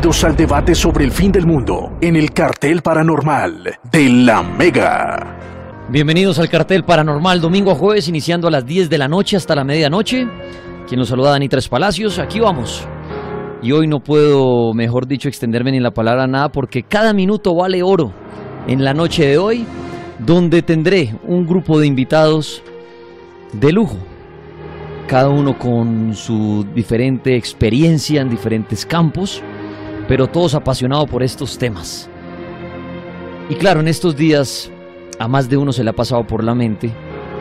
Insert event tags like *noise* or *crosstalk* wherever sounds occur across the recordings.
Bienvenidos al debate sobre el fin del mundo en el cartel paranormal de la Mega. Bienvenidos al cartel paranormal, domingo a jueves, iniciando a las 10 de la noche hasta la medianoche. Quien nos saluda, Dani Tres Palacios, aquí vamos. Y hoy no puedo, mejor dicho, extenderme ni la palabra nada porque cada minuto vale oro en la noche de hoy, donde tendré un grupo de invitados de lujo cada uno con su diferente experiencia en diferentes campos, pero todos apasionados por estos temas. Y claro, en estos días a más de uno se le ha pasado por la mente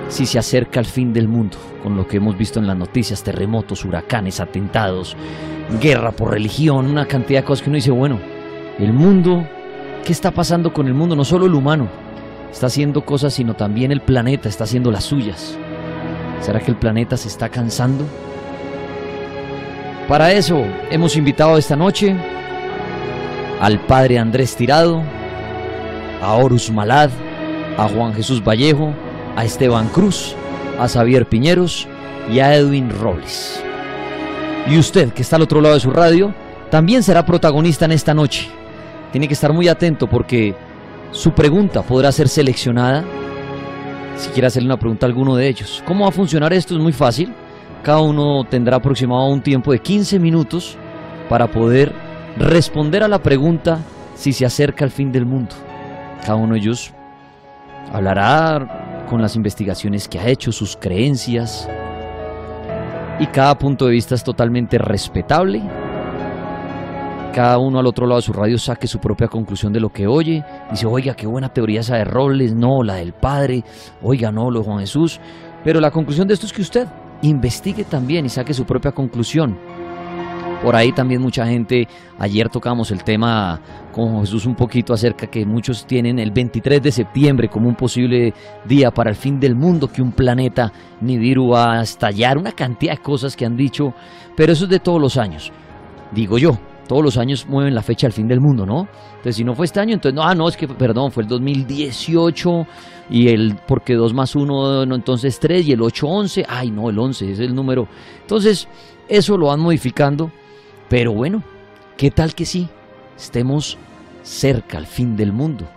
si se acerca el fin del mundo, con lo que hemos visto en las noticias, terremotos, huracanes, atentados, guerra por religión, una cantidad de cosas que uno dice, bueno, el mundo, ¿qué está pasando con el mundo? No solo el humano está haciendo cosas, sino también el planeta está haciendo las suyas. ¿Será que el planeta se está cansando? Para eso hemos invitado esta noche al padre Andrés Tirado, a Horus Malad, a Juan Jesús Vallejo, a Esteban Cruz, a Xavier Piñeros y a Edwin Robles. Y usted, que está al otro lado de su radio, también será protagonista en esta noche. Tiene que estar muy atento porque su pregunta podrá ser seleccionada si quiere hacerle una pregunta a alguno de ellos. ¿Cómo va a funcionar esto? Es muy fácil. Cada uno tendrá aproximado un tiempo de 15 minutos para poder responder a la pregunta si se acerca el fin del mundo. Cada uno de ellos hablará con las investigaciones que ha hecho, sus creencias, y cada punto de vista es totalmente respetable cada uno al otro lado de su radio saque su propia conclusión de lo que oye. Dice, oiga, qué buena teoría esa de Robles, no, la del Padre, oiga, no, lo de Juan Jesús. Pero la conclusión de esto es que usted investigue también y saque su propia conclusión. Por ahí también mucha gente, ayer tocamos el tema con Jesús un poquito acerca que muchos tienen el 23 de septiembre como un posible día para el fin del mundo, que un planeta Nibiru va a estallar, una cantidad de cosas que han dicho, pero eso es de todos los años. Digo yo, todos los años mueven la fecha del fin del mundo, ¿no? Entonces, si no fue este año, entonces, no, ah, no, es que, perdón, fue el 2018 y el, porque 2 más 1, no, entonces 3 y el 8, 11, ay, no, el 11 es el número. Entonces, eso lo van modificando, pero bueno, ¿qué tal que sí? Estemos cerca al fin del mundo.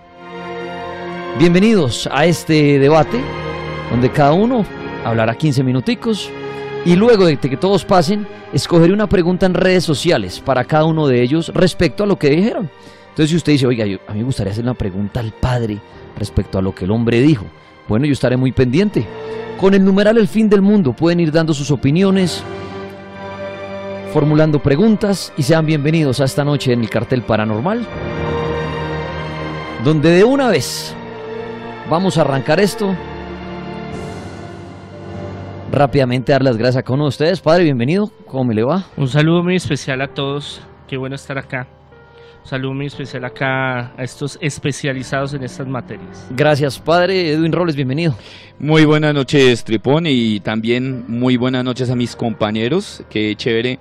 Bienvenidos a este debate, donde cada uno hablará 15 minuticos y luego de que todos pasen, escogeré una pregunta en redes sociales para cada uno de ellos respecto a lo que dijeron. Entonces, si usted dice, oiga, a mí me gustaría hacer una pregunta al Padre respecto a lo que el hombre dijo, bueno, yo estaré muy pendiente. Con el numeral El fin del mundo pueden ir dando sus opiniones, formulando preguntas y sean bienvenidos a esta noche en el cartel paranormal, donde de una vez vamos a arrancar esto rápidamente dar las gracias a cada uno de ustedes. Padre, bienvenido. ¿Cómo me le va? Un saludo muy especial a todos. Qué bueno estar acá. Un saludo muy especial acá a estos especializados en estas materias. Gracias, padre. Edwin Robles, bienvenido. Muy buenas noches, Tripón, y también muy buenas noches a mis compañeros. Qué chévere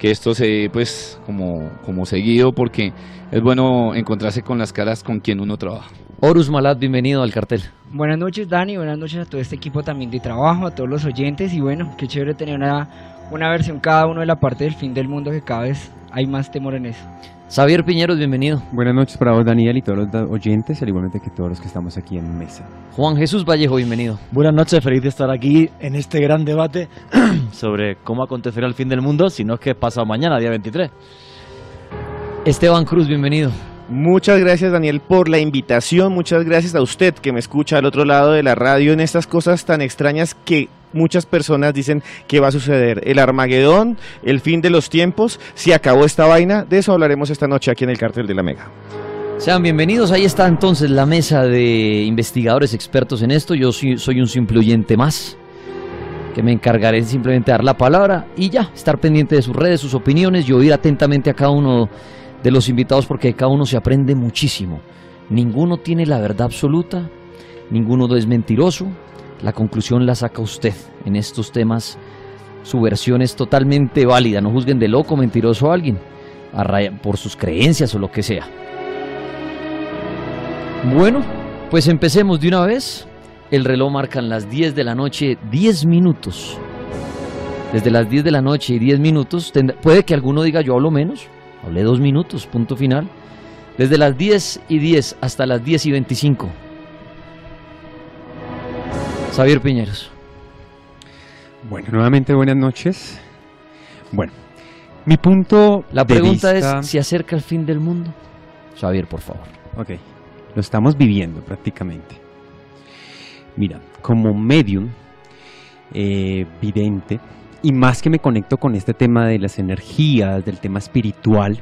que esto se, pues, como, como seguido, porque es bueno encontrarse con las caras con quien uno trabaja. Horus Malad, bienvenido al cartel. Buenas noches, Dani. Buenas noches a todo este equipo también de trabajo, a todos los oyentes. Y bueno, qué chévere tener una, una versión cada uno de la parte del fin del mundo que cada vez hay más temor en eso. Xavier Piñeros, bienvenido. Buenas noches para vos, Daniel, y todos los oyentes, al igualmente que todos los que estamos aquí en mesa. Juan Jesús Vallejo, bienvenido. Buenas noches, feliz de estar aquí en este gran debate *clears throat* sobre cómo acontecerá el fin del mundo, si no es que pasado mañana, día 23. Esteban Cruz, bienvenido. Muchas gracias Daniel por la invitación, muchas gracias a usted que me escucha al otro lado de la radio en estas cosas tan extrañas que muchas personas dicen que va a suceder. El Armagedón, el fin de los tiempos, si acabó esta vaina, de eso hablaremos esta noche aquí en el Cartel de la Mega. Sean bienvenidos, ahí está entonces la mesa de investigadores expertos en esto, yo soy, soy un simple oyente más que me encargaré simplemente dar la palabra y ya, estar pendiente de sus redes, sus opiniones y oír atentamente a cada uno de los invitados porque cada uno se aprende muchísimo. Ninguno tiene la verdad absoluta, ninguno es mentiroso. La conclusión la saca usted en estos temas. Su versión es totalmente válida. No juzguen de loco, mentiroso a alguien por sus creencias o lo que sea. Bueno, pues empecemos de una vez. El reloj marca las 10 de la noche, 10 minutos. Desde las 10 de la noche y 10 minutos, puede que alguno diga yo hablo menos, Hablé dos minutos, punto final. Desde las 10 y 10 hasta las 10 y 25. Xavier Piñeros. Bueno, nuevamente buenas noches. Bueno, mi punto La de pregunta vista- es, ¿se acerca el fin del mundo? Xavier, por favor. Ok, lo estamos viviendo prácticamente. Mira, como medium, eh, vidente, y más que me conecto con este tema de las energías, del tema espiritual,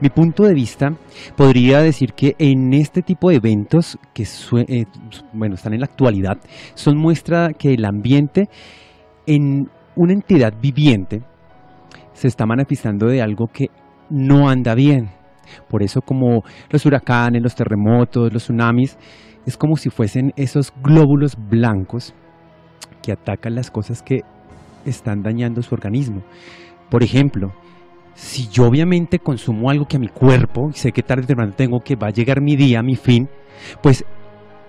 mi punto de vista podría decir que en este tipo de eventos que eh, bueno, están en la actualidad, son muestra que el ambiente en una entidad viviente se está manifestando de algo que no anda bien. Por eso como los huracanes, los terremotos, los tsunamis, es como si fuesen esos glóbulos blancos que atacan las cosas que están dañando su organismo. Por ejemplo, si yo obviamente consumo algo que a mi cuerpo, y sé que tarde o tengo que va a llegar mi día, mi fin, pues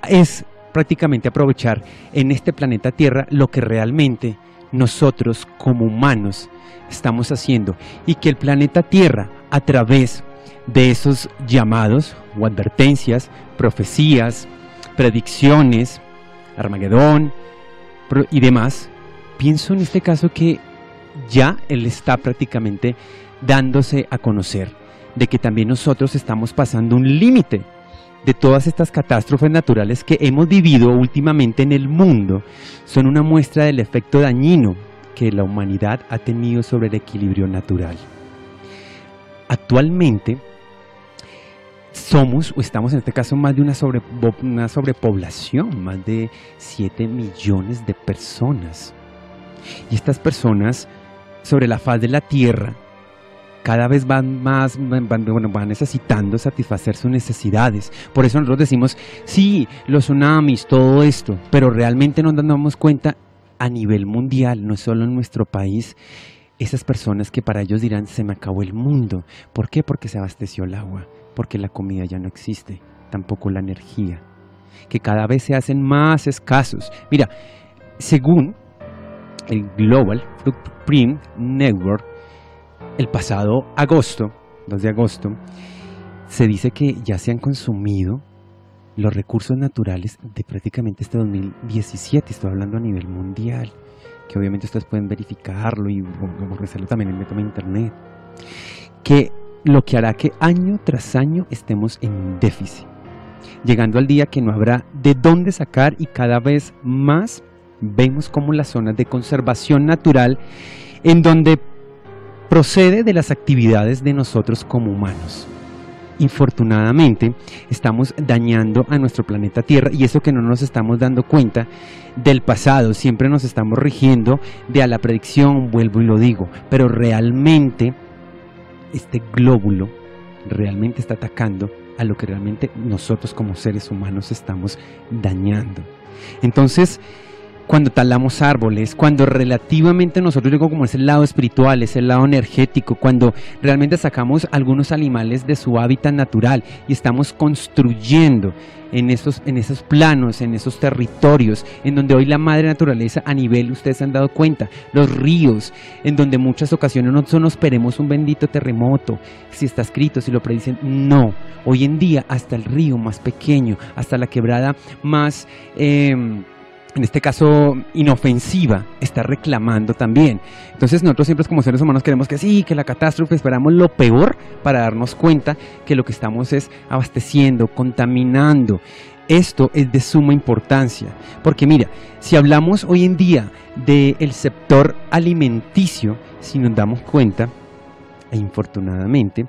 es prácticamente aprovechar en este planeta Tierra lo que realmente nosotros como humanos estamos haciendo. Y que el planeta Tierra a través de esos llamados o advertencias, profecías, predicciones, Armagedón y demás, pienso en este caso que ya él está prácticamente dándose a conocer de que también nosotros estamos pasando un límite de todas estas catástrofes naturales que hemos vivido últimamente en el mundo son una muestra del efecto dañino que la humanidad ha tenido sobre el equilibrio natural. Actualmente somos o estamos en este caso más de una, sobre, una sobrepoblación, más de 7 millones de personas. Y estas personas sobre la faz de la tierra cada vez van más, van, bueno, van necesitando satisfacer sus necesidades. Por eso nosotros decimos, sí, los tsunamis, todo esto, pero realmente no nos damos cuenta a nivel mundial, no solo en nuestro país, esas personas que para ellos dirán, se me acabó el mundo. ¿Por qué? Porque se abasteció el agua, porque la comida ya no existe, tampoco la energía, que cada vez se hacen más escasos. Mira, según el Global Footprint Network, el pasado agosto, 2 de agosto, se dice que ya se han consumido los recursos naturales de prácticamente este 2017, estoy hablando a nivel mundial, que obviamente ustedes pueden verificarlo y borrarlo también en el de internet, que lo que hará que año tras año estemos en déficit, llegando al día que no habrá de dónde sacar y cada vez más vemos como las zonas de conservación natural en donde procede de las actividades de nosotros como humanos. Infortunadamente, estamos dañando a nuestro planeta Tierra y eso que no nos estamos dando cuenta del pasado, siempre nos estamos rigiendo de a la predicción, vuelvo y lo digo, pero realmente este glóbulo realmente está atacando a lo que realmente nosotros como seres humanos estamos dañando. Entonces, cuando talamos árboles, cuando relativamente nosotros digo como es el lado espiritual, es el lado energético, cuando realmente sacamos algunos animales de su hábitat natural y estamos construyendo en esos, en esos planos, en esos territorios, en donde hoy la madre naturaleza a nivel, ustedes se han dado cuenta, los ríos, en donde muchas ocasiones no solo esperemos un bendito terremoto, si está escrito, si lo predicen, no, hoy en día hasta el río más pequeño, hasta la quebrada más... em, en este caso inofensiva, está reclamando también. Entonces nosotros siempre como seres humanos queremos que sí, que la catástrofe, esperamos lo peor para darnos cuenta que lo que estamos es abasteciendo, contaminando. Esto es de suma importancia, porque mira, si hablamos hoy en día del sector alimenticio, si nos damos cuenta, e infortunadamente,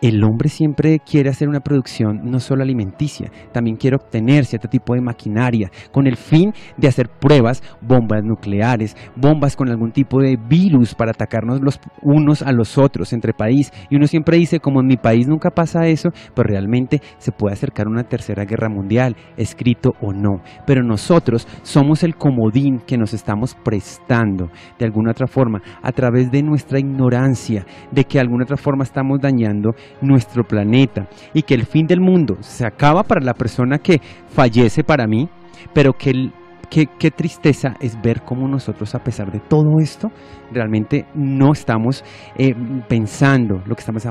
el hombre siempre quiere hacer una producción no solo alimenticia, también quiere obtener cierto tipo de maquinaria con el fin de hacer pruebas, bombas nucleares, bombas con algún tipo de virus para atacarnos los unos a los otros entre país. Y uno siempre dice, como en mi país nunca pasa eso, pero realmente se puede acercar una tercera guerra mundial, escrito o no. Pero nosotros somos el comodín que nos estamos prestando de alguna otra forma a través de nuestra ignorancia, de que de alguna otra forma estamos dañando nuestro planeta y que el fin del mundo se acaba para la persona que fallece para mí, pero que qué, qué tristeza es ver cómo nosotros, a pesar de todo esto, realmente no estamos eh, pensando lo que estamos,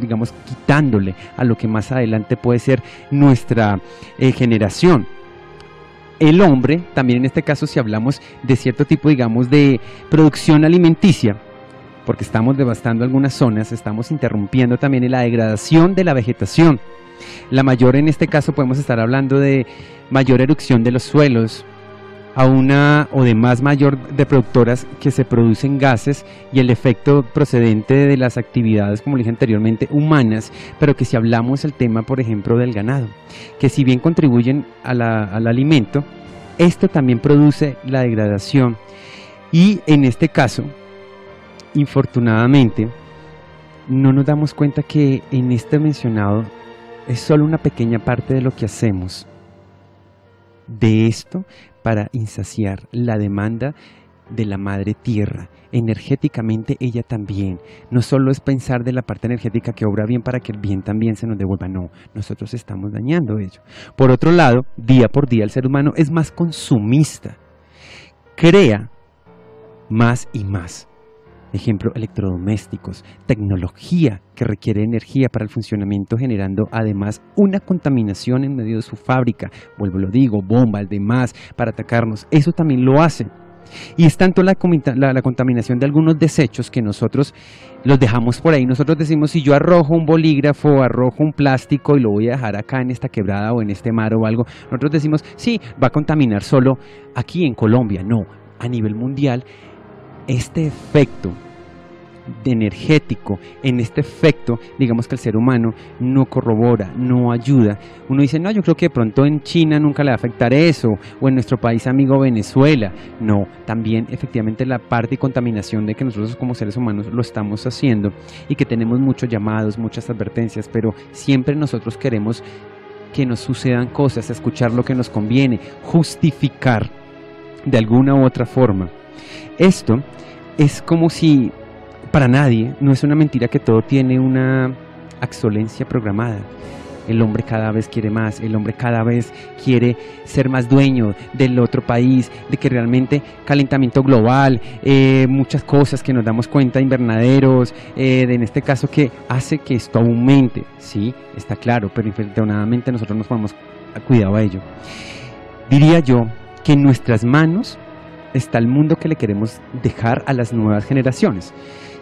digamos, quitándole a lo que más adelante puede ser nuestra eh, generación. El hombre, también en este caso, si hablamos de cierto tipo, digamos, de producción alimenticia, porque estamos devastando algunas zonas, estamos interrumpiendo también la degradación de la vegetación. La mayor, en este caso, podemos estar hablando de mayor erupción de los suelos, a una o de más mayor de productoras que se producen gases y el efecto procedente de las actividades, como dije anteriormente, humanas, pero que si hablamos el tema, por ejemplo, del ganado, que si bien contribuyen al alimento, esto también produce la degradación y en este caso, infortunadamente, no nos damos cuenta que en este mencionado es solo una pequeña parte de lo que hacemos de esto para insaciar la demanda de la madre tierra. Energéticamente ella también. No solo es pensar de la parte energética que obra bien para que el bien también se nos devuelva. No, nosotros estamos dañando ello. Por otro lado, día por día el ser humano es más consumista. Crea más y más. Ejemplo, electrodomésticos, tecnología que requiere energía para el funcionamiento, generando además una contaminación en medio de su fábrica. Vuelvo, lo digo, bombas, demás, para atacarnos. Eso también lo hacen. Y es tanto la, la- la contaminación de algunos desechos que nosotros los dejamos por ahí. Nosotros decimos, si yo arrojo un bolígrafo, arrojo un plástico y lo voy a dejar acá en esta quebrada o en este mar o algo, nosotros decimos, sí, va a contaminar solo aquí en Colombia. No, a nivel mundial, este efecto de energético, en este efecto, digamos que el ser humano no corrobora, no ayuda. Uno dice, no, yo creo que de pronto en China nunca le va a afectar eso, o en nuestro país amigo Venezuela. No, también efectivamente la parte y contaminación de que nosotros como seres humanos lo estamos haciendo y que tenemos muchos llamados, muchas advertencias, pero siempre nosotros queremos que nos sucedan cosas, escuchar lo que nos conviene, justificar de alguna u otra forma. Esto es como si para nadie, no es una mentira que todo tiene una exolencia programada. El hombre cada vez quiere más, el hombre cada vez quiere ser más dueño del otro país, de que realmente calentamiento global, eh, muchas cosas que nos damos cuenta, invernaderos, eh, en este caso que hace que esto aumente, sí, está claro, pero infortunadamente nosotros nos ponemos cuidado a ello. Diría yo que en nuestras manos está el mundo que le queremos dejar a las nuevas generaciones.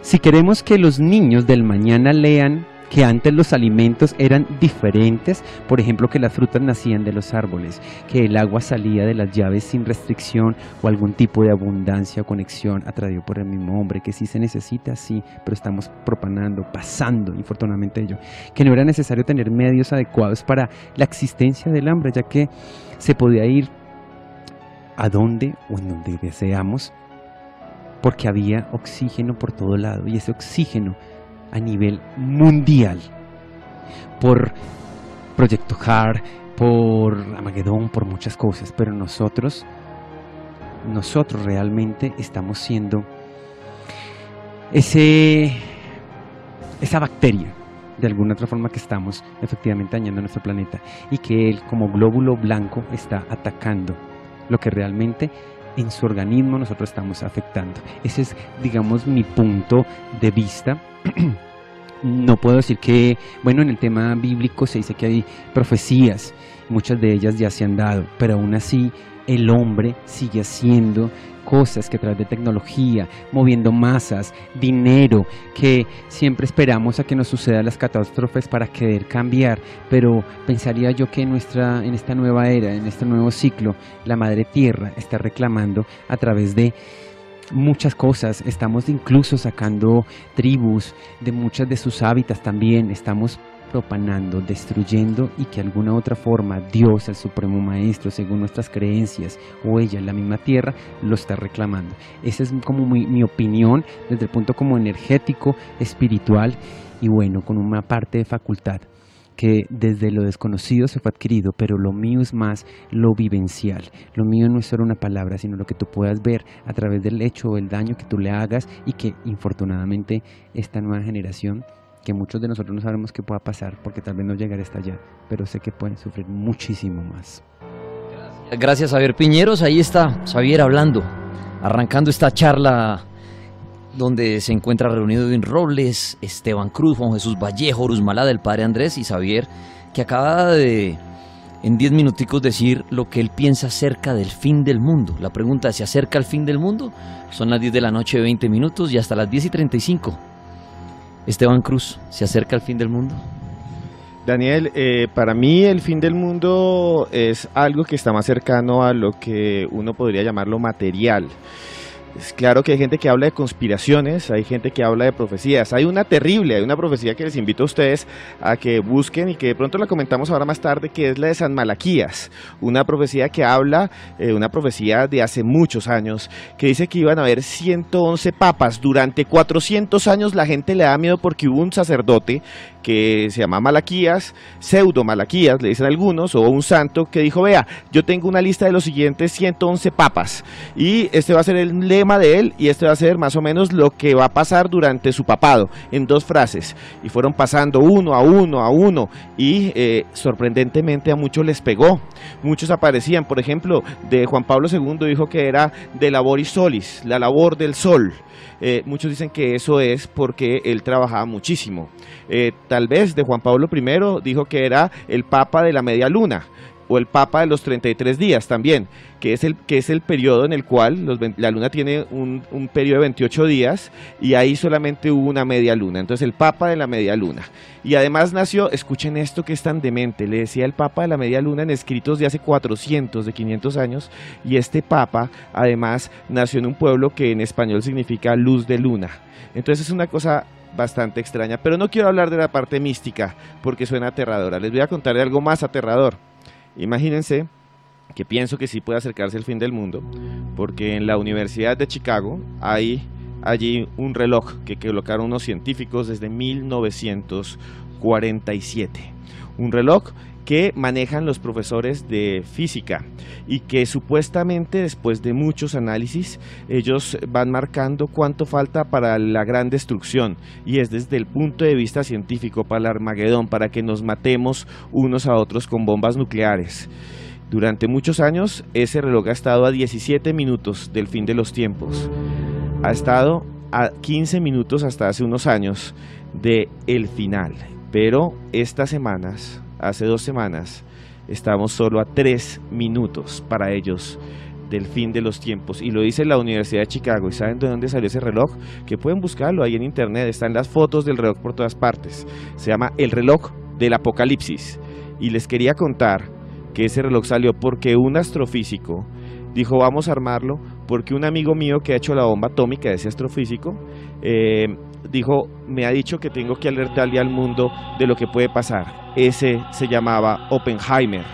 Si queremos que los niños del mañana lean que antes los alimentos eran diferentes, por ejemplo que las frutas nacían de los árboles, que el agua salía de las llaves sin restricción o algún tipo de abundancia o conexión atraído por el mismo hombre, que sí se necesita, sí, pero estamos propanando, pasando infortunadamente ello, que no era necesario tener medios adecuados para la existencia del hambre, ya que se podía ir a donde o en donde deseamos, porque había oxígeno por todo lado y ese oxígeno a nivel mundial por Proyecto Hard, por Armagedón, por muchas cosas, pero nosotros, nosotros realmente estamos siendo ese, esa bacteria de alguna otra forma que estamos efectivamente dañando nuestro planeta y que él como glóbulo blanco está atacando lo que realmente en su organismo nosotros estamos afectando. Ese es, digamos, mi punto de vista. *clears throat* no puedo decir que, bueno, en el tema bíblico se dice que hay profecías, muchas de ellas ya se han dado, pero aún así el hombre sigue haciendo cosas que a través de tecnología, moviendo masas, dinero, que siempre esperamos a que nos sucedan las catástrofes para querer cambiar, pero pensaría yo que nuestra en esta nueva era, en este nuevo ciclo, la madre tierra está reclamando a través de muchas cosas, estamos incluso sacando tribus de muchas de sus hábitats también, estamos propanando, destruyendo y que alguna otra forma Dios, el Supremo Maestro, según nuestras creencias, o ella, la misma tierra, lo está reclamando. Esa es como mi, mi opinión desde el punto como energético, espiritual y bueno, con una parte de facultad que desde lo desconocido se fue adquirido, pero lo mío es más lo vivencial. Lo mío no es solo una palabra, sino lo que tú puedas ver a través del hecho o el daño que tú le hagas y que infortunadamente esta nueva generación que muchos de nosotros no sabemos qué pueda pasar porque tal vez no llegará hasta allá, pero sé que pueden sufrir muchísimo más. Gracias, Javier Piñeros. Ahí está Xavier hablando, arrancando esta charla donde se encuentra reunido Edwin Robles, Esteban Cruz, Juan Jesús Vallejo, Malada, el padre Andrés y Xavier, que acaba de en 10 minuticos decir lo que él piensa acerca del fin del mundo. La pregunta ¿se acerca el fin del mundo? Son las 10 de la noche, 20 minutos y hasta las 10 y 35. Esteban Cruz, ¿se acerca el fin del mundo? Daniel, eh, para mí el fin del mundo es algo que está más cercano a lo que uno podría llamarlo material. Es claro que hay gente que habla de conspiraciones, hay gente que habla de profecías. Hay una terrible, hay una profecía que les invito a ustedes a que busquen y que de pronto la comentamos ahora más tarde, que es la de San Malaquías. Una profecía que habla, eh, una profecía de hace muchos años, que dice que iban a haber 111 papas. Durante 400 años la gente le da miedo porque hubo un sacerdote que se llama Malaquías, pseudo Malaquías, le dicen algunos, o un santo que dijo, vea, yo tengo una lista de los siguientes 111 papas y este va a ser el lema de él y este va a ser más o menos lo que va a pasar durante su papado, en dos frases. Y fueron pasando uno a uno a uno y eh, sorprendentemente a muchos les pegó. Muchos aparecían, por ejemplo, de Juan Pablo II dijo que era de laboris solis, la labor del sol. Eh, muchos dicen que eso es porque él trabajaba muchísimo. Eh, tal vez de Juan Pablo I dijo que era el Papa de la Media Luna o el Papa de los 33 días también, que es el, que es el periodo en el cual la luna tiene un, un, periodo de 28 días y ahí solamente hubo una media luna, entonces el Papa de la media luna. Y además nació, escuchen esto que es tan demente, le decía el Papa de la media luna en escritos de hace 400, de 500 años, y este Papa además nació en un pueblo que en español significa luz de luna. Entonces es una cosa bastante extraña, pero no quiero hablar de la parte mística porque suena aterradora, les voy a contar de algo más aterrador. Imagínense que pienso que sí puede acercarse el fin del mundo, porque en la Universidad de Chicago hay allí un reloj que colocaron unos científicos desde 1947. Un reloj que manejan los profesores de física y que supuestamente después de muchos análisis ellos van marcando cuánto falta para la gran destrucción y es desde el punto de vista científico para el Armagedón, para que nos matemos unos a otros con bombas nucleares. Durante muchos años ese reloj ha estado a 17 minutos del fin de los tiempos. Ha estado a 15 minutos hasta hace unos años de el final. Pero estas semanas hace dos semanas, estamos solo a tres minutos para ellos del fin de los tiempos. Y lo dice la Universidad de Chicago. ¿Y saben de dónde salió ese reloj? Que pueden buscarlo ahí en internet. Están las fotos del reloj por todas partes. Se llama el reloj del apocalipsis. Y les quería contar que ese reloj salió porque un astrofísico dijo vamos a armarlo porque un amigo mío que ha hecho la bomba atómica, ese astrofísico, eh, dijo, me ha dicho que tengo que alertarle al mundo de lo que puede pasar. Ese se llamaba Oppenheimer.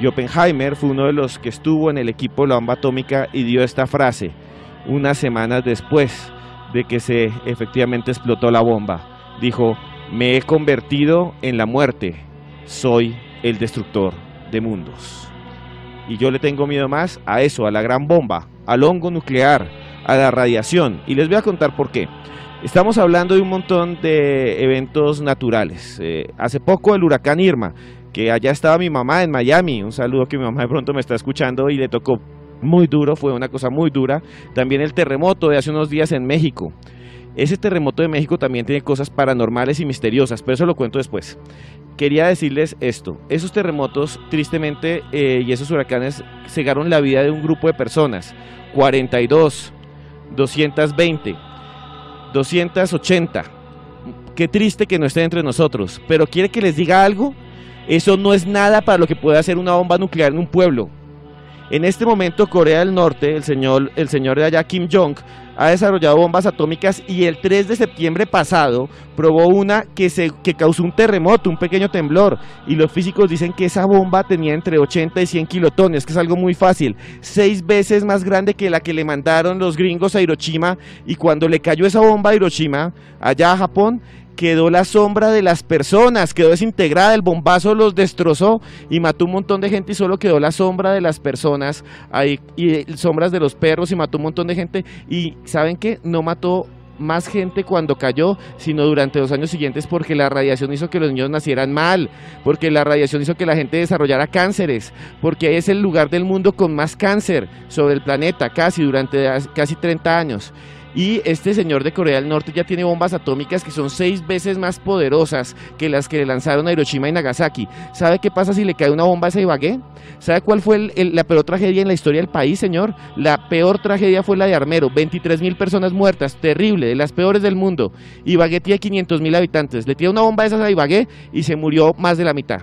Y Oppenheimer fue uno de los que estuvo en el equipo de la bomba atómica y dio esta frase unas semanas después de que se efectivamente explotó la bomba. Dijo, me he convertido en la muerte, soy el destructor de mundos. Y yo le tengo miedo más a eso, a la gran bomba, al hongo nuclear, a la radiación. Y les voy a contar por qué. Estamos hablando de un montón de eventos naturales. Eh, hace poco el huracán Irma, que allá estaba mi mamá en Miami. Un saludo que mi mamá de pronto me está escuchando y le tocó muy duro, fue una cosa muy dura. También el terremoto de hace unos días en México. Ese terremoto de México también tiene cosas paranormales y misteriosas, pero eso lo cuento después. Quería decirles esto, esos terremotos tristemente eh, y esos huracanes cegaron la vida de un grupo de personas, 42, 220 280. Qué triste que no esté entre nosotros, pero quiere que les diga algo. Eso no es nada para lo que puede hacer una bomba nuclear en un pueblo. En este momento Corea del Norte, el señor, el señor de allá Kim Jong, ha desarrollado bombas atómicas y el 3 de septiembre pasado probó una que, se, que causó un terremoto, un pequeño temblor. Y los físicos dicen que esa bomba tenía entre 80 y 100 kilotones, que es algo muy fácil. Seis veces más grande que la que le mandaron los gringos a Hiroshima. Y cuando le cayó esa bomba a Hiroshima, allá a Japón, quedó la sombra de las personas, quedó desintegrada, el bombazo los destrozó y mató un montón de gente y solo quedó la sombra de las personas ahí y sombras de los perros y mató un montón de gente y saben que no mató más gente cuando cayó, sino durante los años siguientes porque la radiación hizo que los niños nacieran mal, porque la radiación hizo que la gente desarrollara cánceres, porque es el lugar del mundo con más cáncer sobre el planeta, casi durante casi 30 años. Y este señor de Corea del Norte ya tiene bombas atómicas que son seis veces más poderosas que las que le lanzaron a Hiroshima y Nagasaki. ¿Sabe qué pasa si le cae una bomba a ese Ibagué? ¿Sabe cuál fue la peor tragedia en la historia del país, señor? La peor tragedia fue la de Armero. 23 mil personas muertas, terrible, de las peores del mundo. Ibagué tiene 500 mil habitantes. Le tira una bomba de esas a Ibagué y se murió más de la mitad.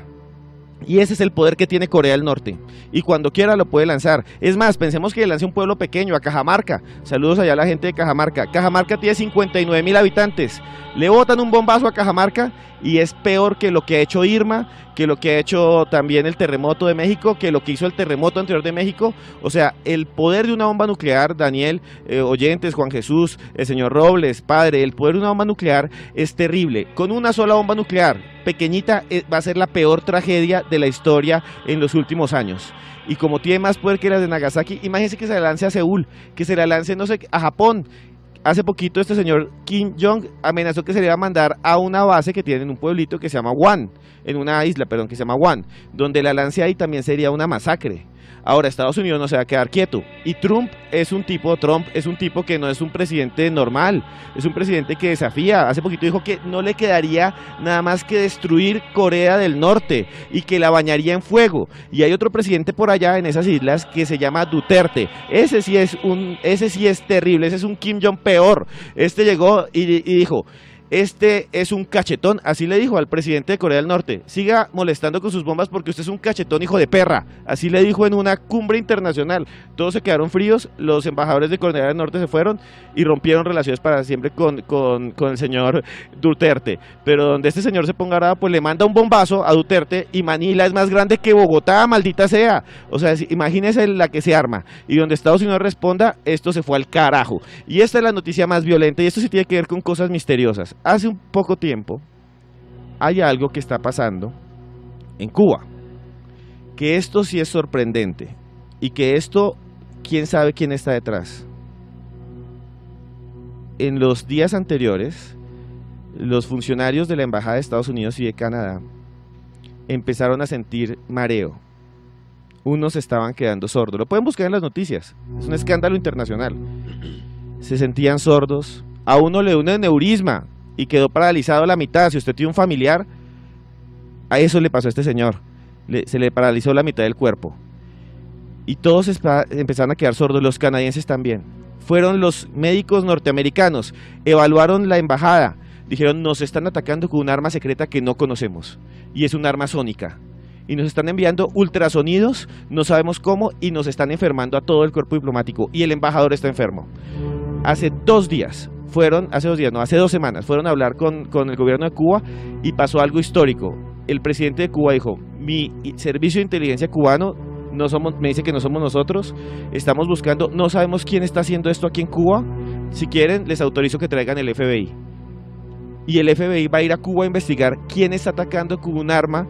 Y ese es el poder que tiene Corea del Norte. Y cuando quiera lo puede lanzar. Es más, pensemos que lance un pueblo pequeño, a Cajamarca. Saludos allá a la gente de Cajamarca. Cajamarca tiene 59 mil habitantes. Le botan un bombazo a Cajamarca y es peor que lo que ha hecho Irma, que lo que ha hecho también el terremoto de México, que lo que hizo el terremoto anterior de México. O sea, el poder de una bomba nuclear, Daniel, eh, oyentes, Juan Jesús, el señor Robles, padre, el poder de una bomba nuclear es terrible. Con una sola bomba nuclear pequeñita eh, va a ser la peor tragedia de la historia en los últimos años. Y como tiene más poder que la de Nagasaki, imagínense que se la lance a Seúl, que se la lance, no sé, a Japón, hace poquito este señor Kim Jong amenazó que se le iba a mandar a una base que tiene en un pueblito que se llama Wan, en una isla, perdón, que se llama Wan, donde la lance ahí también sería una masacre. Ahora, Estados Unidos no se va a quedar quieto. Y Trump es un tipo, Trump es un tipo que no es un presidente normal, es un presidente que desafía. Hace poquito dijo que no le quedaría nada más que destruir Corea del Norte y que la bañaría en fuego. Y hay otro presidente por allá en esas islas que se llama Duterte. Ese sí es un, ese sí es terrible, ese es un Kim Jong peor. Este llegó y, y dijo, este es un cachetón, así le dijo al presidente de Corea del Norte. Siga molestando con sus bombas porque usted es un cachetón hijo de perra. Así le dijo en una cumbre internacional. Todos se quedaron fríos, los embajadores de Corea del Norte se fueron y rompieron relaciones para siempre con, con, el señor Duterte. Pero donde este señor se ponga ahora, pues le manda un bombazo a Duterte y Manila es más grande que Bogotá, maldita sea. O sea, imagínese la que se arma. Y donde Estados Unidos responda, esto se fue al carajo. Y esta es la noticia más violenta y esto sí tiene que ver con cosas misteriosas hace un poco tiempo hay algo que está pasando en Cuba, que esto sí es sorprendente y que esto, quién sabe quién está detrás. En los días anteriores, los funcionarios de la Embajada de Estados Unidos y de Canadá empezaron a sentir mareo. Unos estaban quedando sordos. Lo pueden buscar en las noticias. Es un escándalo internacional. Se sentían sordos. A uno le dio un neurisma y quedó paralizado la mitad. Si usted tiene un familiar, a eso le pasó a este señor. se le paralizó la mitad del cuerpo. Y todos empezaron a quedar sordos, los canadienses también. Fueron los médicos norteamericanos, evaluaron la embajada, dijeron nos están atacando con un arma secreta que no conocemos. Y es un arma sónica. Y nos están enviando ultrasonidos, no sabemos cómo, y nos están enfermando a todo el cuerpo diplomático. Y el embajador está enfermo. Hace dos días fueron, hace dos días, no, hace dos semanas, fueron a hablar con, con el gobierno de Cuba y pasó algo histórico. El presidente de Cuba dijo, mi servicio de inteligencia cubano no somos, me dice que no somos nosotros, estamos buscando, no sabemos quién está haciendo esto aquí en Cuba, si quieren les autorizo que traigan el FBI. Y el FBI va a ir a Cuba a investigar quién está atacando con un arma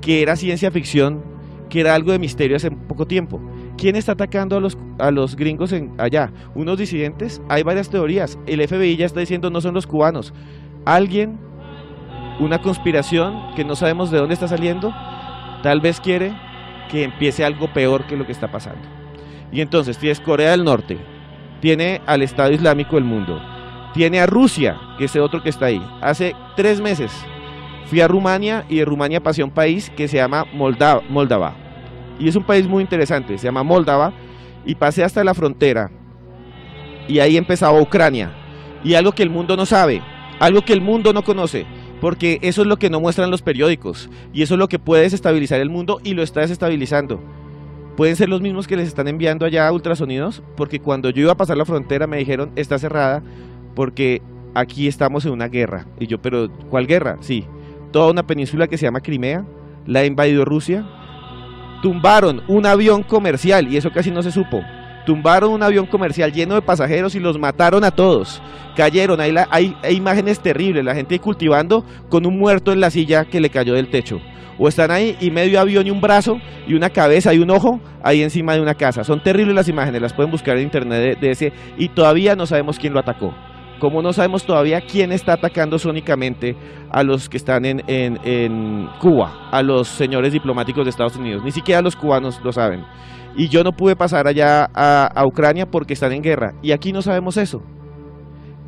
que era ciencia ficción, que era algo de misterio hace poco tiempo. ¿Quién está atacando a los, a los gringos en, allá? ¿Unos disidentes? Hay varias teorías. El FBI ya está diciendo no son los cubanos. Alguien, una conspiración que no sabemos de dónde está saliendo, tal vez quiere que empiece algo peor que lo que está pasando. Y entonces tienes Corea del Norte, tiene al Estado Islámico del mundo, tiene a Rusia, que es el otro que está ahí. Hace tres meses fui a Rumania y de Rumania pasé a un país que se llama Moldava y es un país muy interesante, se llama Moldava, y pasé hasta la frontera, y ahí empezaba Ucrania, y algo que el mundo no sabe, algo que el mundo no conoce, porque eso es lo que no muestran los periódicos, y eso es lo que puede desestabilizar el mundo y lo está desestabilizando. Pueden ser los mismos que les están enviando allá ultrasonidos, porque cuando yo iba a pasar la frontera me dijeron, está cerrada, porque aquí estamos en una guerra. Y yo, pero ¿cuál guerra? Sí, toda una península que se llama Crimea, la ha invadido Rusia, tumbaron un avión comercial, y eso casi no se supo. Tumbaron un avión comercial lleno de pasajeros y los mataron a todos. Cayeron, hay, hay, imágenes terribles, la gente cultivando con un muerto en la silla que le cayó del techo. O están ahí y medio avión y un brazo y una cabeza y un ojo ahí encima de una casa. Son terribles las imágenes, las pueden buscar en internet de, ese y todavía no sabemos quién lo atacó. Como no sabemos todavía quién está atacando sónicamente a los que están en, en, en Cuba, a los señores diplomáticos de Estados Unidos. Ni siquiera los cubanos lo saben. Y yo no pude pasar allá a, a Ucrania porque están en guerra. Y aquí no sabemos eso.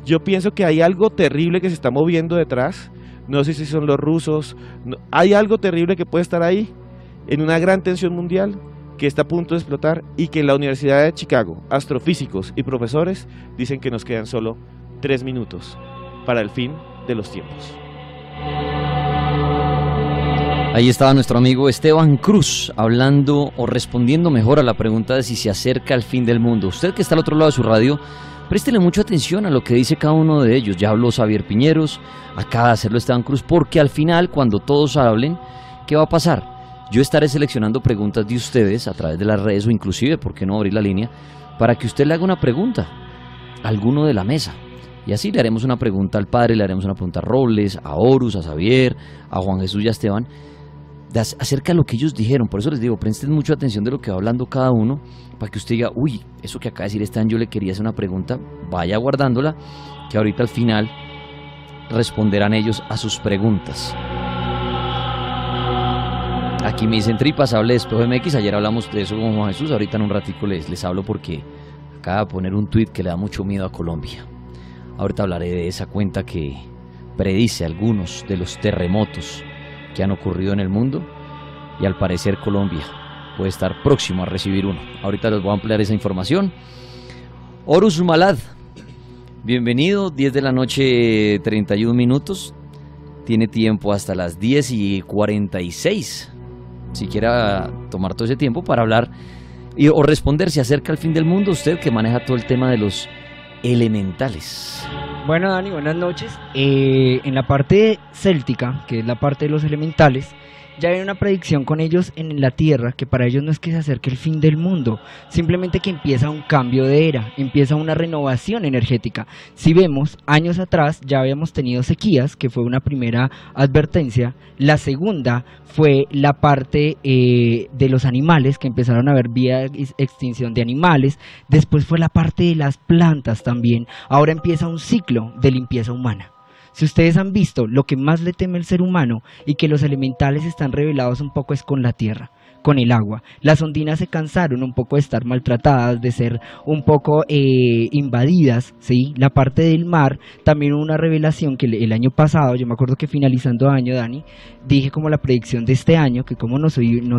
Yo pienso que hay algo terrible que se está moviendo detrás. No sé si son los rusos. no- hay algo terrible que puede estar ahí en una gran tensión mundial que está a punto de explotar y que la Universidad de Chicago, astrofísicos y profesores dicen que nos quedan solo tres minutos para el fin de los tiempos. Ahí estaba nuestro amigo Esteban Cruz hablando o respondiendo mejor a la pregunta de si se acerca el fin del mundo. Usted que está al otro lado de su radio, préstele mucha atención a lo que dice cada uno de ellos. Ya habló Xavier Piñeros, acaba de hacerlo Esteban Cruz, porque al final, cuando todos hablen, ¿qué va a pasar? Yo estaré seleccionando preguntas de ustedes a través de las redes o inclusive, ¿por qué no abrir la línea? Para que usted le haga una pregunta a alguno de la mesa. Y así le haremos una pregunta al padre, le haremos una pregunta a Robles, a Horus, a Xavier, a Juan Jesús y a Esteban, acerca de lo que ellos dijeron. Por eso les digo, presten mucha atención de lo que va hablando cada uno, para que usted diga, uy, eso que acaba de decir Esteban, yo le quería hacer una pregunta, vaya guardándola, que ahorita al final responderán ellos a sus preguntas. Aquí me dicen tripas, hable de MX, ayer hablamos de eso con Juan Jesús, ahorita en un ratico les, les hablo porque acaba de poner un tuit que le da mucho miedo a Colombia. Ahorita hablaré de esa cuenta que predice algunos de los terremotos que han ocurrido en el mundo y al parecer Colombia puede estar próximo a recibir uno. Ahorita les voy a ampliar esa información. Horus Malad, bienvenido, 10 de la noche 31 minutos. Tiene tiempo hasta las 10 y 46. Si quiera tomar todo ese tiempo para hablar y, o responder si acerca el fin del mundo, usted que maneja todo el tema de los elementales. Bueno, Dani, buenas noches. Eh, en la parte céltica, que es la parte de los elementales, ya hay una predicción con ellos en la Tierra, que para ellos no es que se acerque el fin del mundo, simplemente que empieza un cambio de era, empieza una renovación energética. Si vemos, años atrás ya habíamos tenido sequías, que fue una primera advertencia. La segunda fue la parte eh, de los animales, que empezaron a haber vía ex- extinción de animales. Después fue la parte de las plantas también. Ahora empieza un ciclo de limpieza humana. Si ustedes han visto lo que más le teme el ser humano y que los elementales están revelados un poco es con la tierra, con el agua. Las ondinas se cansaron un poco de estar maltratadas, de ser un poco eh, invadidas, ¿sí? La parte del mar, también hubo una revelación que el, año pasado, yo me acuerdo que finalizando año, Dani, dije como la predicción de este año, que cómo nos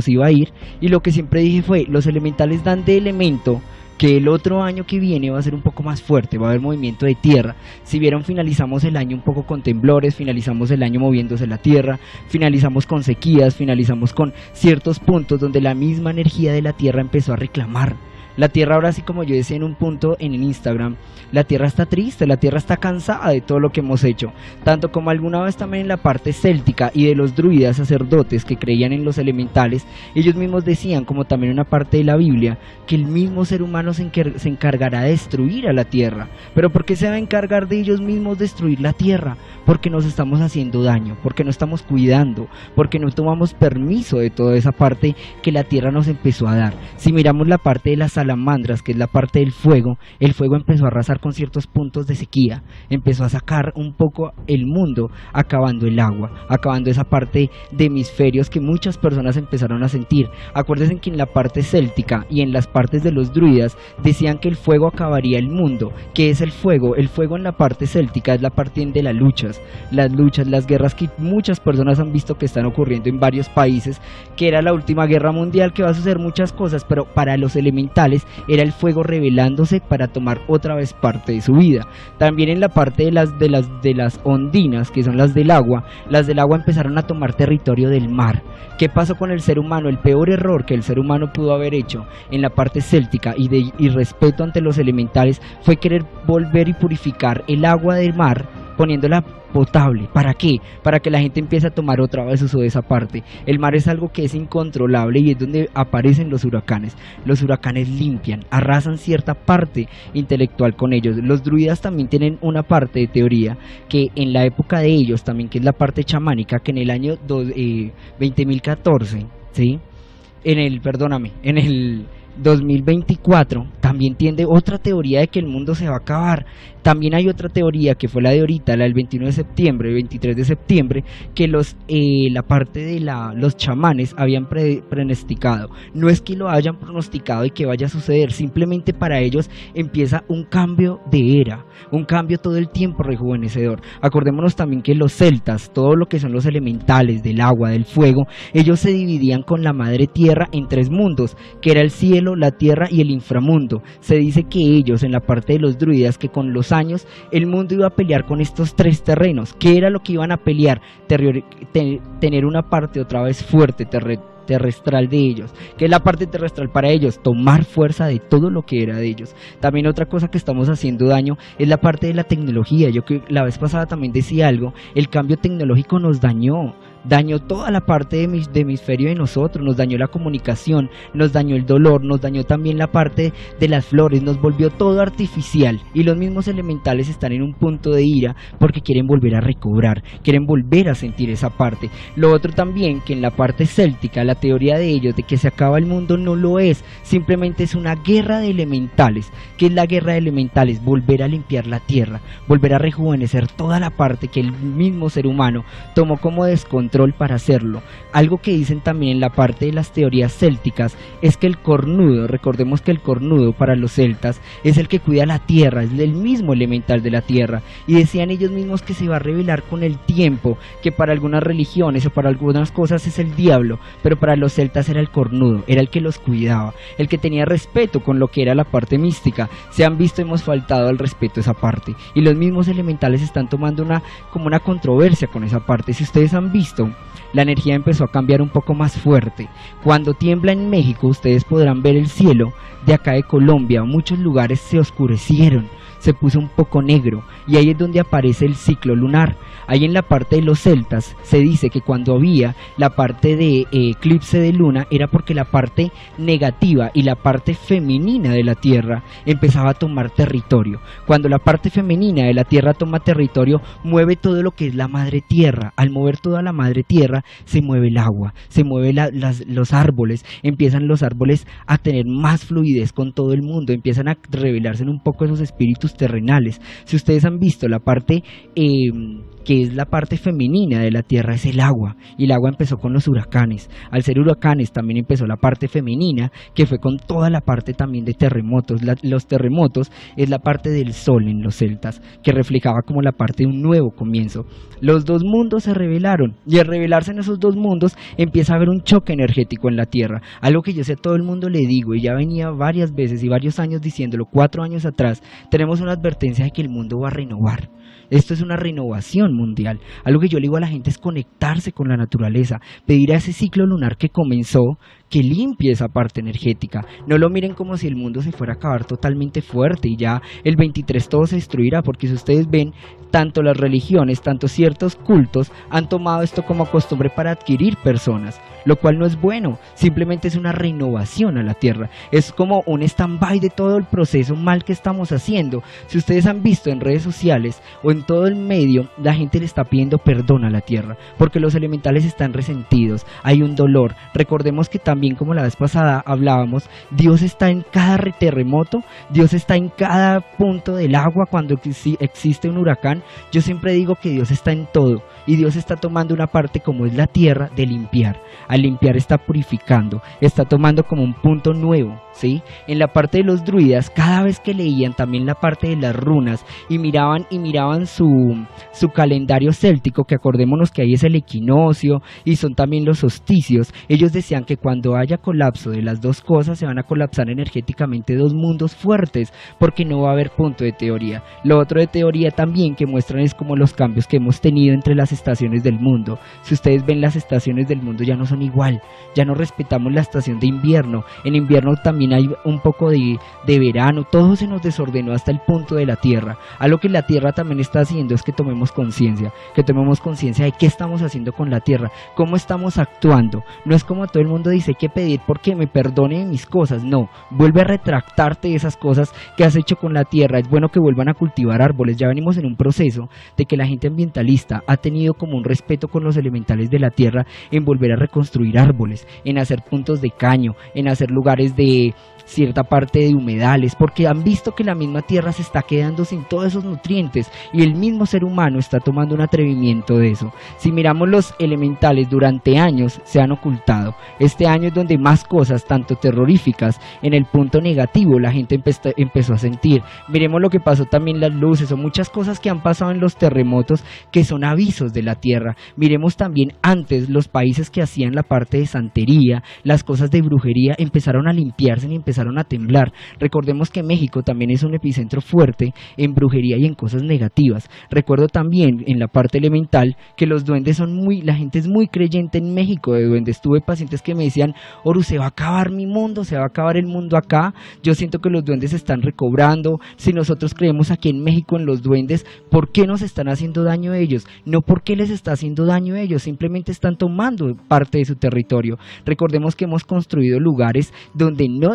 iba a ir, y lo que siempre dije fue, los elementales dan de elemento que el otro año que viene va a ser un poco más fuerte, va a haber movimiento de tierra. Si vieron, finalizamos el año un poco con temblores, finalizamos el año moviéndose la tierra, finalizamos con sequías, finalizamos con ciertos puntos donde la misma energía de la tierra empezó a reclamar. La tierra ahora sí como yo decía en un punto en el Instagram, la tierra está triste, la tierra está cansada de todo lo que hemos hecho, tanto como alguna vez también en la parte céltica y de los druidas sacerdotes que creían en los elementales, ellos mismos decían, como también una parte de la Biblia, que el mismo ser humano se, encar- se encargará de destruir a la tierra. Pero ¿por qué se va a encargar de ellos mismos destruir la tierra? Porque nos estamos haciendo daño, porque no estamos cuidando, porque no tomamos permiso de toda esa parte que la tierra nos empezó a dar. Si miramos la parte de las salamandras, que es la parte del fuego, el fuego empezó a arrasar con ciertos puntos de sequía, empezó a sacar un poco el mundo, acabando el agua, acabando esa parte de hemisferios que muchas personas empezaron a sentir. Acuérdense que en la parte céltica y en las partes de los druidas decían que el fuego acabaría el mundo. ¿Qué es el fuego? El fuego en la parte céltica es la parte de las luchas, las luchas, las guerras que muchas personas han visto que están ocurriendo en varios países, que era la última guerra mundial, que va a suceder muchas cosas, pero para los elementales era el fuego revelándose para tomar otra vez parte de su vida. También en la parte de las de las de las ondinas, que son las del agua, las del agua empezaron a tomar territorio del mar. ¿Qué pasó con el ser humano? El peor error que el ser humano pudo haber hecho en la parte céltica y de irrespeto ante los elementales fue querer volver y purificar el agua del mar poniéndola potable. ¿Para qué? Para que la gente empiece a tomar otra vez uso de esa parte. El mar es algo que es incontrolable y es donde aparecen los huracanes. Los huracanes limpian, arrasan cierta parte intelectual con ellos. Los druidas también tienen una parte de teoría que en la época de ellos también, que es la parte chamánica, que en el año eh, 20.014, ¿sí? En el, perdóname, en el 2024 también tiende otra teoría de que el mundo se va a acabar. También hay otra teoría que fue la de ahorita, la del 21 de septiembre, el 23 de septiembre, que los eh, la parte de la, los chamanes habían pronosticado. No es que lo hayan pronosticado y que vaya a suceder, simplemente para ellos empieza un cambio de era, un cambio todo el tiempo rejuvenecedor. Acordémonos también que los celtas, todo lo que son los elementales del agua, del fuego, ellos se dividían con la madre tierra en tres mundos, que era el cielo, la tierra y el inframundo. Se dice que ellos en la parte de los druidas, que con los años el mundo iba a pelear con estos tres terrenos. ¿Qué era lo que iban a pelear? tener una parte otra vez fuerte, terrestre de ellos, que es la parte terrestre para ellos, tomar fuerza de todo lo que era de ellos. También otra cosa que estamos haciendo daño es la parte de la tecnología. Yo que la vez pasada también decía algo, el cambio tecnológico nos dañó dañó toda la parte de, mi, hemisferio de nosotros, nos dañó la comunicación, nos dañó el dolor, nos dañó también la parte de las flores, nos volvió todo artificial y los mismos elementales están en un punto de ira porque quieren volver a recobrar, quieren volver a sentir esa parte. Lo otro también que en la parte céltica, la teoría de ellos de que se acaba el mundo no lo es, simplemente es una guerra de elementales. ¿Qué es la guerra de elementales? Volver a limpiar la tierra, volver a rejuvenecer toda la parte que el mismo ser humano tomó como descontrol para hacerlo. Algo que dicen también en la parte de las teorías célticas es que el cornudo, recordemos que el cornudo para los celtas es el que cuida la tierra, es el mismo elemental de la tierra. Y decían ellos mismos que se va a revelar con el tiempo, que para algunas religiones o para algunas cosas es el diablo, pero para los celtas era el cornudo, era el que los cuidaba, el que tenía respeto con lo que era la parte mística. Se han visto, hemos faltado al respeto esa parte. Y los mismos elementales están tomando una como una controversia con esa parte. Si ustedes han visto, questão. La energía empezó a cambiar un poco más fuerte. Cuando tiembla en México, ustedes podrán ver el cielo de acá de Colombia. Muchos lugares se oscurecieron, se puso un poco negro y ahí es donde aparece el ciclo lunar. Ahí en la parte de los celtas se dice que cuando había la parte de eh, eclipse de luna era porque la parte negativa y la parte femenina de la Tierra empezaba a tomar territorio. Cuando la parte femenina de la Tierra toma territorio, mueve todo lo que es la madre Tierra. Al mover toda la madre Tierra, se mueve el agua, se mueven los árboles, empiezan los árboles a tener más fluidez con todo el mundo, empiezan a revelarse un poco esos espíritus terrenales. Si ustedes han visto la parte... Eh, que es la parte femenina de la Tierra, es el agua. Y el agua empezó con los huracanes. Al ser huracanes también empezó la parte femenina, que fue con toda la parte también de terremotos. los terremotos es la parte del sol en los celtas, que reflejaba como la parte de un nuevo comienzo. Los dos mundos se revelaron y al revelarse en esos dos mundos empieza a haber un choque energético en la Tierra. Algo que yo sé todo el mundo le digo y ya venía varias veces y varios años diciéndolo, cuatro años atrás, tenemos una advertencia de que el mundo va a renovar. Esto es una renovación mundial. Algo que yo le digo a la gente es conectarse con la naturaleza, pedir a ese ciclo lunar que comenzó que limpie esa parte energética. No lo miren como si el mundo se fuera a acabar totalmente fuerte y ya el 23 todo se destruirá, porque si ustedes ven, tanto las religiones, tanto ciertos cultos han tomado esto como costumbre para adquirir personas, lo cual no es bueno, simplemente es una renovación a la tierra, es como un stand-by de todo el proceso mal que estamos haciendo. Si ustedes han visto en redes sociales o en todo el medio, la gente le está pidiendo perdón a la tierra, porque los elementales están resentidos, hay un dolor. Recordemos que también como la vez pasada hablábamos, Dios está en cada terremoto, Dios está en cada punto del agua cuando existe un huracán. Yo siempre digo que Dios está en todo y Dios está tomando una parte como es la tierra de limpiar. Al limpiar está purificando, está tomando como un punto nuevo, ¿sí? En la parte de los druidas, cada vez que leían también la parte de las runas y miraban y miraban su, su calendario céltico, que acordémonos que ahí es el equinoccio y son también los solsticios, ellos decían que cuando haya colapso de las dos cosas se van a colapsar energéticamente dos mundos fuertes, porque no va a haber punto de teoría. Lo otro de teoría también que muestran es como los cambios que hemos tenido entre las estaciones del mundo. Si ustedes ven las estaciones del mundo ya no son igual, ya no respetamos la estación de invierno. En invierno también hay un poco de, de verano, todo se nos desordenó hasta el punto de la Tierra. A lo que la Tierra también está haciendo es que tomemos conciencia, que tomemos conciencia de qué estamos haciendo con la Tierra, cómo estamos actuando. No es como todo el mundo dice que pedir porque me perdone mis cosas, no, vuelve a retractarte de esas cosas que has hecho con la Tierra. Es bueno que vuelvan a cultivar árboles, ya venimos en un proceso de que la gente ambientalista ha tenido como un respeto con los elementales de la tierra en volver a reconstruir árboles, en hacer puntos de caño, en hacer lugares de cierta parte de humedales, porque han visto que la misma tierra se está quedando sin todos esos nutrientes y el mismo ser humano está tomando un atrevimiento de eso. Si miramos los elementales durante años se han ocultado. Este año es donde más cosas, tanto terroríficas, en el punto negativo, la gente empezó a sentir. Miremos lo que pasó también las luces o muchas cosas que han pasado en los terremotos que son avisos de la tierra. Miremos también antes los países que hacían la parte de santería, las cosas de brujería empezaron a limpiarse y empezaron a temblar. Recordemos que México también es un epicentro fuerte en brujería y en cosas negativas. Recuerdo también en la parte elemental que los duendes son muy, la gente es muy creyente en México de duendes. Tuve pacientes que me decían, Oru, se va a acabar mi mundo, se va a acabar el mundo acá. Yo siento que los duendes están recobrando. Si nosotros creemos aquí en México en los duendes, ¿por qué nos están haciendo daño a ellos? No porque les está haciendo daño a ellos, simplemente están tomando parte de su territorio. Recordemos que hemos construido lugares donde no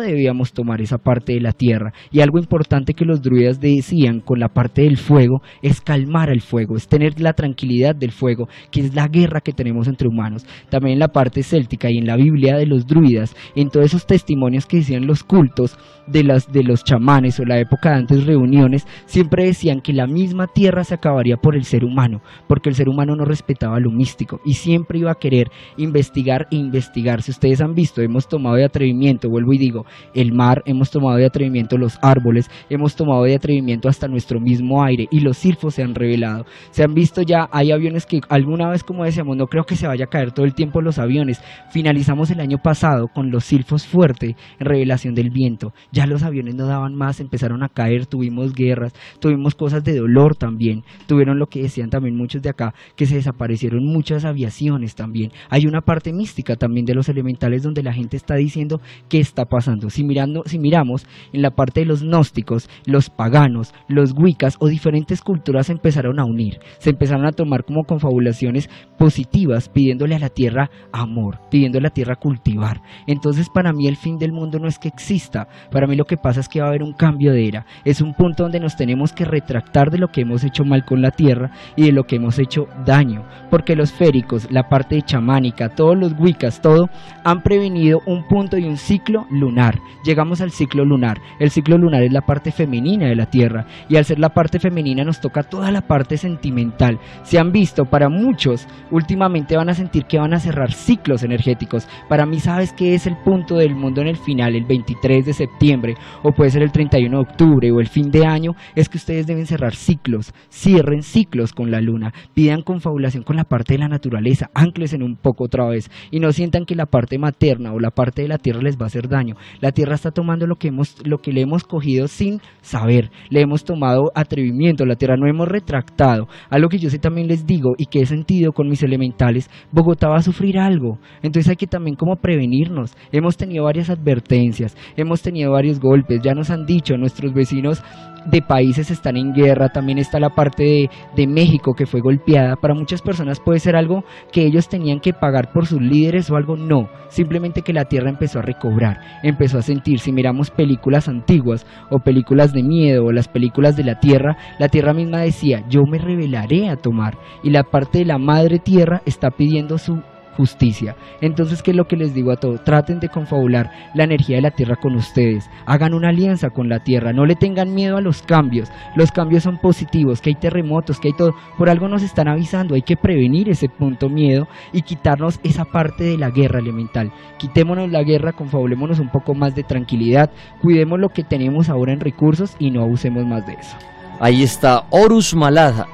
tomar esa parte de la tierra. Y algo importante que los druidas decían con la parte del fuego es calmar el fuego, es tener la tranquilidad del fuego, que es la guerra que tenemos entre humanos. También en la parte céltica y en la Biblia de los druidas, en todos esos testimonios que decían los cultos de, las, de los chamanes o la época de antes reuniones, siempre decían que la misma tierra se acabaría por el ser humano, porque el ser humano no respetaba lo místico y siempre iba a querer investigar e investigar. Si ustedes han visto, hemos tomado de atrevimiento, vuelvo y digo, el mar, hemos tomado de atrevimiento los árboles, hemos tomado de atrevimiento hasta nuestro mismo aire y los silfos se han revelado. Se han visto ya, hay aviones que alguna vez, como decíamos, no creo que se vaya a caer todo el tiempo los aviones. Finalizamos el año pasado con los silfos fuerte en revelación del viento. Ya los aviones no daban más, empezaron a caer, tuvimos guerras, tuvimos cosas de dolor también. Tuvieron lo que decían también muchos de acá, que se desaparecieron muchas aviaciones también. Hay una parte mística también de los elementales donde la gente está diciendo qué está pasando. Si si miramos en la parte de los gnósticos, los paganos, los wiccas o diferentes culturas se empezaron a unir, se empezaron a tomar como confabulaciones positivas, pidiéndole a la tierra amor, pidiéndole a la tierra cultivar. Entonces para mí el fin del mundo no es que exista, para mí lo que pasa es que va a haber un cambio de era, es un punto donde nos tenemos que retractar de lo que hemos hecho mal con la tierra y de lo que hemos hecho daño, porque los féricos, la parte chamánica, todos los wiccas, todo, han prevenido un punto y un ciclo lunar llegamos al ciclo lunar. El ciclo lunar es la parte femenina de la Tierra y al ser la parte femenina nos toca toda la parte sentimental. Se han visto, para muchos, últimamente van a sentir que van a cerrar ciclos energéticos. Para mí, ¿sabes qué es el punto del mundo en el final, el 23 de septiembre o puede ser el 31 de octubre o el fin de año? Es que ustedes deben cerrar ciclos, cierren ciclos con la luna, pidan confabulación con la parte de la naturaleza, ancles en un poco otra vez y no sientan que la parte materna o la parte de la tierra les va a hacer daño. La tierra está tomando lo que, hemos, lo que le hemos cogido sin saber, le hemos tomado atrevimiento, la tierra no hemos retractado. Algo que yo sé también les digo y que he sentido con mis elementales, Bogotá va a sufrir algo, entonces hay que también como prevenirnos. Hemos tenido varias advertencias, hemos tenido varios golpes, ya nos han dicho nuestros vecinos de países están en guerra, también está la parte de, de, México que fue golpeada. Para muchas personas puede ser algo que ellos tenían que pagar por sus líderes o algo, no, simplemente que la tierra empezó a recobrar, empezó a sentir, si miramos películas antiguas o películas de miedo o las películas de la tierra, la tierra misma decía, yo me revelaré a tomar y la parte de la madre tierra está pidiendo su justicia. Entonces, ¿qué es lo que les digo a todos? Traten de confabular la energía de la tierra con ustedes. Hagan una alianza con la tierra. No le tengan miedo a los cambios. Los cambios son positivos, que hay terremotos, que hay todo. Por algo nos están avisando. Hay que prevenir ese punto miedo y quitarnos esa parte de la guerra elemental. Quitémonos la guerra, confabulémonos un poco más de tranquilidad. Cuidemos lo que tenemos ahora en recursos y no abusemos más de eso. Ahí está Horus Malada,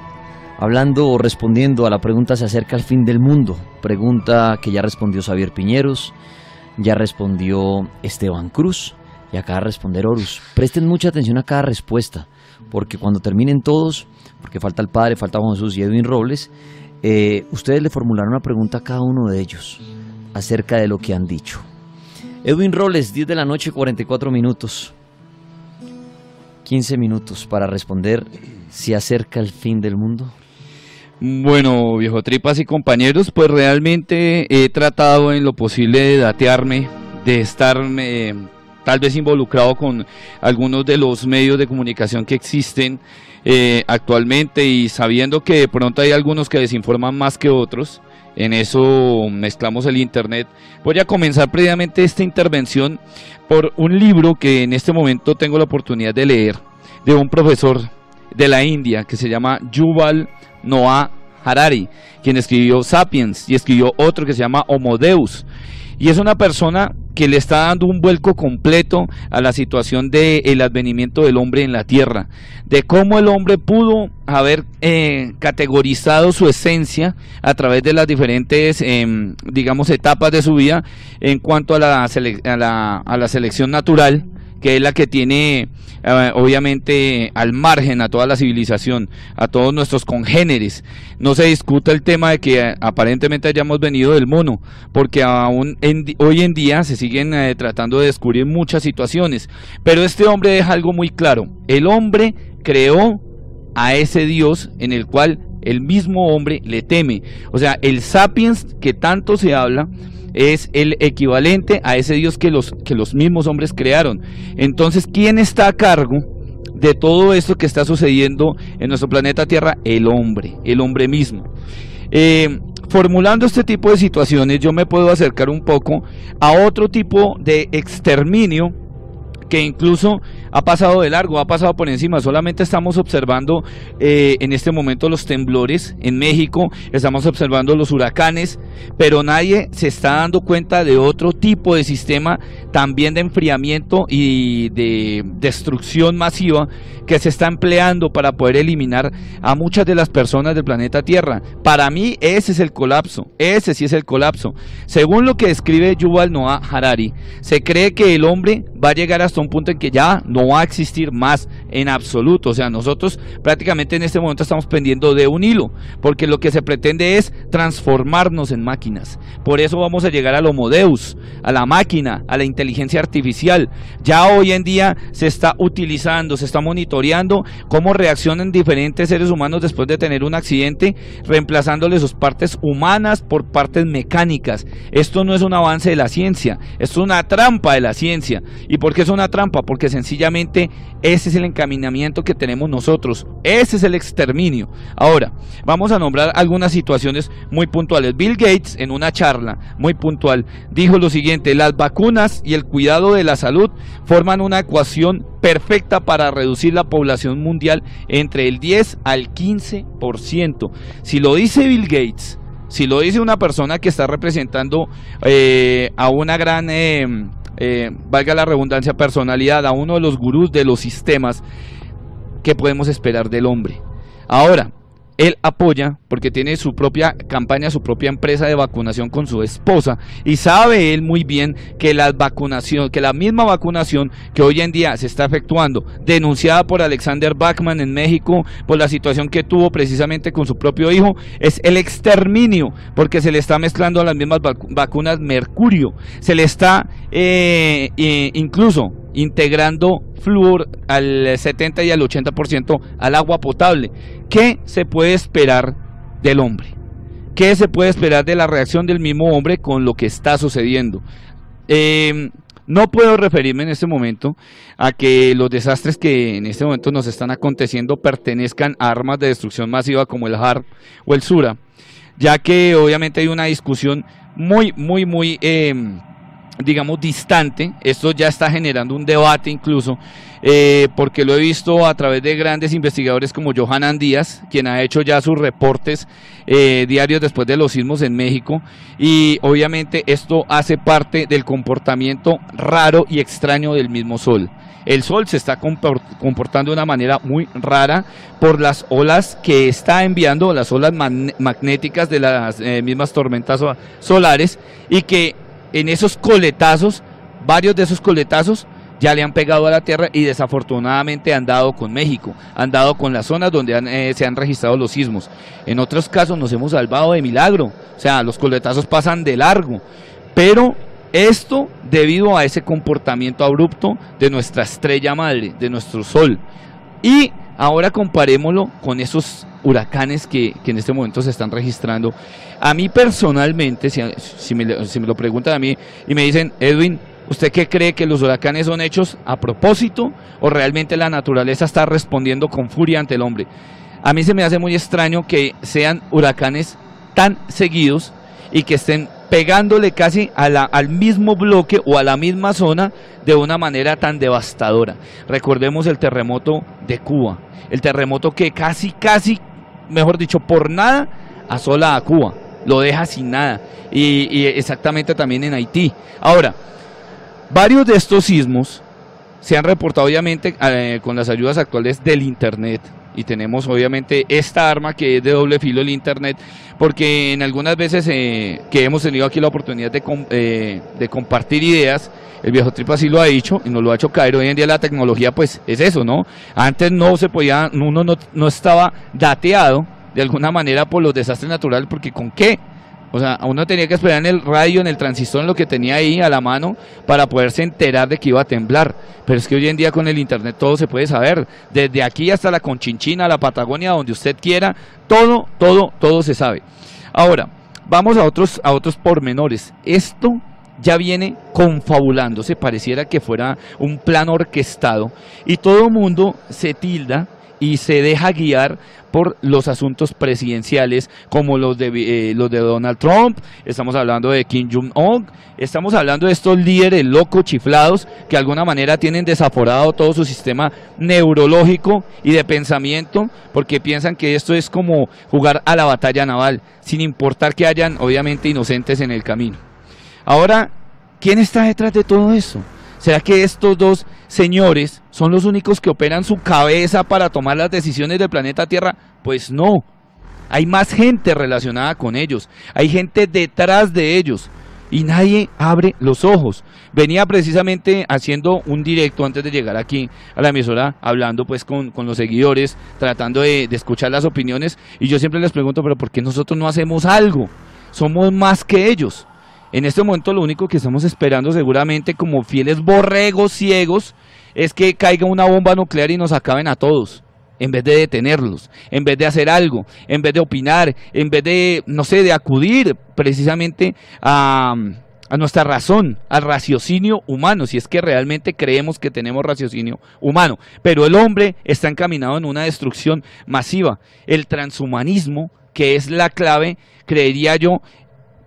hablando o respondiendo a la pregunta se acerca al fin del mundo. Pregunta que ya respondió Xavier Piñeros, ya respondió Esteban Cruz y acaba de responder Horus. Presten mucha atención a cada respuesta, porque cuando terminen todos, porque falta el Padre, falta Juan Jesús y Edwin Robles, eh, ustedes le formularon una pregunta a cada uno de ellos acerca de lo que han dicho. Edwin Robles, 10 de la noche, 44 minutos. 15 minutos para responder si acerca el fin del mundo. Bueno, viejo tripas y compañeros, pues realmente he tratado en lo posible de datearme, de estarme tal vez involucrado con algunos de los medios de comunicación que existen eh, actualmente y sabiendo que de pronto hay algunos que desinforman más que otros, en eso mezclamos el Internet. Voy a comenzar previamente esta intervención por un libro que en este momento tengo la oportunidad de leer de un profesor de la India que se llama Yuval Noah Harari, quien escribió Sapiens y escribió otro que se llama Homo Deus. Y es una persona que le está dando un vuelco completo a la situación del advenimiento del hombre en la tierra, de cómo el hombre pudo haber eh, categorizado su esencia a través de las diferentes, em, digamos, etapas de su vida en cuanto a la, a la, a la selección natural, que es la que tiene eh, obviamente al margen a toda la civilización, a todos nuestros congéneres. No se discuta el tema de que eh, aparentemente hayamos venido del mono, porque aún hoy en día se siguen eh, tratando de descubrir muchas situaciones. Pero este hombre deja algo muy claro. El hombre creó a ese Dios en el cual el mismo hombre le teme. O sea, el sapiens que tanto se habla es el equivalente a ese Dios que los, que los mismos hombres crearon. Entonces, ¿quién está a cargo de todo esto que está sucediendo en nuestro planeta Tierra? El hombre, el hombre mismo. Eh, formulando este tipo de situaciones, yo me puedo acercar un poco a otro tipo de exterminio que incluso ha pasado de largo, ha pasado por encima. Solamente estamos observando eh, en este momento los temblores en México, estamos observando los huracanes, pero nadie se está dando cuenta de otro tipo de sistema también de enfriamiento y de destrucción masiva que se está empleando para poder eliminar a muchas de las personas del planeta Tierra. Para mí ese es el colapso, ese sí es el colapso. Según lo que describe Yuval Noah Harari, se cree que el hombre va a llegar hasta un punto en que ya no va a existir más en absoluto. O sea, nosotros prácticamente en este momento estamos pendiendo de un hilo, porque lo que se pretende es transformarnos en máquinas. Por eso vamos a llegar al Homo Deus, a la máquina, a la inteligencia artificial. Ya hoy en día se está utilizando, se está monitoreando cómo reaccionan diferentes seres humanos después de tener un accidente, reemplazándole sus partes humanas por partes mecánicas. Esto no es un avance de la ciencia, es una trampa de la ciencia. ¿Y por qué es una trampa? Porque sencillamente ese es el encaminamiento que tenemos nosotros. Ese es el exterminio. Ahora, vamos a nombrar algunas situaciones muy puntuales. Bill Gates, en una charla muy puntual, dijo lo siguiente, las vacunas y el cuidado de la salud forman una ecuación perfecta para reducir la población mundial entre el 10 al 15%. Si lo dice Bill Gates, si lo dice una persona que está representando eh, a una gran... Eh, eh, valga la redundancia, personalidad, a uno de los gurús de los sistemas que podemos esperar del hombre. Ahora, él apoya porque tiene su propia campaña, su propia empresa de vacunación con su esposa y sabe él muy bien que la vacunación, que la misma vacunación que hoy en día se está efectuando, denunciada por Alexander Bachman en México por la situación que tuvo precisamente con su propio hijo, es el exterminio porque se le está mezclando a las mismas vacunas mercurio, se le está eh, eh, incluso integrando flúor al 70 y al 80% al agua potable. ¿Qué se puede esperar del hombre? ¿Qué se puede esperar de la reacción del mismo hombre con lo que está sucediendo? Em, no puedo referirme en este momento a que los desastres que en este momento nos están aconteciendo pertenezcan a armas de destrucción masiva como el HARP o el SURA, ya que obviamente hay una discusión muy, muy, muy... Em, digamos, distante. Esto ya está generando un debate incluso, eh, porque lo he visto a través de grandes investigadores como Johanan Díaz, quien ha hecho ya sus reportes eh, diarios después de los sismos en México. Y obviamente esto hace parte del comportamiento raro y extraño del mismo Sol. El Sol se está comportando de una manera muy rara por las olas que está enviando, las olas magnéticas de las eh, mismas tormentas solares y que en esos coletazos, varios de esos coletazos ya le han pegado a la tierra y desafortunadamente han dado con México, han dado con las zonas donde eh, se han registrado los sismos. En otros casos nos hemos salvado de milagro, o sea, los coletazos pasan de largo, pero esto debido a ese comportamiento abrupto de nuestra estrella madre, de nuestro sol. Y ahora comparémoslo con esos huracanes que, en este momento se están registrando. A mí personalmente, si, me, si me lo preguntan a mí y me dicen, Edwin, ¿Usted qué cree que los huracanes son hechos a propósito o realmente la naturaleza está respondiendo con furia ante el hombre? A mí se me hace muy extraño que sean huracanes tan seguidos y que estén pegándole casi al mismo bloque o a la misma zona de una manera tan devastadora. Recordemos el terremoto de Cuba, el terremoto que casi, casi, mejor dicho, por nada asola a Cuba, lo deja sin nada. Y, y exactamente también en Haití. Ahora, varios de estos sismos se han reportado obviamente eh, con las ayudas actuales del Internet. Y tenemos obviamente esta arma que es de doble filo el Internet, porque en algunas veces eh, que hemos tenido aquí la oportunidad de, eh, de compartir ideas, el viejo trip así lo ha dicho y nos lo ha hecho caer. Hoy en día la tecnología pues es eso, ¿no? Antes no se podía, uno no, no estaba dateado de alguna manera por los desastres naturales, porque ¿con qué? O sea, uno tenía que esperar en el radio, en el transistor, lo que tenía ahí a la mano para poderse enterar de que iba a temblar. Pero es que hoy en día con el internet todo se puede saber. Desde aquí hasta la Conchinchina, la Patagonia, donde usted quiera, todo, todo, todo se sabe. Ahora, vamos a otros, a otros pormenores. Esto ya viene confabulándose, pareciera que fuera un plan orquestado y todo mundo se tilda y se deja guiar por los asuntos presidenciales como los de, eh, los de Donald Trump, estamos hablando de Kim Jong-un, estamos hablando de estos líderes locos, chiflados, que de alguna manera tienen desaforado todo su sistema neurológico y de pensamiento, porque piensan que esto es como jugar a la batalla naval, sin importar que hayan obviamente inocentes en el camino. Ahora, ¿quién está detrás de todo eso? ¿Será que estos dos señores son los únicos que operan su cabeza para tomar las decisiones del planeta Tierra? Pues no. Hay más gente relacionada con ellos. Hay gente detrás de ellos. Y nadie abre los ojos. Venía precisamente haciendo un directo antes de llegar aquí a la emisora, hablando pues con, con los seguidores, tratando de, de escuchar las opiniones. Y yo siempre les pregunto, pero ¿por qué nosotros no hacemos algo? Somos más que ellos. En este momento lo único que estamos esperando seguramente como fieles borregos ciegos es que caiga una bomba nuclear y nos acaben a todos. En vez de detenerlos, en vez de hacer algo, en vez de opinar, en vez de, no sé, de acudir precisamente a, a nuestra razón, al raciocinio humano, si es que realmente creemos que tenemos raciocinio humano. Pero el hombre está encaminado en una destrucción masiva. El transhumanismo, que es la clave, creería yo,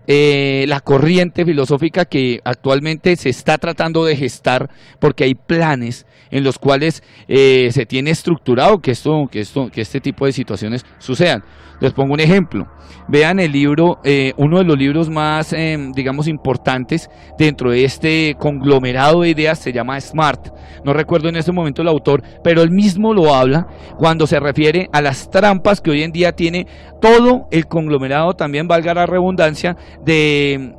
eh, la corriente filosófica que actualmente se está tratando de gestar porque hay planes en los cuales eh, se tiene estructurado que esto, que esto, que este tipo de situaciones sucedan. Les pongo un ejemplo. Vean el libro, eh, uno de los libros más, eh, digamos, importantes dentro de este conglomerado de ideas se llama Smart. No recuerdo en este momento el autor, pero él mismo lo habla cuando se refiere a las trampas que hoy en día tiene todo el conglomerado, también valga la redundancia, de,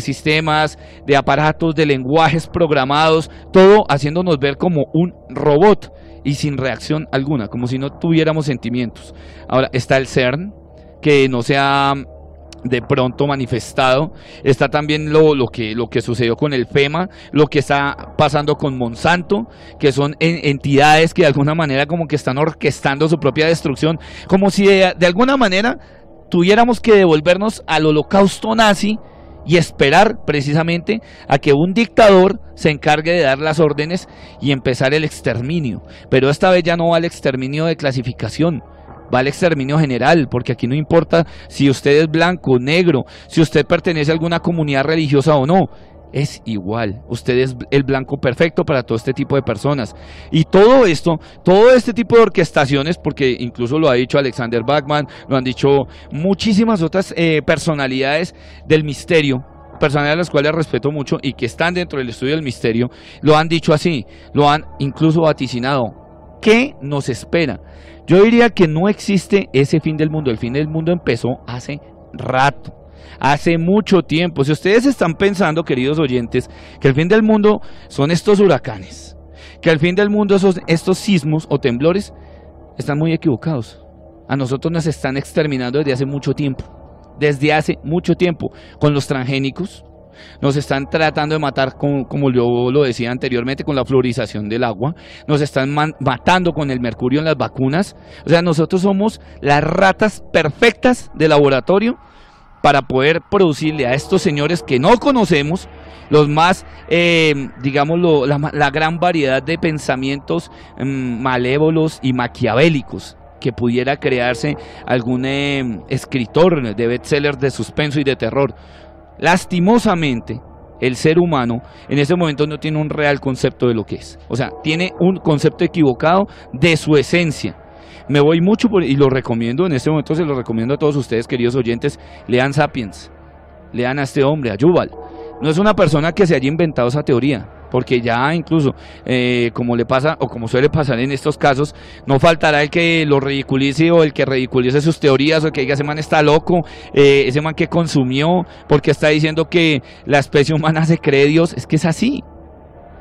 sistemas, de aparatos, de lenguajes programados, todo haciéndonos ver como un robot y sin reacción alguna, como si no tuviéramos sentimientos. Ahora está el CERN, que no se ha de pronto manifestado. Está también lo, lo, que, lo que sucedió con el FEMA, lo que está pasando con Monsanto, que son en- entidades que de alguna manera como que están orquestando su propia destrucción, como si de, de alguna manera tuviéramos que devolvernos al holocausto nazi y esperar precisamente a que un dictador se encargue de dar las órdenes y empezar el exterminio. Pero esta vez ya no va el exterminio de clasificación, va al exterminio general, porque aquí no importa si usted es blanco, negro, si usted pertenece a alguna comunidad religiosa o no. Es igual, usted es el blanco perfecto para todo este tipo de personas. Y todo esto, todo este tipo de orquestaciones, porque incluso lo ha dicho Alexander Bachman, lo han dicho muchísimas otras eh, personalidades del misterio, personalidades a las cuales respeto mucho y que están dentro del estudio del misterio, lo han dicho así, lo han incluso vaticinado. ¿Qué nos espera? Yo diría que no existe ese fin del mundo. El fin del mundo empezó hace rato. Hace mucho tiempo. Si ustedes están pensando, queridos oyentes, que el fin del mundo son estos huracanes, que el fin del mundo son estos sismos o temblores, están muy equivocados. A nosotros nos están exterminando desde hace mucho tiempo. Desde hace mucho tiempo. Con los transgénicos. Nos están tratando de matar, como yo lo decía anteriormente, con la fluorización del agua. Nos están matando con el mercurio en las vacunas. O sea, nosotros somos las ratas perfectas de laboratorio para poder producirle a estos señores que no conocemos los más, eh, digámoslo, la, la, gran variedad de pensamientos mm, malévolos y maquiavélicos que pudiera crearse algún eh, escritor de bestsellers de suspenso y de terror. Lastimosamente, el ser humano en ese momento no tiene un real concepto de lo que es. O sea, tiene un concepto equivocado de su esencia. Me voy mucho por, y lo recomiendo, en este momento se lo recomiendo a todos ustedes, queridos oyentes, lean Sapiens, lean a este hombre, a Yuval. No es una persona que se haya inventado esa teoría, porque ya incluso, eh, como le pasa o como suele pasar en estos casos, no faltará el que lo ridiculice o el que ridiculice sus teorías o que diga ese man está loco, eh, ese man que consumió, porque está diciendo que la especie humana se cree Dios, es que es así.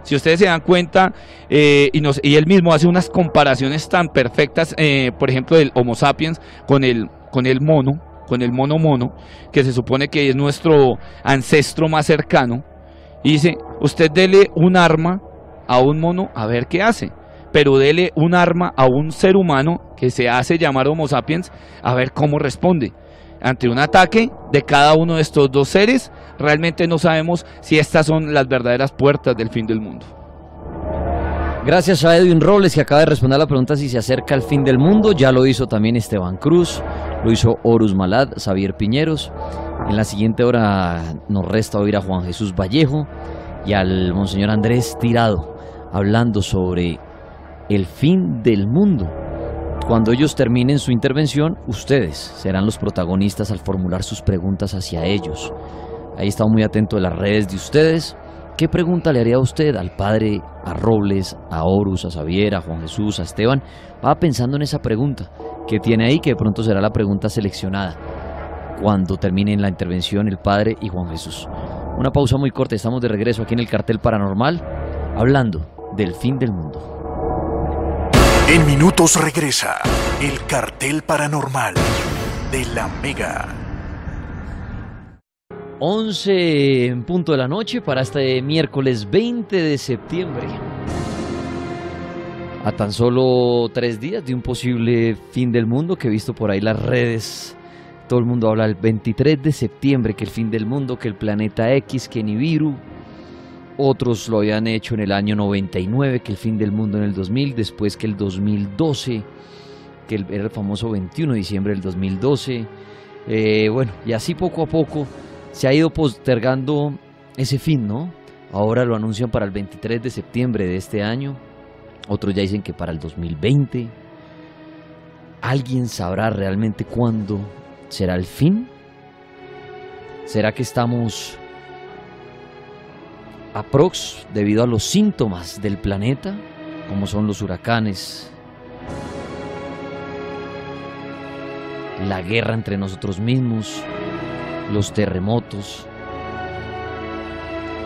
Si ustedes se dan cuenta, eh, y, él mismo hace unas comparaciones tan perfectas, por ejemplo, del Homo sapiens con el, con el mono, con el mono mono, que se supone que es nuestro ancestro más cercano, dice, usted dele un arma a un mono a ver qué hace, pero dele un arma a un ser humano que se hace llamar Homo sapiens a ver cómo responde. Ante un ataque de cada uno de estos dos seres, realmente no sabemos si estas son las verdaderas puertas del fin del mundo. Gracias a Edwin Robles que acaba de responder a la pregunta si se acerca el fin del mundo. Ya lo hizo también Esteban Cruz, lo hizo Horus Malad, Xavier Piñeros. En la siguiente hora nos resta oír a Juan Jesús Vallejo y al Monseñor Andrés Tirado hablando sobre el fin del mundo. Cuando ellos terminen su intervención, ustedes serán los protagonistas al formular sus preguntas hacia ellos. Ahí estamos muy atentos a las redes de ustedes. ¿Qué pregunta le haría usted al padre, a Robles, a Horus, a Xavier, a Juan Jesús, a Esteban? Va pensando en esa pregunta que tiene ahí, que de pronto será la pregunta seleccionada cuando terminen la intervención el Padre y Juan Jesús. Una pausa muy corta, estamos de regreso aquí en el cartel paranormal, hablando del fin del mundo. En minutos regresa el cartel paranormal de la Mega. 11 en punto de la noche para este miércoles 20 de septiembre. A tan solo tres días de un posible fin del mundo que he visto por ahí las redes todo el mundo habla el 23 de septiembre, que el fin del mundo, que el planeta X, que Nibiru. Otros lo habían hecho en el año 99, que el fin del mundo en el 2000, después que el 2012, que era el famoso 21 de diciembre del 2012. Eh, bueno, y así poco a poco se ha ido postergando ese fin, ¿no? Ahora lo anuncian para el 23 de septiembre de este año. Otros ya dicen que para el 2020. ¿Alguien sabrá realmente cuándo ¿Será el fin? ¿Será que estamos aprox debido a los síntomas del planeta, como son los huracanes, la guerra entre nosotros mismos, los terremotos?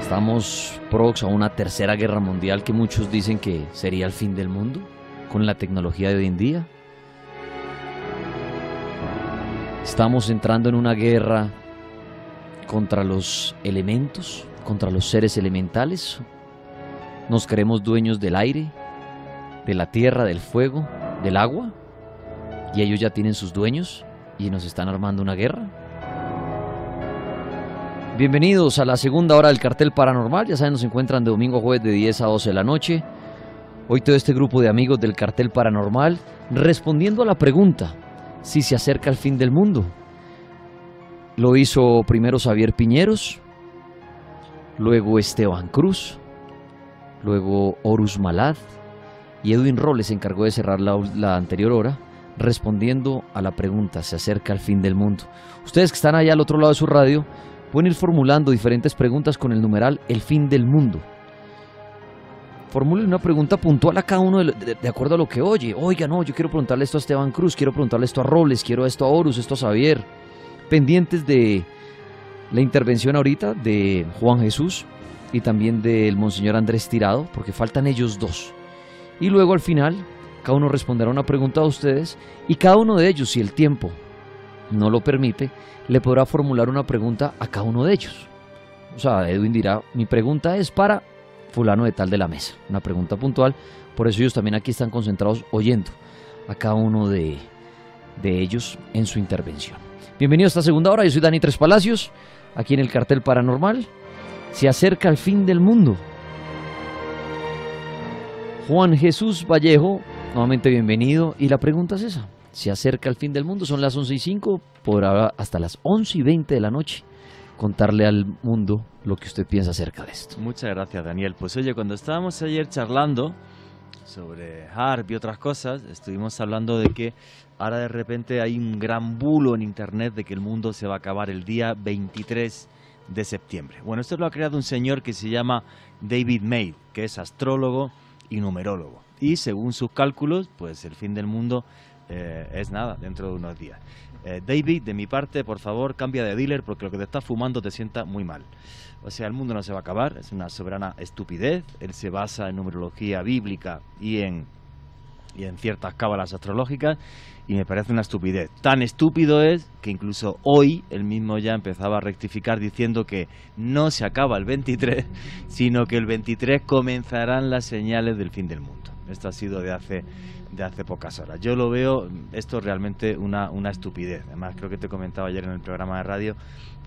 Estamos prox a una tercera guerra mundial que muchos dicen que sería el fin del mundo con la tecnología de hoy en día. Estamos entrando en una guerra contra los elementos, contra los seres elementales. Nos creemos dueños del aire, de la tierra, del fuego, del agua. Y ellos ya tienen sus dueños y nos están armando una guerra. Bienvenidos a la segunda hora del cartel paranormal. Ya saben, nos encuentran de domingo a jueves de 10 a 12 de la noche. Hoy todo este grupo de amigos del cartel paranormal respondiendo a la pregunta, si se acerca el fin del mundo. Lo hizo primero Xavier Piñeros, luego Esteban Cruz, luego Horus Malad y Edwin Robles se encargó de cerrar la, anterior hora respondiendo a la pregunta, ¿se acerca el fin del mundo? Ustedes que están allá al otro lado de su radio pueden ir formulando diferentes preguntas con el numeral El fin del mundo formule una pregunta puntual a cada uno de, acuerdo a lo que oye. Oiga, no, yo quiero preguntarle esto a Esteban Cruz, quiero preguntarle esto a Robles, quiero esto a Horus, esto a Xavier. Pendientes de la intervención ahorita de Juan Jesús y también del Monseñor Andrés Tirado, porque faltan ellos dos. Y luego al final, cada uno responderá una pregunta a ustedes y cada uno de ellos, si el tiempo no lo permite, le podrá formular una pregunta a cada uno de ellos. O sea, Edwin dirá, mi pregunta es para fulano de tal de la mesa. Una pregunta puntual. Por eso ellos también aquí están concentrados oyendo a cada uno de, ellos en su intervención. Bienvenido a esta segunda hora. Yo soy Dani Tres Palacios, aquí en el cartel paranormal. Se acerca el fin del mundo. Juan Jesús Vallejo, nuevamente bienvenido. Y la pregunta es esa. Se acerca el fin del mundo, son las 11 y 5, por ahora hasta las 11 y 20 de la noche contarle al mundo lo que usted piensa acerca de esto. Muchas gracias, Daniel. Pues oye, cuando estábamos ayer charlando sobre HARP y otras cosas, estuvimos hablando de que ahora de repente hay un gran bulo en Internet de que el mundo se va a acabar el día 23 de septiembre. Bueno, esto lo ha creado un señor que se llama David May, que es astrólogo y numerólogo. Y según sus cálculos, pues el fin del mundo eh, es nada, dentro de unos días. Eh, David, de mi parte, por favor, cambia de dealer porque lo que te está fumando te sienta muy mal. O sea, el mundo no se va a acabar, es una soberana estupidez. Él se basa en numerología bíblica y en, y en ciertas cábalas astrológicas y me parece una estupidez. Tan estúpido es que incluso hoy él mismo ya empezaba a rectificar diciendo que no se acaba el 23, *laughs* sino que el 23 comenzarán las señales del fin del mundo. Esto ha sido de hace de hace pocas horas. Yo lo veo esto realmente una, una estupidez. Además, creo que te comentaba ayer en el programa de radio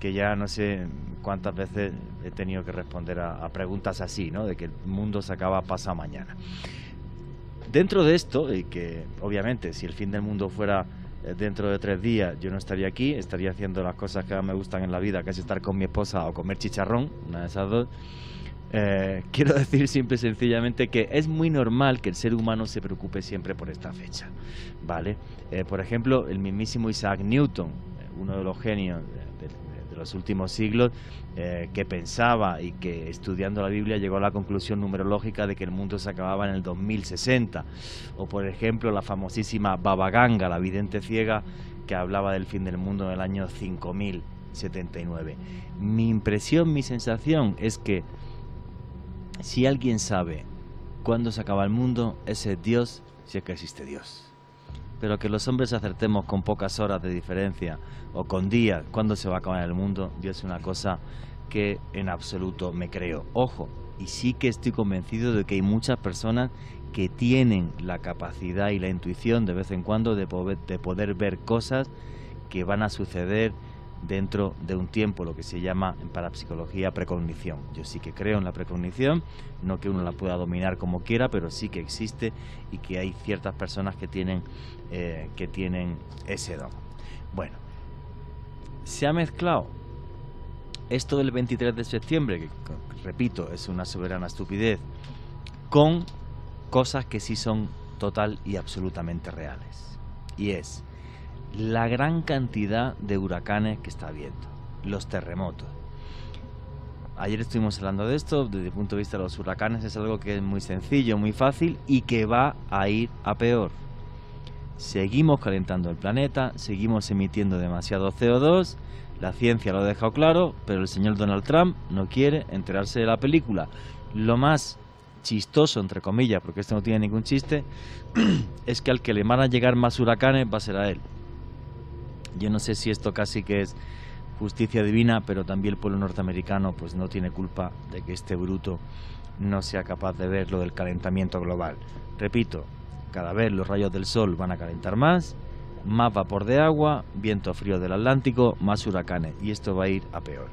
que ya no sé cuántas veces he tenido que responder a, preguntas así, ¿no? De que el mundo se acaba pasado mañana. Dentro de esto, y que obviamente si el fin del mundo fuera eh, dentro de tres días yo no estaría aquí, estaría haciendo las cosas que más me gustan en la vida, que es estar con mi esposa o comer chicharrón, una de esas dos. Eh, *laughs* quiero decir simple y sencillamente que es muy normal que el ser humano se preocupe siempre por esta fecha, ¿vale? Eh, por ejemplo, el mismísimo Isaac Newton, eh, uno de los genios los últimos siglos, que pensaba y que estudiando la Biblia llegó a la conclusión numerológica de que el mundo se acababa en el 2060. O por ejemplo, la famosísima Baba Ganga, la vidente ciega, que hablaba del fin del mundo en el año 5079. Mi impresión, mi sensación es que si alguien sabe cuándo se acaba el mundo, ese es Dios, si es que existe Dios. Pero que los hombres acertemos con pocas horas de diferencia o con días cuándo se va a acabar el mundo, Dios es una cosa que en absoluto me creo. Ojo, y sí que estoy convencido de que hay muchas personas que tienen la capacidad y la intuición de vez en cuando de poder, de poder ver cosas que van a suceder dentro de un tiempo, lo que se llama en parapsicología precognición. Yo sí que creo en la precognición, no que uno la pueda dominar como quiera, pero sí que existe y que hay ciertas personas que tienen, eh, que tienen ese don. Bueno, se ha mezclado esto del 23 de septiembre, que repito, es una soberana estupidez, con cosas que sí son total y absolutamente reales. Y es la gran cantidad de huracanes que está habiendo, los terremotos. Ayer estuvimos hablando de esto, desde el punto de vista de los huracanes es algo que es muy sencillo, muy fácil y que va a ir a peor. Seguimos calentando el planeta, seguimos emitiendo demasiado CO2, la ciencia lo ha dejado claro, pero el señor Donald Trump no quiere enterarse de la película. Lo más chistoso, entre comillas, porque esto no tiene ningún chiste, *clears throat* es que al que le van a llegar más huracanes va a ser a él. Yo no sé si esto casi que es justicia divina, pero también el pueblo norteamericano pues no tiene culpa de que este bruto no sea capaz de ver lo del calentamiento global. Repito, cada vez los rayos del sol van a calentar más, más vapor de agua, viento frío del Atlántico, más huracanes y esto va a ir a peor.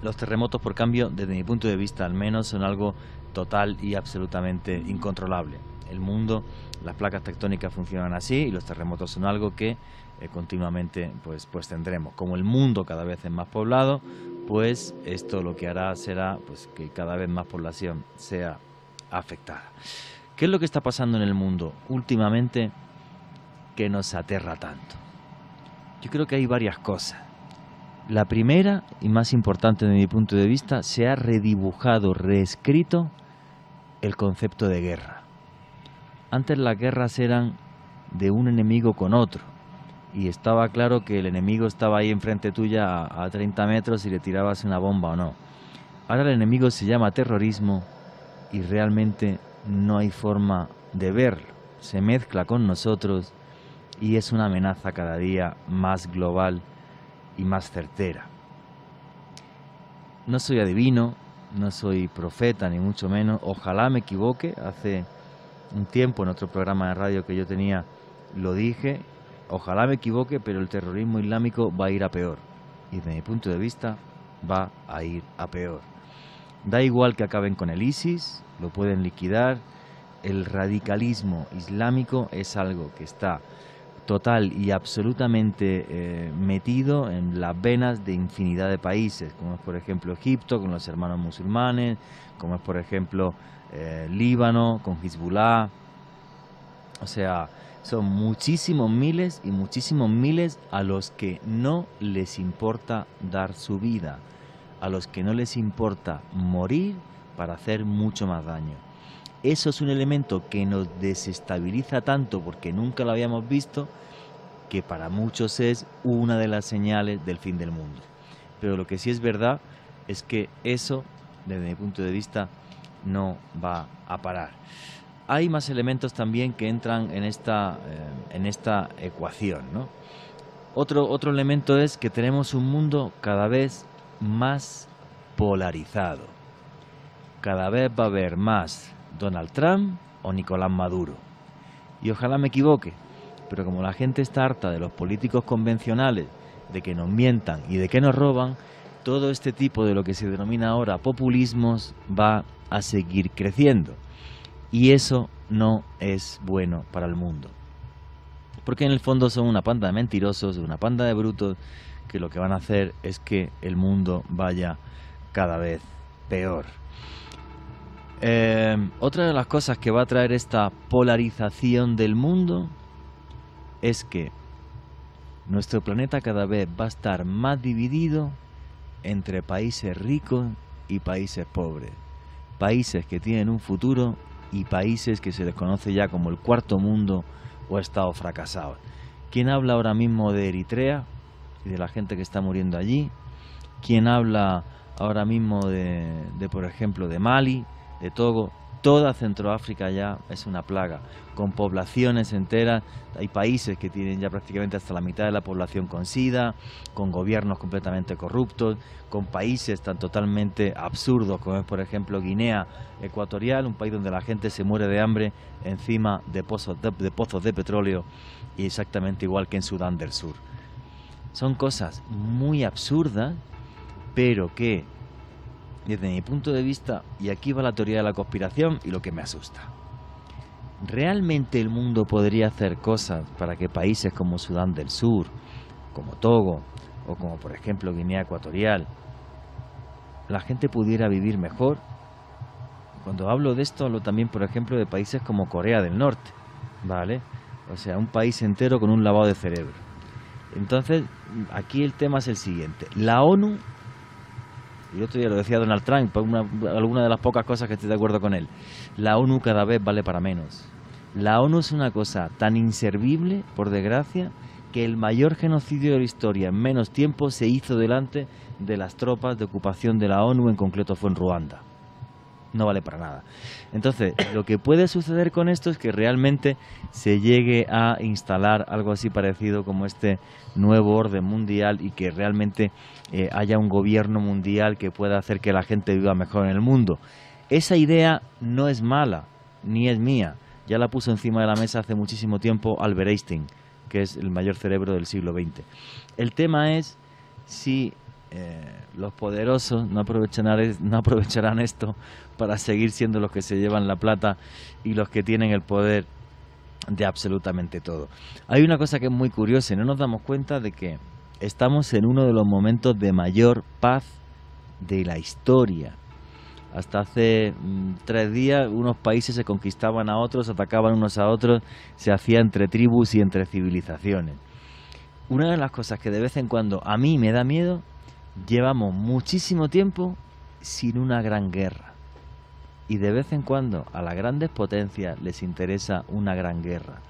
Los terremotos, por cambio, desde mi punto de vista al menos, son algo total y absolutamente incontrolable. El mundo, las placas tectónicas funcionan así y los terremotos son algo que eh, continuamente pues, pues tendremos. Como el mundo cada vez es más poblado, pues esto lo que hará será pues, que cada vez más población sea afectada. ¿Qué es lo que está pasando en el mundo últimamente que nos aterra tanto? Yo creo que hay varias cosas. La primera y más importante de mi punto de vista, se ha redibujado, reescrito el concepto de guerra. Antes las guerras eran de un enemigo con otro, y estaba claro que el enemigo estaba ahí enfrente tuya a, 30 metros y le tirabas una bomba o no. Ahora el enemigo se llama terrorismo y realmente no hay forma de verlo. Se mezcla con nosotros y es una amenaza cada día más global y más certera. No soy adivino, no soy profeta, ni mucho menos. Ojalá me equivoque. Hace un tiempo en otro programa de radio que yo tenía lo dije Ojalá me equivoque, pero el terrorismo islámico va a ir a peor. Y desde mi punto de vista, va a ir a peor. Da igual que acaben con el ISIS, lo pueden liquidar. El radicalismo islámico es algo que está total y absolutamente eh, metido en las venas de infinidad de países, como es por ejemplo Egipto con los hermanos musulmanes, como es por ejemplo eh, Líbano con Hezbollah. O sea, son muchísimos miles y muchísimos miles a los que no les importa dar su vida, a los que no les importa morir para hacer mucho más daño. Eso es un elemento que nos desestabiliza tanto porque nunca lo habíamos visto, que para muchos es una de las señales del fin del mundo. Pero lo que sí es verdad es que eso, desde mi punto de vista, no va a parar. Hay más elementos también que entran en esta, eh, en esta ecuación. Otro, otro elemento es que tenemos un mundo cada vez más polarizado. Cada vez va a haber más Donald Trump o Nicolás Maduro. Y ojalá me equivoque, pero como la gente está harta de los políticos convencionales, de que nos mientan y de que nos roban, todo este tipo de lo que se denomina ahora populismos va a seguir creciendo. Y eso no es bueno para el mundo. Porque en el fondo son una panda de mentirosos, una panda de brutos, que lo que van a hacer es que el mundo vaya cada vez peor. Eh, otra de las cosas que va a traer esta polarización del mundo es que nuestro planeta cada vez va a estar más dividido entre países ricos y países pobres. Países que tienen un futuro y países que se les conoce ya como el cuarto mundo o estado fracasado. ¿Quién habla ahora mismo de Eritrea y de la gente que está muriendo allí? ¿Quién habla ahora mismo de por ejemplo, de Mali, de Togo? Toda Centroáfrica ya es una plaga, con poblaciones enteras. Hay países que tienen ya prácticamente hasta la mitad de la población con SIDA, con gobiernos completamente corruptos, con países tan totalmente absurdos como es, por ejemplo, Guinea Ecuatorial, un país donde la gente se muere de hambre encima de pozos de, de pozos de petróleo y exactamente igual que en Sudán del Sur. Son cosas muy absurdas, pero que desde mi punto de vista, y aquí va la teoría de la conspiración y lo que me asusta. ¿Realmente el mundo podría hacer cosas para que países como Sudán del Sur, como Togo, o como por ejemplo Guinea Ecuatorial, la gente pudiera vivir mejor? Cuando hablo de esto, hablo también, por ejemplo, de países como Corea del Norte, ¿vale? O sea, un país entero con un lavado de cerebro. Entonces, aquí el tema es el siguiente. La ONU y otro día lo decía Donald Trump, una, alguna de las pocas cosas que estoy de acuerdo con él. La ONU cada vez vale para menos. La ONU es una cosa tan inservible, por desgracia, que el mayor genocidio de la historia en menos tiempo se hizo delante de las tropas de ocupación de la ONU, en concreto fue en Ruanda no vale para nada. Entonces, lo que puede suceder con esto es que realmente se llegue a instalar algo así parecido como este nuevo orden mundial y que realmente eh, haya un gobierno mundial que pueda hacer que la gente viva mejor en el mundo. Esa idea no es mala, ni es mía. Ya la puso encima de la mesa hace muchísimo tiempo Albert Einstein, que es el mayor cerebro del siglo XX. El tema es si eh, los poderosos no aprovecharán, no aprovecharán esto para seguir siendo los que se llevan la plata y los que tienen el poder de absolutamente todo. Hay una cosa que es muy curiosa y no nos damos cuenta de que estamos en uno de los momentos de mayor paz de la historia. Hasta hace mm, tres días unos países se conquistaban a otros, atacaban unos a otros, se hacía entre tribus y entre civilizaciones. Una de las cosas que de vez en cuando a mí me da miedo Llevamos muchísimo tiempo sin una gran guerra. Y de vez en cuando a las grandes potencias les interesa una gran guerra,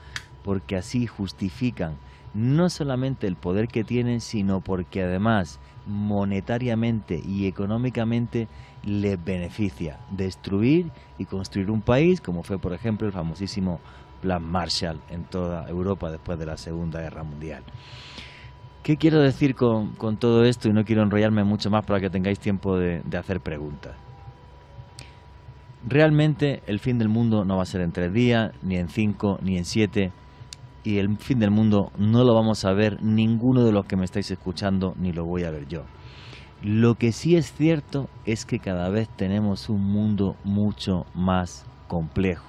porque así justifican no solamente el poder que tienen, sino porque además monetariamente y económicamente les beneficia destruir y construir un país, como fue por ejemplo el famosísimo Plan Marshall en toda Europa después de la Segunda Guerra Mundial. ¿Qué quiero decir con, todo esto? Y no quiero enrollarme mucho más para que tengáis tiempo de, de hacer preguntas. Realmente el fin del mundo no va a ser en tres días, ni en cinco, ni en siete. Y el fin del mundo no lo vamos a ver ninguno de los que me estáis escuchando, ni lo voy a ver yo. Lo que sí es cierto es que cada vez tenemos un mundo mucho más complejo.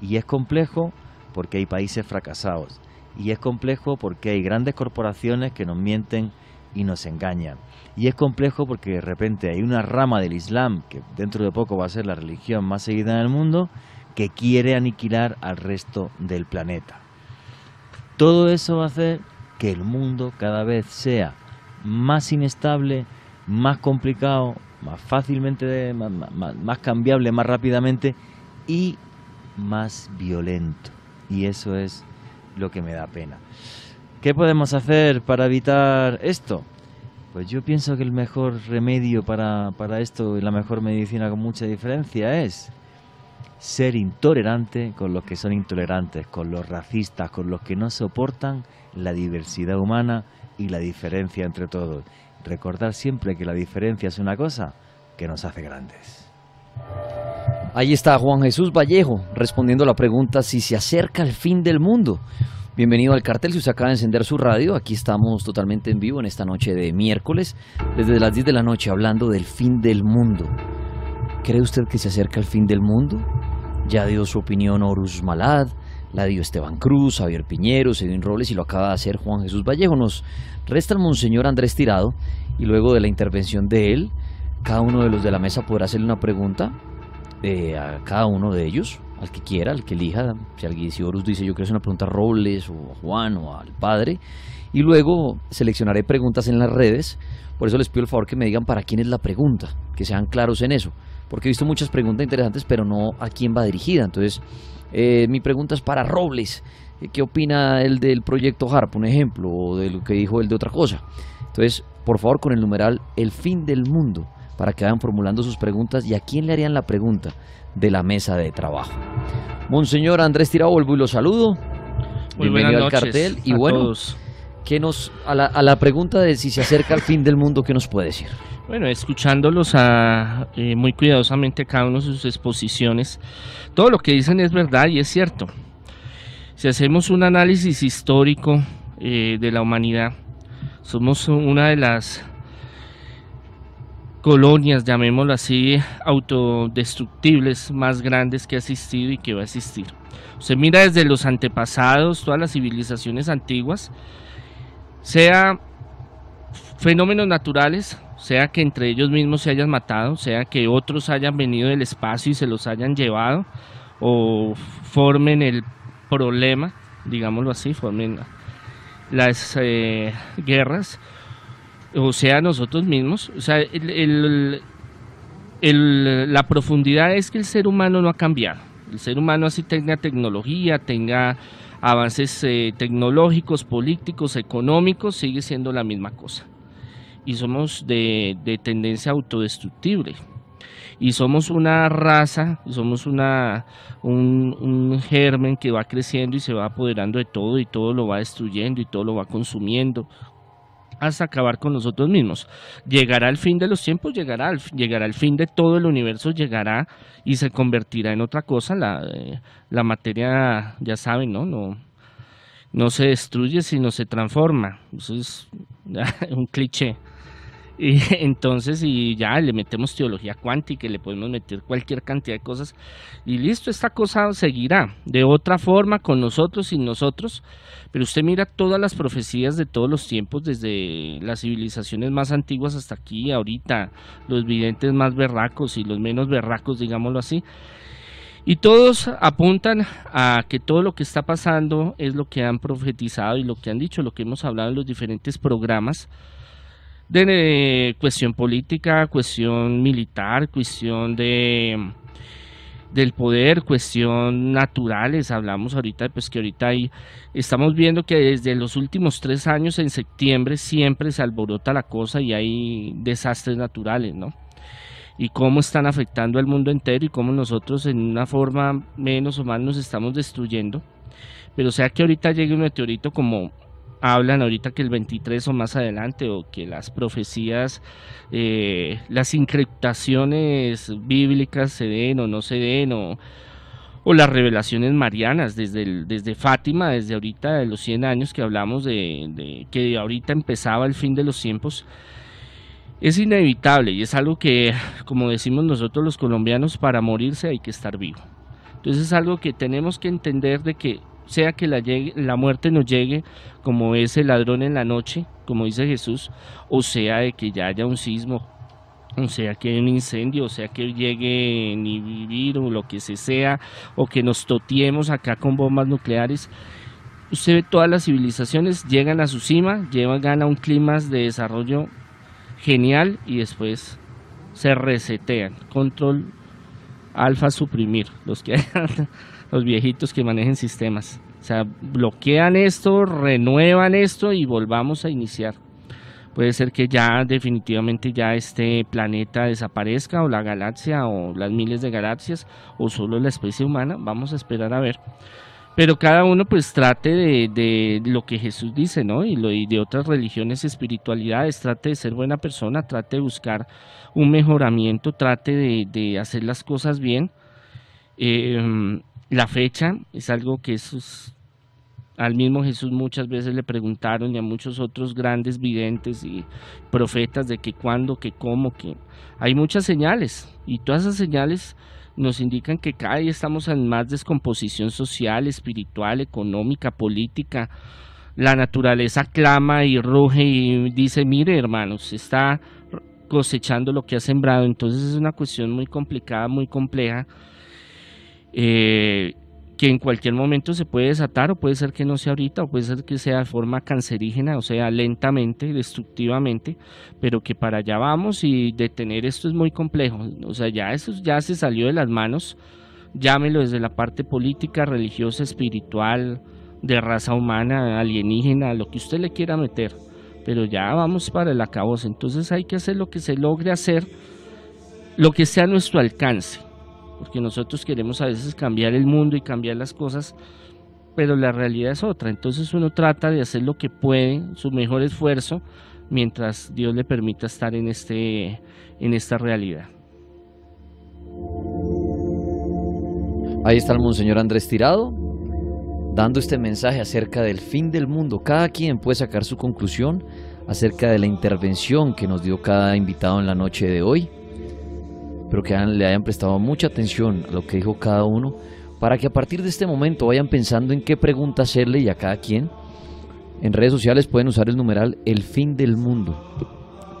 Y es complejo porque hay países fracasados. Y es complejo porque hay grandes corporaciones que nos mienten y nos engañan. Y es complejo porque de repente hay una rama del Islam, que dentro de poco va a ser la religión más seguida en el mundo, que quiere aniquilar al resto del planeta. Todo eso va a hacer que el mundo cada vez sea más inestable, más complicado, más fácilmente, más, más, cambiable, más rápidamente y más violento. Y eso es lo que me da pena. ¿Qué podemos hacer para evitar esto? Pues yo pienso que el mejor remedio para, para esto y la mejor medicina con mucha diferencia es ser intolerante con los que son intolerantes, con los racistas, con los que no soportan la diversidad humana y la diferencia entre todos. Recordar siempre que la diferencia es una cosa que nos hace grandes. Ahí está Juan Jesús Vallejo respondiendo la pregunta si se acerca el fin del mundo. Bienvenido al cartel, si usted acaba de encender su radio, aquí estamos totalmente en vivo en esta noche de miércoles, desde las 10 de la noche hablando del fin del mundo. ¿Cree usted que se acerca el fin del mundo? Ya dio su opinión Horus Malad, la dio Esteban Cruz, Javier Piñero, Edwin Robles y lo acaba de hacer Juan Jesús Vallejo. Nos resta el Monseñor Andrés Tirado y luego de la intervención de él, cada uno de los de la mesa podrá hacerle una pregunta a cada uno de ellos, al que quiera, al que elija. Si alguien, si dice yo quiero hacer una pregunta a Robles o a Juan o al padre, y luego seleccionaré preguntas en las redes. Por eso les pido el favor que me digan para quién es la pregunta, que sean claros en eso, porque he visto muchas preguntas interesantes, pero no a quién va dirigida. Entonces, eh, mi pregunta es para Robles. Eh, ¿Qué opina él del proyecto HARP, un ejemplo, o de lo que dijo él de otra cosa? Entonces, por favor, con el numeral El fin del mundo, para que vayan formulando sus preguntas y a quién le harían la pregunta de la mesa de trabajo. Monseñor Andrés Tirabolvo y lo saludo. Muy Bienvenido al cartel. Y bueno, ¿qué nos, a la, a la pregunta de si se acerca el fin del mundo, ¿qué nos puede decir? Bueno, escuchándolos a, eh, muy cuidadosamente cada uno de sus exposiciones, todo lo que dicen es verdad y es cierto. Si hacemos un análisis histórico eh, de la humanidad, somos una de las colonias, llamémoslo así, autodestructibles más grandes que ha existido y que va a existir. Se mira desde los antepasados, todas las civilizaciones antiguas, sea fenómenos naturales, sea que entre ellos mismos se hayan matado, sea que otros hayan venido del espacio y se los hayan llevado, o formen el problema, digámoslo así, formen las eh, guerras, o sea nosotros mismos. O sea, la profundidad es que el ser humano no ha cambiado. El ser humano así tenga tecnología, tenga avances eh, tecnológicos, políticos, económicos, sigue siendo la misma cosa y somos de, tendencia autodestructible. Y somos una raza, somos una, un, germen que va creciendo y se va apoderando de todo y todo lo va destruyendo y todo lo va consumiendo hasta acabar con nosotros mismos. Llegará el fin de los tiempos, llegará, llegará el fin de todo el universo, llegará y se convertirá en otra cosa. La, eh, la materia, ya saben, ¿no? No, no se destruye, sino se transforma. Eso es *laughs* un cliché. Y *laughs* entonces, y ya le metemos teología cuántica, le podemos meter cualquier cantidad de cosas, y listo, esta cosa seguirá de otra forma con nosotros, sin nosotros. Pero usted mira todas las profecías de todos los tiempos, desde las civilizaciones más antiguas hasta aquí, ahorita, los videntes más berracos y los menos berracos, digámoslo así. Y todos apuntan a que todo lo que está pasando es lo que han profetizado y lo que han dicho, lo que hemos hablado en los diferentes programas de cuestión política, cuestión militar, cuestión de del poder, cuestión naturales, hablamos ahorita, pues que ahorita hay, estamos viendo que desde los últimos tres años en septiembre siempre se alborota la cosa y hay desastres naturales, ¿no? Y cómo están afectando al mundo entero y cómo nosotros en una forma menos o más nos estamos destruyendo. Pero sea que ahorita llegue un meteorito como hablan ahorita que el 23 o más adelante, o que las profecías, eh, las encriptaciones bíblicas se den o no se den, o, o las revelaciones marianas desde, desde Fátima, desde ahorita de los 100 años que hablamos de, de, que ahorita empezaba el fin de los tiempos. es inevitable y es algo que, como decimos nosotros los colombianos, para morirse hay que estar vivo. Entonces es algo que tenemos que entender de que sea que la, muerte nos llegue como ese ladrón en la noche, como dice Jesús, o sea de que ya haya un sismo, o sea que haya un incendio, o sea que llegue ni vivir o lo que se sea, o que nos totiemos acá con bombas nucleares. Usted ve todas las civilizaciones llegan a su cima, llegan a un clima de desarrollo genial y después se resetean. Control alfa suprimir, los que *laughs* los viejitos que manejen sistemas. O sea, bloquean esto, renuevan esto y volvamos a iniciar. Puede ser que ya definitivamente ya este planeta desaparezca o la galaxia o las miles de galaxias o solo la especie humana. Vamos a esperar a ver. Pero cada uno pues trate de, lo que Jesús dice, ¿no? Y, lo, y de otras religiones, espiritualidades, trate de ser buena persona, trate de buscar un mejoramiento, trate de, hacer las cosas bien. Em, la fecha es algo que es, al mismo Jesús muchas veces le preguntaron y a muchos otros grandes videntes y profetas de que cuándo, que cómo, que hay muchas señales y todas esas señales nos indican que cada día estamos en más descomposición social, espiritual, económica, política. La naturaleza clama y ruge y dice, mire hermanos, está cosechando lo que ha sembrado. Entonces es una cuestión muy complicada, muy compleja. Eh, que en cualquier momento se puede desatar o puede ser que no sea ahorita o puede ser que sea de forma cancerígena, o sea, lentamente, destructivamente, pero que para allá vamos y detener esto es muy complejo, o sea, ya eso ya se salió de las manos, llámelo desde la parte política, religiosa, espiritual, de raza humana, alienígena, lo que usted le quiera meter, pero ya vamos para el acabose, entonces hay que hacer lo que se logre hacer, lo que sea a nuestro alcance porque nosotros queremos a veces cambiar el mundo y cambiar las cosas, pero la realidad es otra. Entonces uno trata de hacer lo que puede, su mejor esfuerzo, mientras Dios le permita estar en, este, en esta realidad. Ahí está el Monseñor Andrés Tirado, dando este mensaje acerca del fin del mundo. Cada quien puede sacar su conclusión acerca de la intervención que nos dio cada invitado en la noche de hoy pero que le hayan prestado mucha atención a lo que dijo cada uno, para que a partir de este momento vayan pensando en qué pregunta hacerle y a cada quien. En redes sociales pueden usar el numeral El fin del mundo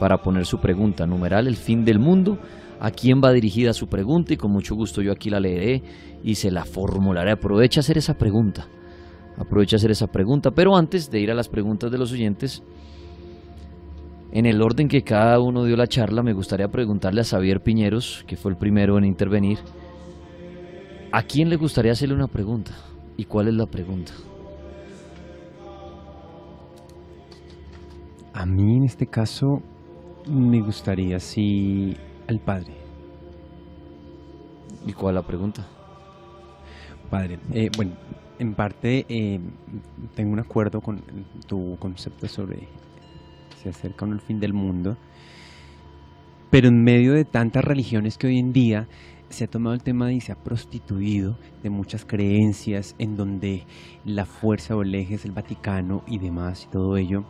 para poner su pregunta. Numeral El fin del mundo. A quién va dirigida su pregunta y con mucho gusto yo aquí la leeré y se la formularé. Aprovecha hacer esa pregunta. Aprovecha hacer esa pregunta. Pero antes de ir a las preguntas de los oyentes, en el orden que cada uno dio la charla, me gustaría preguntarle a Xavier Piñeros, que fue el primero en intervenir, ¿a quién le gustaría hacerle una pregunta? ¿Y cuál es la pregunta? A mí en este caso me gustaría sí al padre. ¿Y cuál es la pregunta? Padre, eh, bueno, en parte eh, tengo un acuerdo con tu concepto sobre se acerca el fin del mundo. Pero en medio de tantas religiones que hoy en día se ha tomado el tema y se ha prostituido de muchas creencias en donde la fuerza o el eje es el Vaticano y demás y todo ello.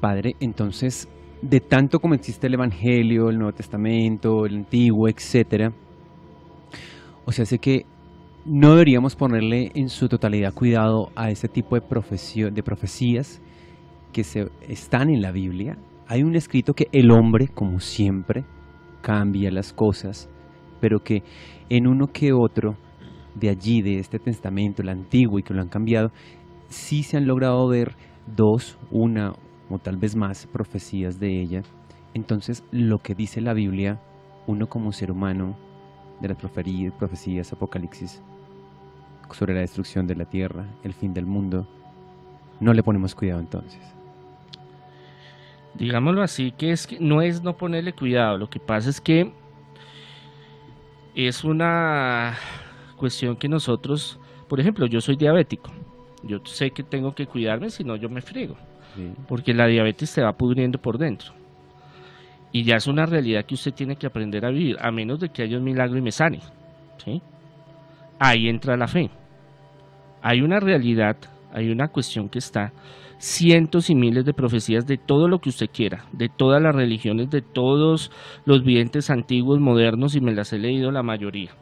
Padre, entonces, de tanto como existe el Evangelio, el Nuevo Testamento, el Antiguo, etcétera, o sea, sé que no deberíamos ponerle en su totalidad cuidado a ese tipo de, de profecías que se, están en la Biblia, hay un escrito que el hombre, como siempre, cambia las cosas, pero que en uno que otro de allí, de este testamento, el antiguo y que lo han cambiado, sí se han logrado ver dos, una o tal vez más profecías de ella. Entonces, lo que dice la Biblia, uno como ser humano, de las profecías, Apocalipsis, sobre la destrucción de la tierra, el fin del mundo, no le ponemos cuidado entonces digámoslo así, que es que no es no ponerle cuidado, lo que pasa es que es una cuestión que nosotros, por ejemplo, yo soy diabético, yo sé que tengo que cuidarme, si no yo me friego, porque la diabetes se va pudriendo por dentro. Y ya es una realidad que usted tiene que aprender a vivir, a menos de que haya un milagro y me sane. ¿sí? Ahí entra la fe. Hay una realidad, hay una cuestión que está cientos y miles de profecías de todo lo que usted quiera, de todas las religiones, de todos los videntes antiguos, modernos, y me las he leído la mayoría.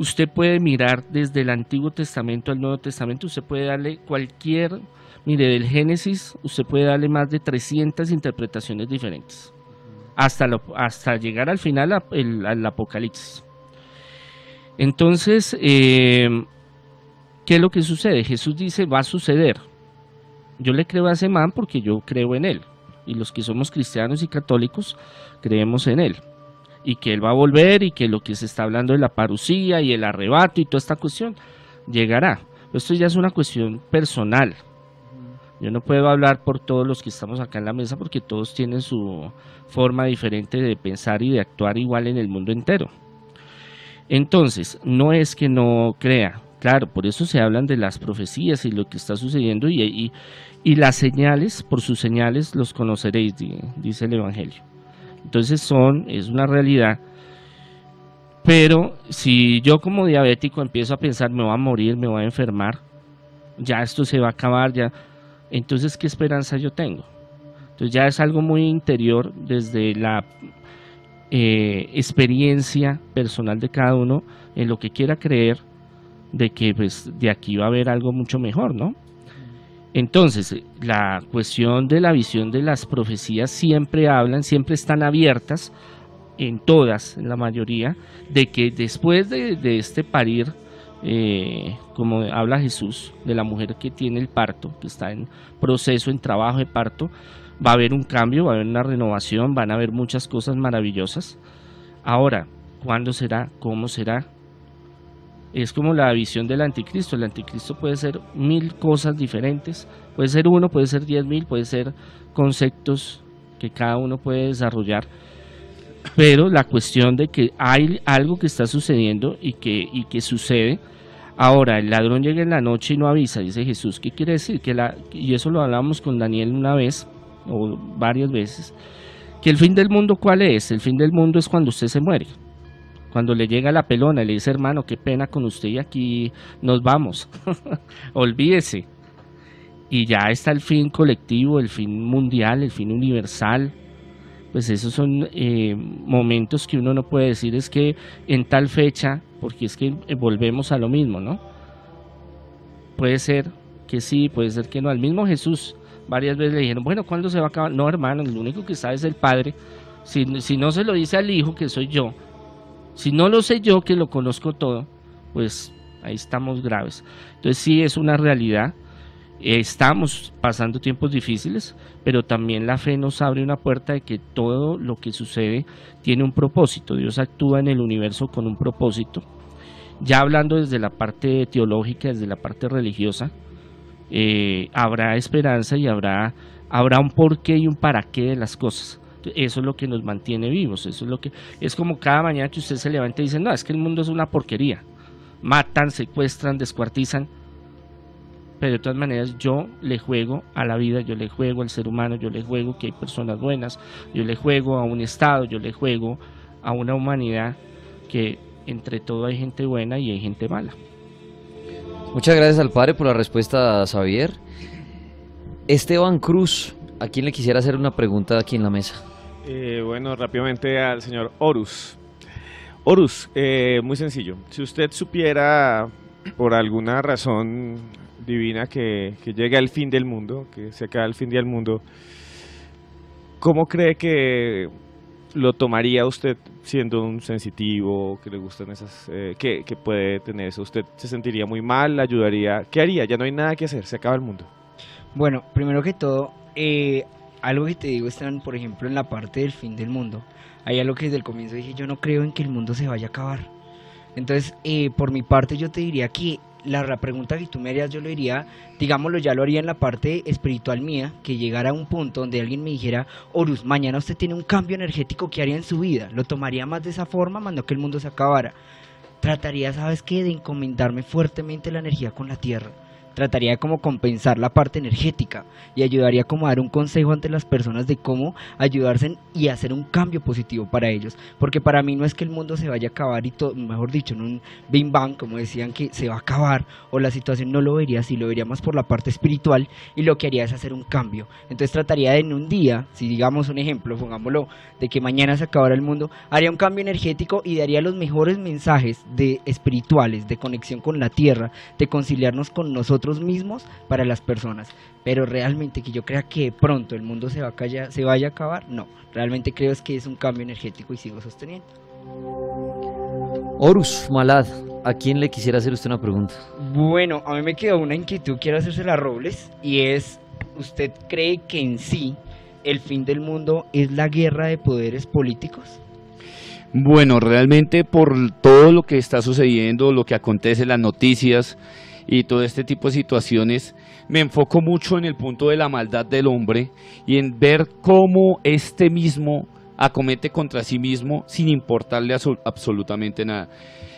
Usted puede mirar desde el Antiguo Testamento al Nuevo Testamento, usted puede darle cualquier, mire, del Génesis, usted puede darle más de 300 interpretaciones diferentes, hasta, hasta llegar al final al Apocalipsis. Entonces, eh, ¿qué es lo que sucede? Jesús dice, va a suceder. Yo le creo a ese man porque yo creo en él. Y los que somos cristianos y católicos creemos en él y que Él va a volver y que lo que se está hablando de la parucía y el arrebato y toda esta cuestión llegará. Esto ya es una cuestión personal. Yo no puedo hablar por todos los que estamos acá en la mesa porque todos tienen su forma diferente de pensar y de actuar igual en el mundo entero. Entonces, no es que no crea, claro, por eso se hablan de las profecías y lo que está sucediendo y, las señales, por sus señales los conoceréis, dice el Evangelio. Entonces son, es una realidad. Pero si yo como diabético empiezo a pensar, me voy a morir, me voy a enfermar, ya esto se va a acabar, ya, entonces ¿qué esperanza yo tengo? Entonces ya es algo muy interior desde la eh, experiencia personal de cada uno en lo que quiera creer de que pues de aquí va a haber algo mucho mejor, ¿no? Entonces, la cuestión de la visión de las profecías siempre hablan, siempre están abiertas, en todas, en la mayoría, de que después de, este parir, eh, como habla Jesús, de la mujer que tiene el parto, que está en proceso, en trabajo de parto, va a haber un cambio, va a haber una renovación, van a haber muchas cosas maravillosas. Ahora, ¿cuándo será? ¿Cómo será? Es como la visión del anticristo. El anticristo puede ser mil cosas diferentes, puede ser uno, puede ser diez mil, puede ser conceptos que cada uno puede desarrollar. Pero la cuestión de que hay algo que está sucediendo y que, y que sucede. Ahora, el ladrón llega en la noche y no avisa, dice Jesús. ¿Qué quiere decir? Que la, y eso lo hablamos con Daniel una vez o varias veces. Que el fin del mundo, ¿cuál es? El fin del mundo es cuando usted se muere cuando le llega la pelona y le dice, hermano, qué pena con usted y aquí nos vamos. *laughs* Olvídese. Y ya está el fin colectivo, el fin mundial, el fin universal. Pues esos son eh, momentos que uno no puede decir es que en tal fecha, porque es que eh, volvemos a lo mismo, ¿no? Puede ser que sí, puede ser que no. Al mismo Jesús varias veces le dijeron, bueno, ¿cuándo se va a acabar? No, hermano, el único que sabe es el Padre. Si, si no se lo dice al Hijo, que soy yo, si no lo sé yo, que lo conozco todo, pues ahí estamos graves. Entonces sí es una realidad. Estamos pasando tiempos difíciles, pero también la fe nos abre una puerta de que todo lo que sucede tiene un propósito. Dios actúa en el universo con un propósito. Ya hablando desde la parte teológica, desde la parte religiosa, eh, habrá esperanza y habrá, habrá un porqué y un para qué de las cosas. Eso es lo que nos mantiene vivos. Eso es lo que es como cada mañana que usted se levanta y dice, no, es que el mundo es una porquería. Matan, secuestran, descuartizan. Pero de todas maneras yo le juego a la vida, yo le juego al ser humano, yo le juego que hay personas buenas, yo le juego a un Estado, yo le juego a una humanidad que entre todo hay gente buena y hay gente mala. Muchas gracias al padre por la respuesta, Xavier. Esteban Cruz, ¿a quién le quisiera hacer una pregunta aquí en la mesa? Eh, bueno, rápidamente al señor Horus. Horus, eh, muy sencillo. Si usted supiera por alguna razón divina que, llega el fin del mundo, que se acaba el fin del mundo, ¿cómo cree que lo tomaría usted siendo un sensitivo, que le gustan esas, eh, que, puede tener eso? ¿Usted se sentiría muy mal? ¿Ayudaría? ¿Qué haría? Ya no hay nada que hacer, se acaba el mundo. Bueno, primero que todo, eh, algo que te digo están, por ejemplo, en la parte del fin del mundo. Hay algo que desde el comienzo dije, yo no creo en que el mundo se vaya a acabar. Entonces, eh, por mi parte, yo te diría que la, pregunta que tú me harías, yo lo diría, digámoslo, ya lo haría en la parte espiritual mía, que llegara a un punto donde alguien me dijera, Horus, mañana usted tiene un cambio energético que haría en su vida. Lo tomaría más de esa forma, más que el mundo se acabara. Trataría, ¿sabes qué?, de encomendarme fuertemente la energía con la tierra trataría como compensar la parte energética y ayudaría como a dar un consejo ante las personas de cómo ayudarse y hacer un cambio positivo para ellos, porque para mí no es que el mundo se vaya a acabar y todo, mejor dicho, en un bing bang, como decían que se va a acabar o la situación no lo vería así, lo vería más por la parte espiritual y lo que haría es hacer un cambio. Entonces trataría de en un día, si digamos un ejemplo, pongámoslo, de que mañana se acabara el mundo, haría un cambio energético y daría los mejores mensajes de espirituales, de conexión con la tierra, de conciliarnos con nosotros mismos para las personas. Pero realmente que yo crea que pronto el mundo se, va a callar, se vaya a acabar, no. Realmente creo es que es un cambio energético y sigo sosteniendo. Horus Malad, ¿a quién le quisiera hacer usted una pregunta? Bueno, a mí me quedó una inquietud, quiero hacérsela a Robles, y es, ¿usted cree que en sí el fin del mundo es la guerra de poderes políticos? Bueno, realmente por todo lo que está sucediendo, lo que acontece, en las noticias y todo este tipo de situaciones, me enfoco mucho en el punto de la maldad del hombre y en ver cómo este mismo acomete contra sí mismo sin importarle absolutamente nada.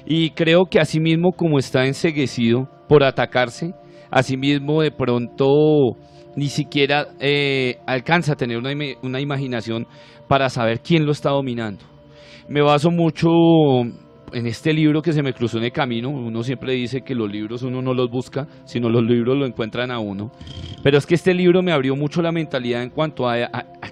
Y creo que así mismo como está enseguecido por atacarse, así mismo de pronto ni siquiera eh, alcanza a tener una, una imaginación para saber quién lo está dominando. Me baso mucho en este libro que se me cruzó en el camino, uno siempre dice que los libros uno no los busca, sino los libros lo encuentran a uno. Pero es que este libro me abrió mucho la mentalidad en cuanto a,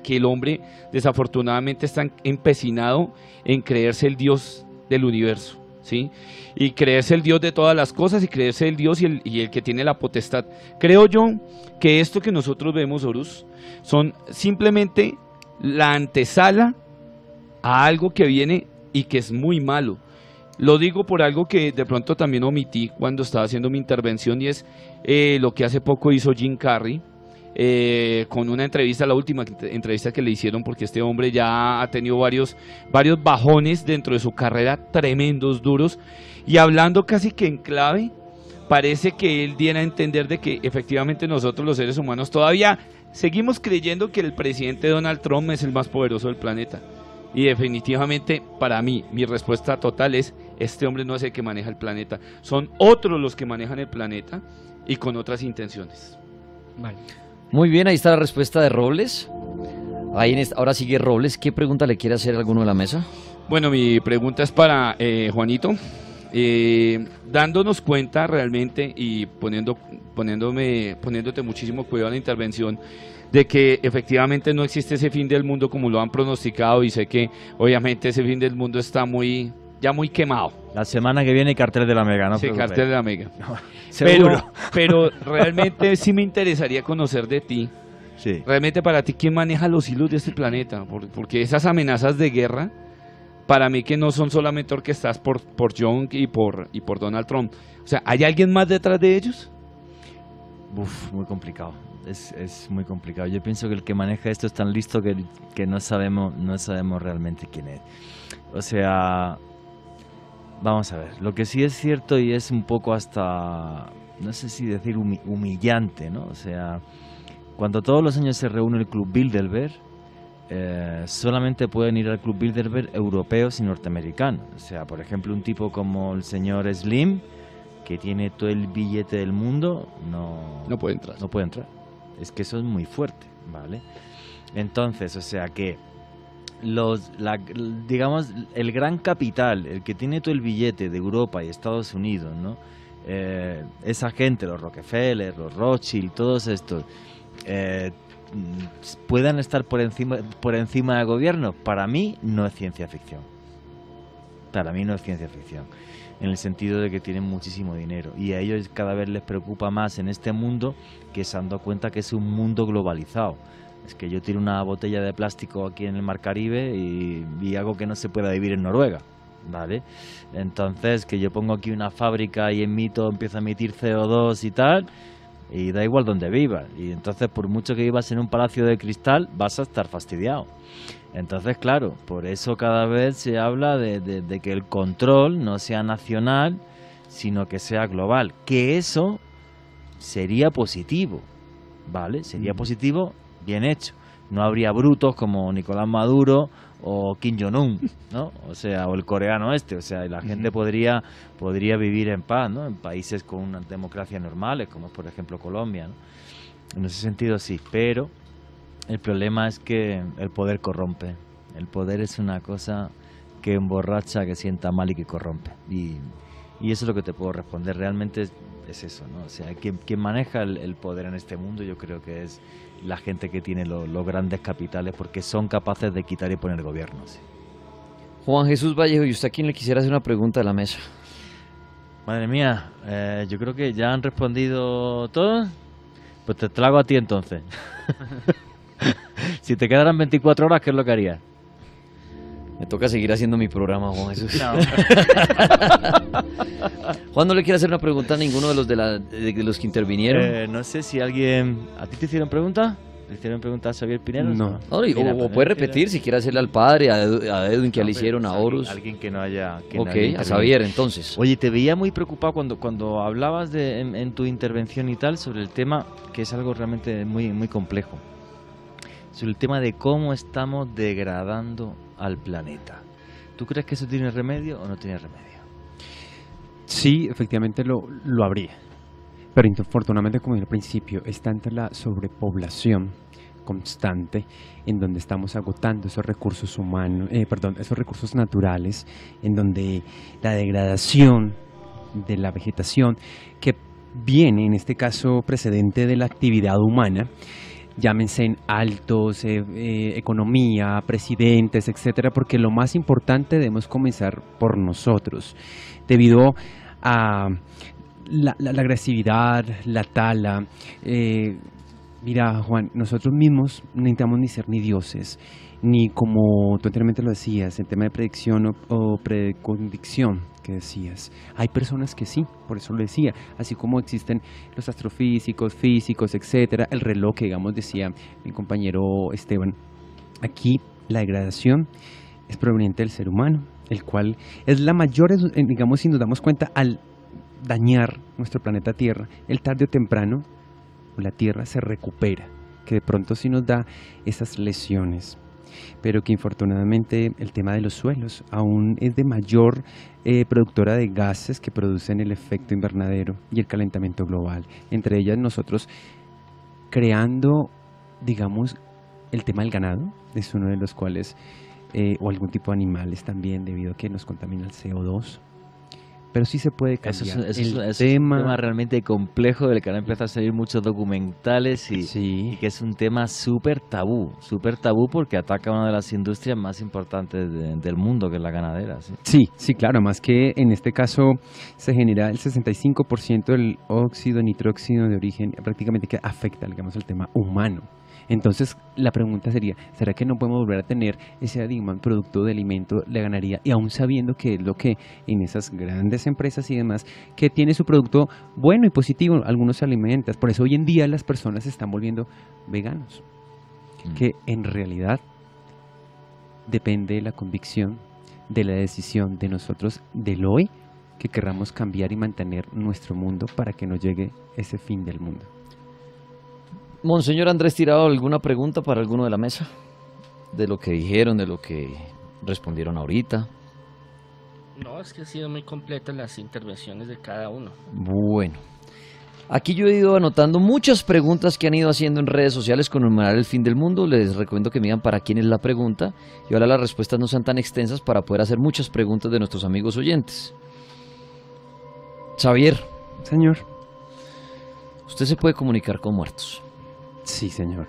que el hombre desafortunadamente está empecinado en creerse el Dios del universo. ¿Sí? Y creerse el Dios de todas las cosas y creerse el Dios y el, y el que tiene la potestad. Creo yo que esto que nosotros vemos, Horus, son simplemente la antesala a algo que viene y que es muy malo. Lo digo por algo que de pronto también omití cuando estaba haciendo mi intervención y es eh, lo que hace poco hizo Jim Carrey eh, con una entrevista, la última entrevista que le hicieron porque este hombre ya ha tenido varios, varios bajones dentro de su carrera tremendos, duros y hablando casi que en clave parece que él diera a entender de que efectivamente nosotros los seres humanos todavía seguimos creyendo que el presidente Donald Trump es el más poderoso del planeta. Y definitivamente para mí mi respuesta total es, este hombre no es el que maneja el planeta, son otros los que manejan el planeta y con otras intenciones. Muy bien, ahí está la respuesta de Robles. Ahí en ahora sigue Robles. ¿Qué pregunta le quiere hacer alguno de la mesa? Bueno, mi pregunta es para eh, Juanito. Eh, dándonos cuenta realmente y poniendo, poniéndome, poniéndote muchísimo cuidado en la intervención de que efectivamente no existe ese fin del mundo como lo han pronosticado y sé que obviamente ese fin del mundo está muy ya muy quemado. La semana que viene cartel de la Mega, ¿no? Sí, cartel de la Mega. *laughs* seguro. Pero, *laughs* realmente sí me interesaría conocer de ti. Sí. Realmente para ti, ¿quién maneja los hilos de este planeta? Porque esas amenazas de guerra, para mí que no son solamente orquestadas por, por Young y por, y por Donald Trump. O sea, ¿hay alguien más detrás de ellos? Uf, muy complicado es, es, muy complicado. Yo pienso que el que maneja esto es tan listo que, que no, sabemos, no sabemos realmente quién es. O sea, vamos a ver, lo que sí es cierto y es un poco hasta, no sé si decir humillante, ¿no? O sea, cuando todos los años se reúne el Club Bilderberg, eh, solamente pueden ir al Club Bilderberg europeos y norteamericanos. O sea, por ejemplo, un tipo como el señor Slim, que tiene todo el billete del mundo, no, no puede entrar. No puede entrar. Es que eso es muy fuerte, ¿vale? Entonces, o sea que los, digamos, el gran capital, el que tiene todo el billete de Europa y Estados Unidos, ¿no? Eh, esa gente, los Rockefeller, los Rothschild, todos estos, eh, puedan estar por encima, por encima del gobierno, para mí no es ciencia ficción. Para mí no es ciencia ficción en el sentido de que tienen muchísimo dinero y a ellos cada vez les preocupa más en este mundo que se han dado cuenta que es un mundo globalizado. Es que yo tiro una botella de plástico aquí en el Mar Caribe y, hago que no se pueda vivir en Noruega. ¿Vale? Entonces, que yo pongo aquí una fábrica y emito, empiezo a emitir CO2 y tal, y da igual donde vivas. Y entonces, por mucho que vivas en un palacio de cristal, vas a estar fastidiado. Entonces, claro, por eso cada vez se habla de, que el control no sea nacional, sino que sea global. Que eso sería positivo, ¿vale? Sería positivo bien hecho. no habría brutos como Nicolás Maduro o Kim Jong-un, ¿no? O sea, o el coreano este, o sea, y la gente podría, podría vivir en paz, ¿no? En países con una democracia normales, como por ejemplo Colombia, ¿no? En ese sentido sí, pero el problema es que el poder corrompe. El poder es una cosa que emborracha, que sienta mal y que corrompe. Y, y eso es lo que te puedo responder. Realmente es, es eso, ¿no? O sea, quien, quien maneja el, el, poder en este mundo yo creo que es la gente que tiene lo, los grandes capitales porque son capaces de quitar y poner gobiernos. Juan Jesús Vallejo, ¿y usted a quién le quisiera hacer una pregunta de la mesa? Madre mía, eh, yo creo que ya han respondido todos. Pues te trago a ti entonces. *laughs* si te quedaran 24 horas, ¿qué es lo que harías? Me toca seguir haciendo mi programa, Juan Jesús. No. *laughs* Juan, ¿no le quiere hacer una pregunta a ninguno de los, de, la, de, de los que intervinieron? Eh, no sé si alguien... ¿A ti te hicieron pregunta? ¿Le hicieron pregunta a Xavier Pinero? No. no y, Mira, o, o, puede repetir si quiere hacerle al padre, a, Edu, a Edwin que no, le hicieron, a Horus. Alguien, alguien, que no haya... Que ok, no haya a Xavier entonces. Oye, te veía muy preocupado cuando, cuando hablabas de, en, en tu intervención y tal sobre el tema, que es algo realmente muy, muy complejo. Sobre el tema de cómo estamos degradando al planeta. ¿Tú crees que eso tiene remedio o no tiene remedio? Sí, efectivamente lo, lo habría. Pero infortunadamente, como dije al principio, es tanta la sobrepoblación constante en donde estamos agotando esos recursos humanos, eh, perdón, esos recursos naturales, en donde la degradación de la vegetación que viene, en este caso precedente de la actividad humana, llámense en altos, eh, eh, economía, presidentes, etcétera, porque lo más importante debemos comenzar por nosotros, debido a la, la, la agresividad, la tala. Eh, mira, Juan, nosotros mismos no necesitamos ni ser ni dioses, ni como tú anteriormente lo decías, en tema de predicción o, o preconvicción decías. Hay personas que sí, por eso lo decía, así como existen los astrofísicos, físicos, etcétera, el reloj que digamos decía mi compañero Esteban. Aquí la degradación es proveniente del ser humano, el cual es la mayor, digamos, si nos damos cuenta, al dañar nuestro planeta Tierra, el tarde o temprano la Tierra se recupera, que de pronto sí nos da esas lesiones pero que infortunadamente el tema de los suelos aún es de mayor eh, productora de gases que producen el efecto invernadero y el calentamiento global. Entre ellas nosotros creando, digamos, el tema del ganado, es uno de los cuales, eh, o algún tipo de animales también, debido a que nos contamina el CO2 pero sí se puede cambiar. Eso es, eso el es, tema... un tema realmente complejo del que ahora empiezan a salir muchos documentales y, sí. y que es un tema súper tabú, súper tabú porque ataca a una de las industrias más importantes de, del mundo, que es la ganadera. ¿sí? sí, sí, claro, más que en este caso se genera el 65% del óxido nitróxido de origen prácticamente que afecta, digamos, al tema humano. Entonces, la pregunta sería, ¿será que no podemos volver a tener ese adiman producto de alimento de ganadería y aún sabiendo que es lo que en esas grandes empresas y demás, que tiene su producto bueno y positivo, algunos alimentos, por eso hoy en día las personas se están volviendo veganos, mm. que en realidad depende de la convicción, de la decisión de nosotros del hoy, que querramos cambiar y mantener nuestro mundo para que no llegue ese fin del mundo. Monseñor Andrés Tirado, ¿alguna pregunta para alguno de la mesa? De lo que dijeron, de lo que respondieron ahorita. No, es que han sido muy completas las intervenciones de cada uno. Bueno. Aquí yo he ido anotando muchas preguntas que han ido haciendo en redes sociales con numerar el fin del mundo. Les recomiendo que me digan para quién es la pregunta y ahora las respuestas no sean tan extensas para poder hacer muchas preguntas de nuestros amigos oyentes. Xavier. Señor. Usted se puede comunicar con muertos. Sí, Señor.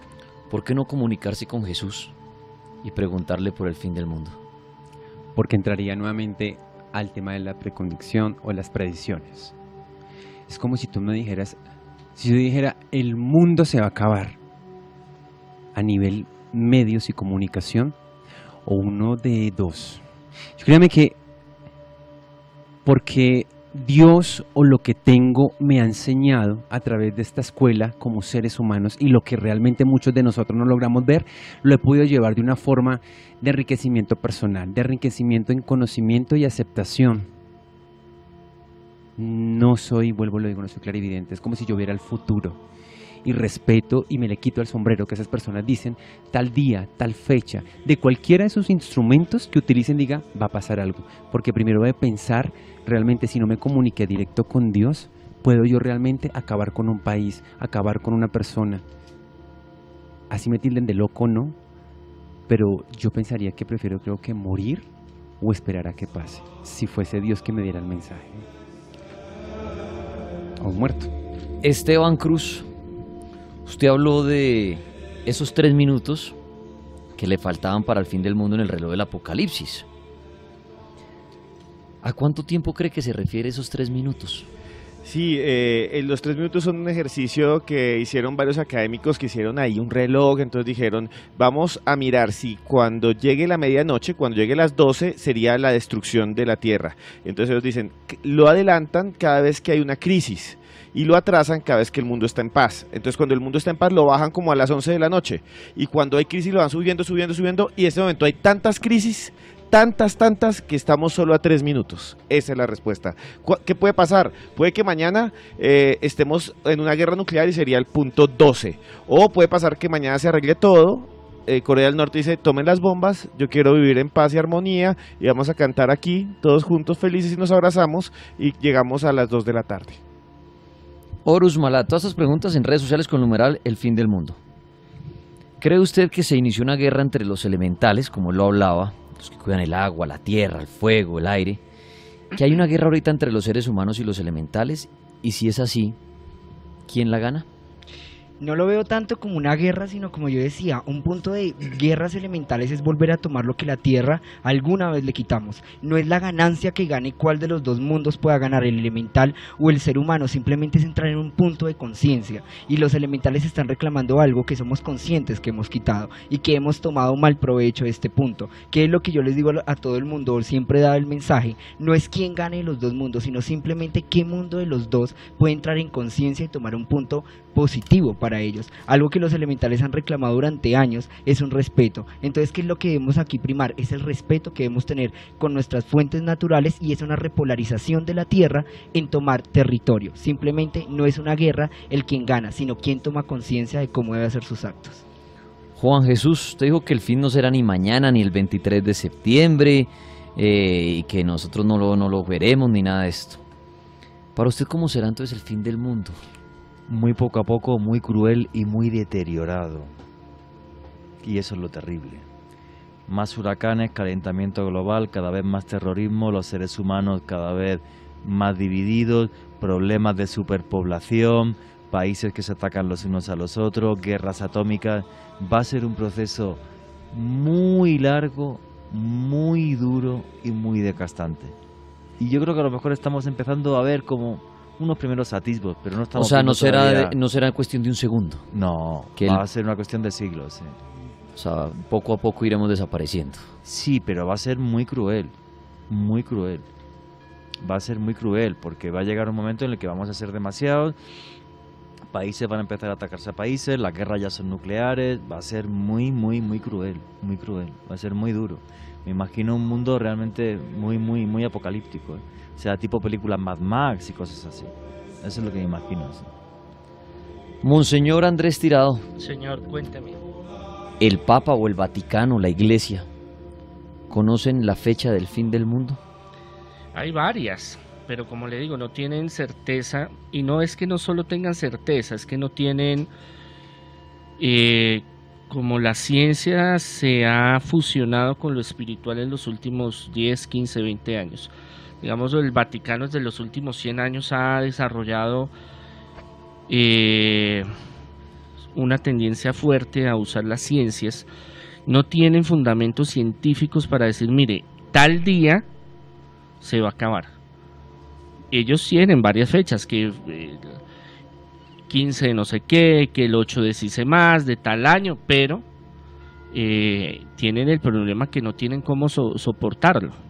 ¿Por qué no comunicarse con Jesús y preguntarle por el fin del mundo? Porque entraría nuevamente al tema de la precondición o las predicciones. Es como si tú me dijeras, si yo dijera, el mundo se va a acabar a nivel medios y comunicación, o uno de dos. Créame que, porque Dios o lo que tengo me ha enseñado a través de esta escuela como seres humanos y lo que realmente muchos de nosotros no logramos ver, lo he podido llevar de una forma de enriquecimiento personal, de enriquecimiento en conocimiento y aceptación. No soy, vuelvo lo digo, no soy clarividente, es como si yo viera el futuro. Y respeto y me le quito el sombrero que esas personas dicen tal día, tal fecha, de cualquiera de esos instrumentos que utilicen diga va a pasar algo. Porque primero voy a pensar realmente si no me comuniqué directo con Dios, puedo yo realmente acabar con un país, acabar con una persona. Así me tilden de loco, ¿no? Pero yo pensaría que prefiero creo que morir o esperar a que pase, si fuese Dios que me diera el mensaje. O muerto. Esteban Cruz, usted habló de esos tres minutos que le faltaban para el fin del mundo en el reloj del apocalipsis. ¿A cuánto tiempo cree que se refiere esos tres minutos? Sí, eh, los tres minutos son un ejercicio que hicieron varios académicos que hicieron ahí un reloj, entonces dijeron, vamos a mirar si cuando llegue la medianoche, cuando llegue las 12, sería la destrucción de la Tierra. Entonces ellos dicen, lo adelantan cada vez que hay una crisis y lo atrasan cada vez que el mundo está en paz. Entonces cuando el mundo está en paz lo bajan como a las 11 de la noche y cuando hay crisis lo van subiendo, subiendo, subiendo y en este momento hay tantas crisis tantas, tantas que estamos solo a tres minutos. Esa es la respuesta. ¿Qué puede pasar? Puede que mañana eh, estemos en una guerra nuclear y sería el punto 12. O puede pasar que mañana se arregle todo. Eh, Corea del Norte dice, tomen las bombas, yo quiero vivir en paz y armonía y vamos a cantar aquí, todos juntos felices y nos abrazamos y llegamos a las 2 de la tarde. Horus Malá, todas estas preguntas en redes sociales con numeral El fin del mundo. ¿Cree usted que se inició una guerra entre los elementales, como lo hablaba, los que cuidan el agua, la tierra, el fuego, el aire, que hay una guerra ahorita entre los seres humanos y los elementales, y si es así, ¿quién la gana? No lo veo tanto como una guerra, sino como yo decía, un punto de guerras elementales es volver a tomar lo que la Tierra alguna vez le quitamos. No es la ganancia que gane cuál de los dos mundos pueda ganar, el elemental o el ser humano, simplemente es entrar en un punto de conciencia. Y los elementales están reclamando algo que somos conscientes que hemos quitado y que hemos tomado mal provecho de este punto. Que es lo que yo les digo a todo el mundo, siempre he dado el mensaje, no es quién gane los dos mundos, sino simplemente qué mundo de los dos puede entrar en conciencia y tomar un punto positivo para ellos. Algo que los elementales han reclamado durante años es un respeto. Entonces, ¿qué es lo que debemos aquí primar? Es el respeto que debemos tener con nuestras fuentes naturales y es una repolarización de la Tierra en tomar territorio. Simplemente no es una guerra el quien gana, sino quien toma conciencia de cómo debe hacer sus actos. Juan Jesús, usted dijo que el fin no será ni mañana ni el 23 de septiembre eh, y que nosotros no lo, no lo veremos ni nada de esto. Para usted, ¿cómo será entonces el fin del mundo? Muy poco a poco, muy cruel y muy deteriorado. Y eso es lo terrible. Más huracanes, calentamiento global, cada vez más terrorismo, los seres humanos cada vez más divididos, problemas de superpoblación, países que se atacan los unos a los otros, guerras atómicas. Va a ser un proceso muy largo, muy duro y muy desgastante. Y yo creo que a lo mejor estamos empezando a ver como unos primeros atisbos, pero no estamos... O sea, no será, no será cuestión de un segundo. No, que va a ser una cuestión de siglos. O sea, poco a poco iremos desapareciendo. Sí, pero va a ser muy cruel, muy cruel. Va a ser muy cruel porque va a llegar un momento en el que vamos a ser demasiados, países van a empezar a atacarse a países, las guerras ya son nucleares, va a ser muy, muy, muy cruel, muy cruel, va a ser muy duro. Me imagino un mundo realmente muy, muy, muy apocalíptico. ¿eh? O sea, tipo películas Mad Max y cosas así. Eso es lo que me imagino. Monseñor Andrés Tirado. Señor, cuénteme. ¿El Papa o el Vaticano, la Iglesia, conocen la fecha del fin del mundo? Hay varias, pero como le digo, no tienen certeza. Y no es que no solo tengan certeza, es que no tienen... Eh, como la ciencia se ha fusionado con lo espiritual en los últimos 10, 15, 20 años digamos, el Vaticano desde los últimos 100 años ha desarrollado eh, una tendencia fuerte a usar las ciencias, no tienen fundamentos científicos para decir, mire, tal día se va a acabar. Ellos tienen varias fechas, que 15 eh, de no sé qué, que el 8 de si más, de tal año, pero eh, tienen el problema que no tienen cómo soportarlo.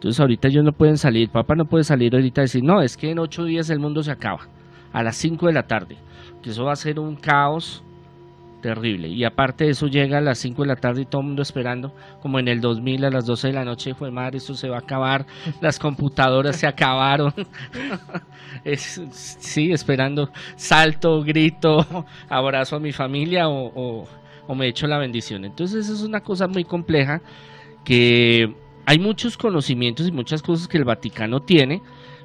Entonces ahorita ellos no pueden salir, papá no puede salir ahorita y decir, no, es que en ocho días el mundo se acaba, a las cinco de la tarde, que eso va a ser un caos terrible. Y aparte de eso llega a las 5 de la tarde y todo el mundo esperando, como en el 2000 a las 12 de la noche, fue madre, esto se va a acabar, las computadoras se acabaron. *laughs* sí, esperando, salto, grito, abrazo a mi familia o, o me echo la bendición. Entonces es una cosa muy compleja que hay muchos conocimientos y muchas cosas que el Vaticano tiene,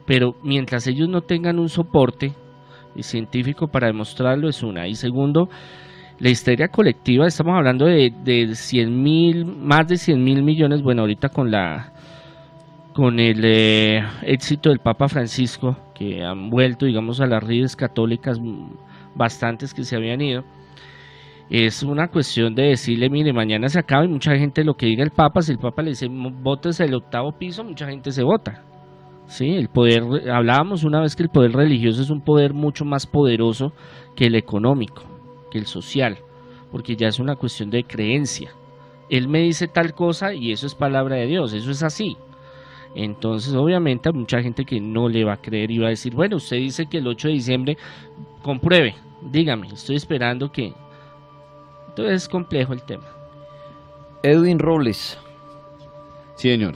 pero mientras ellos no tengan un soporte científico para demostrarlo es una. Y segundo, la histeria colectiva, estamos hablando de, de 100 mil, más de 100 mil millones, bueno, ahorita con la con el eh, éxito del Papa Francisco, que han vuelto, digamos, a las redes católicas, bastantes que se habían ido, es una cuestión de decirle, mire, mañana se acaba y mucha gente lo que diga el Papa, si el Papa le dice, votes el octavo piso, mucha gente se vota. Sí, el poder, hablábamos una vez que el poder religioso es un poder mucho más poderoso que el económico el social, porque ya es una cuestión de creencia. Él me dice tal cosa y eso es palabra de Dios, eso es así. Entonces, obviamente, hay mucha gente que no le va a creer y va a decir, bueno, usted dice que el 8 de diciembre, compruebe, dígame, estoy esperando que... Entonces es complejo el tema. Edwin Robles. Sí, señor.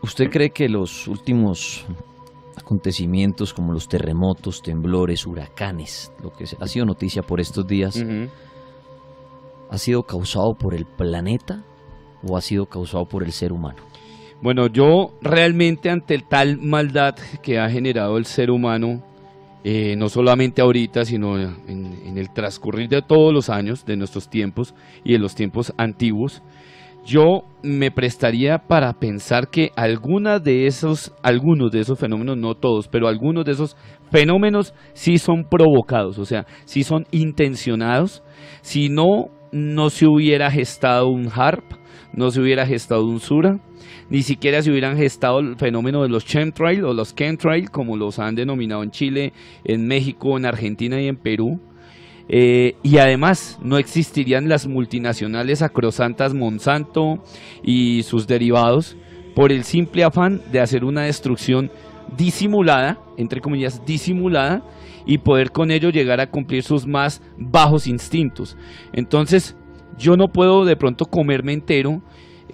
¿Usted cree que los últimos acontecimientos como los terremotos, temblores, huracanes, lo que ha sido noticia por estos días, ¿ha sido causado por el planeta o ha sido causado por el ser humano? Bueno, yo realmente ante tal maldad que ha generado el ser humano, eh, no solamente ahorita, sino en, en, el transcurrir de todos los años, de nuestros tiempos y de los tiempos antiguos, yo me prestaría para pensar que alguna de esos, algunos de esos fenómenos, no todos, pero algunos de esos fenómenos sí son provocados, o sea, sí son intencionados. Si no, no se hubiera gestado un HARP, no se hubiera gestado un SURA, ni siquiera se hubieran gestado el fenómeno de los chemtrail o los chemtrail, como los han denominado en Chile, en México, en Argentina y en Perú. Eh, y además no existirían las multinacionales acrosantas Monsanto y sus derivados por el simple afán de hacer una destrucción disimulada, entre comillas, disimulada, y poder con ello llegar a cumplir sus más bajos instintos. Entonces, yo no puedo de pronto comerme entero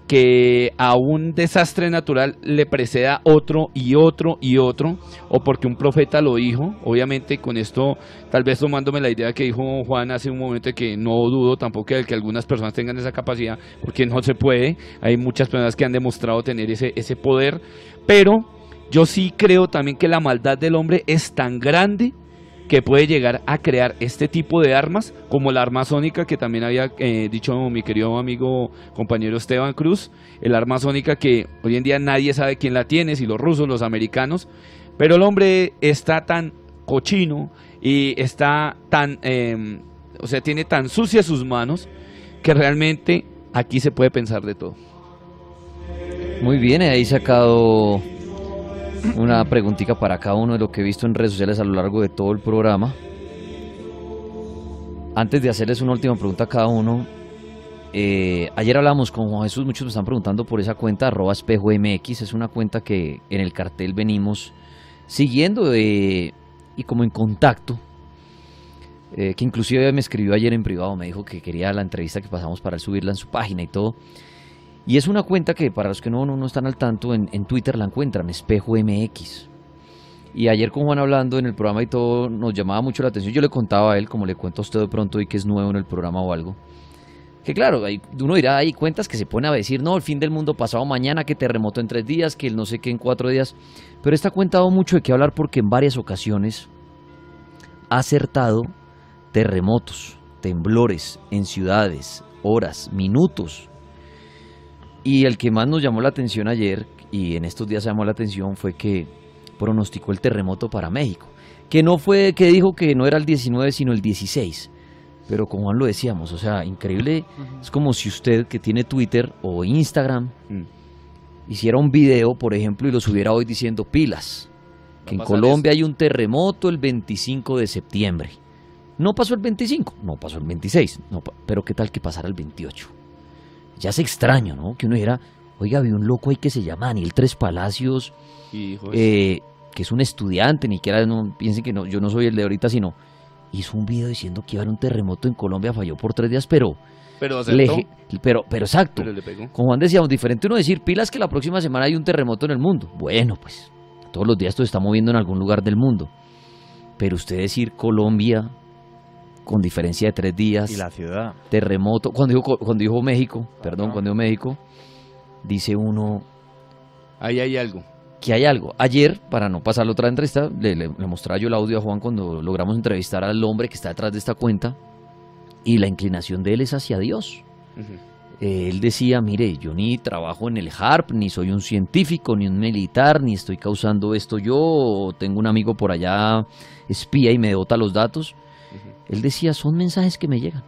que a un desastre natural le preceda otro y otro y otro, o porque un profeta lo dijo, obviamente con esto tal vez tomándome la idea que dijo Juan hace un momento que no dudo tampoco que, que algunas personas tengan esa capacidad, porque no se puede, hay muchas personas que han demostrado tener ese, ese poder, pero yo sí creo también que la maldad del hombre es tan grande que puede llegar a crear este tipo de armas, como la arma sónica que también había eh, dicho mi querido amigo compañero Esteban Cruz, el arma sónica que hoy en día nadie sabe quién la tiene, si los rusos, los americanos, pero el hombre está tan cochino y está tan, em, o sea, tiene tan sucias sus manos que realmente aquí se puede pensar de todo. Muy bien, ahí sacado una preguntita para cada uno de lo que he visto en redes sociales a lo largo de todo el programa. Antes de hacerles una última pregunta a cada uno, eh, ayer hablamos con Juan Jesús, muchos me están preguntando por esa cuenta arroba espejo MX, es una cuenta que en el cartel venimos siguiendo y como en contacto, eh, que inclusive me escribió ayer en privado, me dijo que quería la entrevista que pasamos para subirla en su página y todo. Y es una cuenta que para los que no, no, están al tanto, en, Twitter la encuentran, Espejo MX. Y ayer con Juan hablando en el programa y todo, nos llamaba mucho la atención. Yo le contaba a él, como le cuento a usted de pronto y que es nuevo en el programa o algo. Que claro, uno dirá, hay cuentas que se ponen a decir, no, el fin del mundo pasado mañana, que terremoto en tres días, que el no sé qué en cuatro días. Pero esta cuenta ha dado mucho de qué hablar porque en varias ocasiones ha acertado terremotos, temblores en ciudades, horas, minutos, y el que más nos llamó la atención ayer, y en estos días llamó la atención, fue que pronosticó el terremoto para México. Que no fue, que dijo que no era el 19, sino el 16. Pero como Juan lo decíamos, o sea, increíble. Es como si usted que tiene Twitter o Instagram mm. hiciera un video, por ejemplo, y lo subiera hoy diciendo pilas. Que en Colombia hay un terremoto el 25 de septiembre. No pasó el 25, no pasó el 26, no, pero ¿qué tal que pasara el 28? Ya es extraño, ¿no? Que uno dijera, oiga, había un loco ahí que se llama Daniel Tres Palacios, eh, que es un estudiante, ni siquiera no, piensen que no, yo no soy el de ahorita, sino hizo un video diciendo que iba a haber un terremoto en Colombia, falló por tres días, pero... Pero le- acertó, pero, pero exacto. pero le pegó. Con Juan decíamos, diferente uno decir, pilas que la próxima semana hay un terremoto en el mundo. Bueno, pues todos los días esto se está moviendo en algún lugar del mundo. Pero usted decir Colombia, con diferencia de tres días, Y la ciudad. terremoto, cuando dijo, cuando dijo México, perdón, cuando dijo México, dice uno Ahí hay algo. que hay algo. Ayer, para no pasar la otra entrevista, le, le- le mostraba yo el audio a Juan cuando logramos entrevistar al hombre que está detrás de esta cuenta y la inclinación de él es hacia Dios. Eh, él decía, mire, yo ni trabajo en el HARP, ni soy un científico, ni un militar, ni estoy causando esto yo, o tengo un amigo por allá espía y me bota los datos. Él decía, son mensajes que me llegan.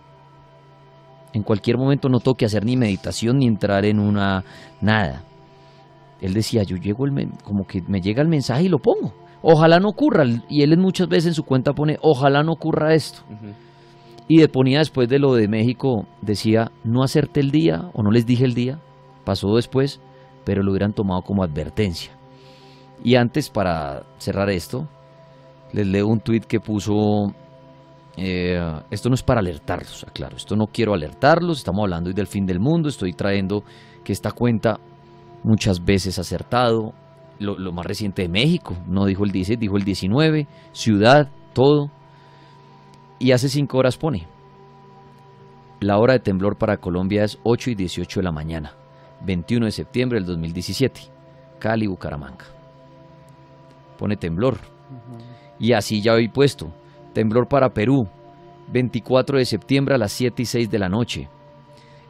En cualquier momento no tengo que hacer ni meditación, ni entrar en una... nada. Él decía, yo llego el como que me llega el mensaje y lo pongo. Ojalá no ocurra. Y él muchas veces en su cuenta pone, ojalá no ocurra esto. Y de- ponía después de lo de México, decía, no acerté el día o no les dije el día, pasó después, pero lo hubieran tomado como advertencia. Y antes, para cerrar esto, les leo un tuit que puso, eh, esto no es para alertarlos, aclaro, esto no quiero alertarlos, estamos hablando hoy del fin del mundo, estoy trayendo que esta cuenta muchas veces ha acertado, lo, lo más reciente de México, no dijo el 10, dijo el 19, ciudad, todo, y hace cinco horas pone. La hora de temblor para Colombia es 8 y 18 de la mañana, 21 de septiembre del 2017, Cali, Bucaramanga. Pone temblor. Y así ya hoy puesto. Temblor para Perú, 24 de septiembre a las 7 y 6 de la noche.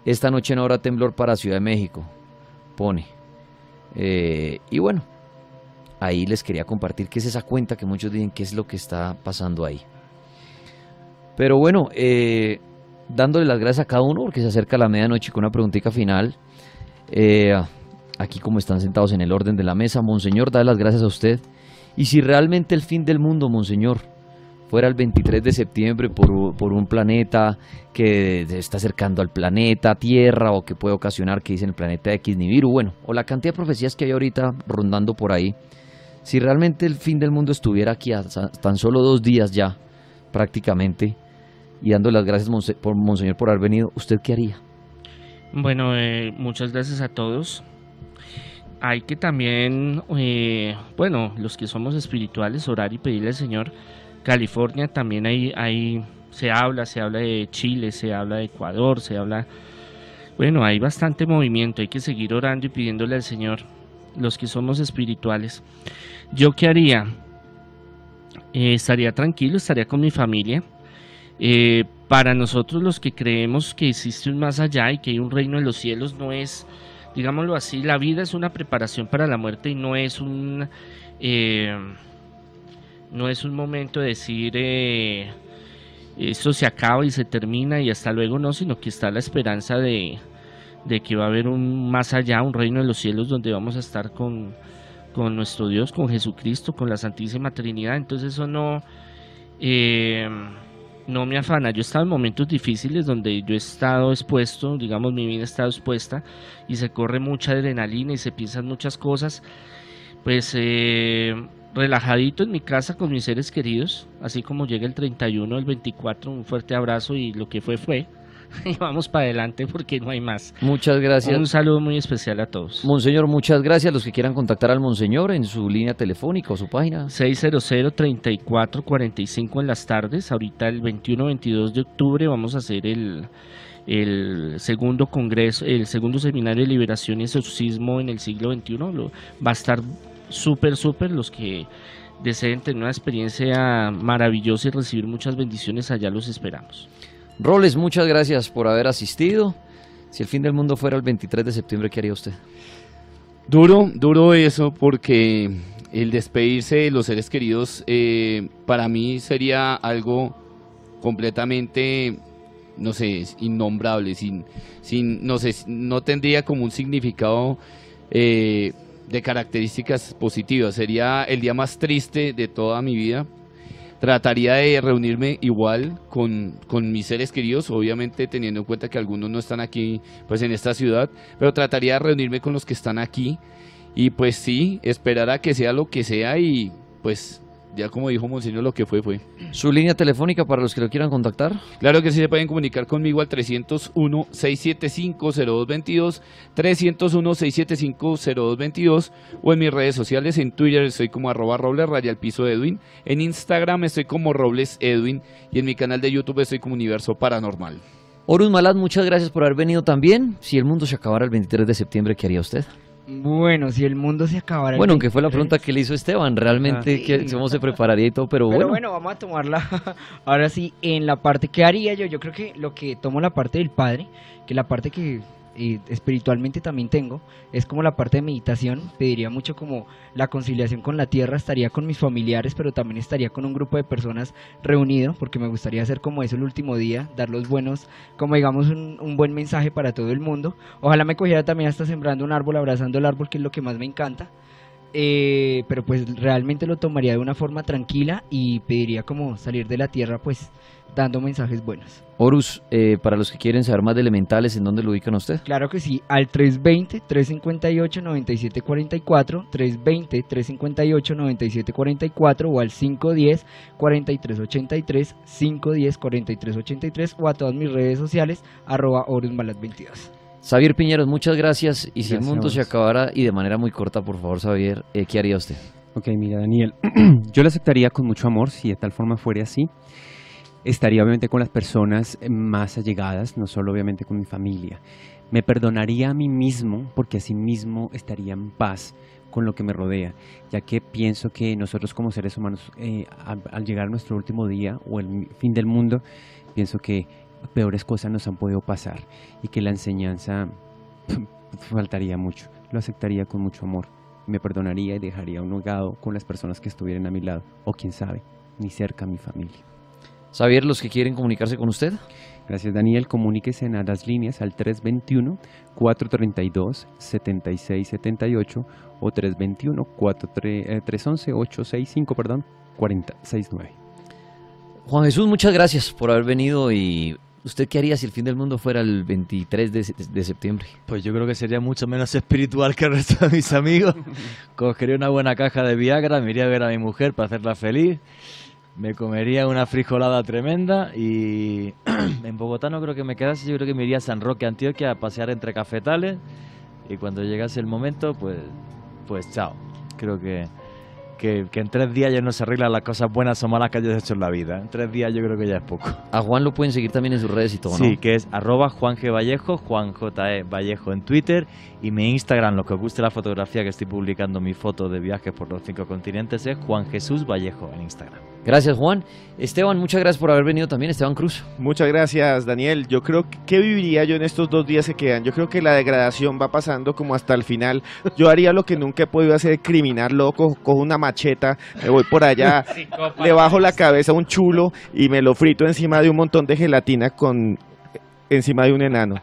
Esta noche no habrá temblor para Ciudad de México. Pone. Eh, y bueno, ahí les quería compartir qué es esa cuenta que muchos dicen qué es lo que está pasando ahí. Pero bueno, eh, dándole las gracias a cada uno porque se acerca la medianoche con una preguntita final. Eh, aquí como están sentados en el orden de la mesa, Monseñor, da las gracias a usted. Y si realmente el fin del mundo, Monseñor, fuera el 23 de septiembre por, por un planeta que se está acercando al planeta Tierra o que puede ocasionar que dicen el planeta X Nibiru, bueno, o la cantidad de profecías que hay ahorita rondando por ahí, si realmente el fin del mundo estuviera aquí a tan solo dos días ya, prácticamente, y dando las gracias Monse- por Monseñor por haber venido, ¿usted qué haría? Bueno, eh, muchas gracias a todos. Hay que también, eh, bueno, los que somos espirituales, orar y pedirle al Señor. California también hay, hay, se habla, se habla de Chile, se habla de Ecuador, se habla, bueno, hay bastante movimiento. Hay que seguir orando y pidiéndole al Señor, los que somos espirituales. ¿Yo qué haría? Eh, estaría tranquilo, estaría con mi familia. Eh, para nosotros los que creemos que existe un más allá y que hay un reino en los cielos, no es, digámoslo así, la vida es una preparación para la muerte y no es un, eh, no es un momento de decir eh, esto se acaba y se termina y hasta luego no, sino que está la esperanza de, que va a haber un más allá, un reino de los cielos donde vamos a estar con, con nuestro Dios, con Jesucristo, con la Santísima Trinidad. Entonces eso no, eh, no me afana. Yo he estado en momentos difíciles donde yo he estado expuesto, digamos, mi vida ha estado expuesta y se corre mucha adrenalina y se piensan muchas cosas. Pues eh, relajadito en mi casa con mis seres queridos, así como llega el 31, el 24, un fuerte abrazo y lo que fue fue. *laughs* Y vamos para adelante porque no hay más. Muchas gracias. Un saludo muy especial a todos. Monseñor, muchas gracias. Los que quieran contactar al Monseñor en su línea telefónica o su página. 600-3445 en las tardes. Ahorita el 21-22 de octubre vamos a hacer el, el segundo congreso, el segundo seminario de liberación y exorcismo en el siglo XXI. Va a estar súper, súper. Los que deseen tener una experiencia maravillosa y recibir muchas bendiciones, allá los esperamos. Roles, muchas gracias por haber asistido. Si el fin del mundo fuera el 23 de septiembre, ¿qué haría usted? Duro, duro eso porque el despedirse de los seres queridos eh, para mí sería algo completamente, no sé, innombrable, sin, sin, no sé, no tendría como un significado eh, de características positivas. Sería el día más triste de toda mi vida. Trataría de reunirme igual con, con mis seres queridos, obviamente teniendo en cuenta que algunos no están aquí pues en esta ciudad, pero trataría de reunirme con los que están aquí y pues sí, esperar a que sea lo que sea y pues ya como dijo Monseñor, lo que fue, fue. ¿Su línea telefónica para los que lo quieran contactar? Claro que sí se pueden comunicar conmigo al 301-675-0222, 301-675-0222 o en mis redes sociales, en Twitter estoy como arroba robles raya al piso Edwin, en Instagram estoy como robles Edwin y en mi canal de YouTube estoy como Universo Paranormal. Horus Malad, muchas gracias por haber venido también. Si el mundo se acabara el 23 de septiembre, ¿qué haría usted? Bueno, si el mundo se acabara. Bueno, aunque fue la 23, pregunta que le hizo Esteban, realmente Ah. ¿qué- cómo se prepararía y todo, pero, Pero bueno. bueno, vamos a tomarla *laughs* ahora sí en la parte que haría yo. Yo creo que lo que tomo la parte del padre, que la parte que espiritualmente también tengo, es como la parte de meditación. Pediría mucho como la conciliación con la tierra. Estaría con mis familiares, pero también estaría con un grupo de personas reunido, porque me gustaría hacer como eso el último día, dar los buenos, como digamos un, un buen mensaje para todo el mundo. Ojalá me cogiera también hasta sembrando un árbol, abrazando el árbol, que es lo que más me encanta. Eh, pero pues realmente lo tomaría de una forma tranquila y pediría como salir de la tierra pues dando mensajes buenos. Horus, eh, para los que quieren saber más de elementales, ¿en dónde lo ubican a usted? Claro que sí, al 320-358-9744, 320-358-9744 o al 510-4383, 510-4383 o a todas mis redes sociales, arroba horusmalas22. Xavier Piñeros, muchas gracias. Y si el Gracias, mundo se acabara, y de manera muy corta, por favor, Xavier, eh, ¿qué haría usted? Ok, mira, Daniel, *clears throat* yo lo aceptaría con mucho amor si de tal forma fuera así. Estaría obviamente con las personas más allegadas, no solo obviamente con mi familia. Me perdonaría a mí mismo porque así mismo estaría en paz con lo que me rodea, ya que pienso que nosotros como seres humanos, eh, al, al llegar a nuestro último día o el fin del mundo, pienso que peores cosas nos han podido pasar y que la enseñanza *laughs* faltaría mucho. Lo aceptaría con mucho amor me perdonaría y dejaría un legado con las personas que estuvieran a mi lado, o quién sabe, ni cerca a mi familia. Xavier, los que quieren comunicarse con usted. Gracias Daniel, comuníquese en las líneas al 321-432-7678 o 321-311-865, perdón, 4069. Juan Jesús, muchas gracias por haber venido y ¿usted qué haría si el fin del mundo fuera el 23 de, de septiembre? Pues yo creo que sería mucho menos *laughs* espiritual que el resto de mis amigos. *laughs* Cogería una buena caja de Viagra, me iría a ver a mi mujer para hacerla feliz. Me comería una frijolada tremenda y *clears throat* en Bogotá no creo que me quedase, yo creo que me iría a San Roque, Antioquia, a pasear entre cafetales y cuando llegase el momento, pues, pues chao. Creo que, que, que en tres días ya no se arreglan las cosas buenas o malas que hayas hecho en la vida. En tres días yo creo que ya es poco. A Juan lo pueden seguir también en sus redes y todo, ¿no? Sí, que es arroba Juan G. Vallejo, Juan J. E. Vallejo en Twitter y mi Instagram, lo que os guste la fotografía que estoy publicando mi foto de viajes por los cinco continentes es Juan Jesús Vallejo en Instagram. Gracias, Juan. Esteban, muchas gracias por haber venido también, Esteban Cruz. Muchas gracias, Daniel. Yo creo que ¿qué viviría yo en estos dos días que quedan. Yo creo que la degradación va pasando como hasta el final. Yo haría lo que nunca he podido hacer, criminal loco, cojo una macheta, me voy por allá, *laughs* le bajo la cabeza a un chulo y me lo frito encima de un montón de gelatina con encima de un enano.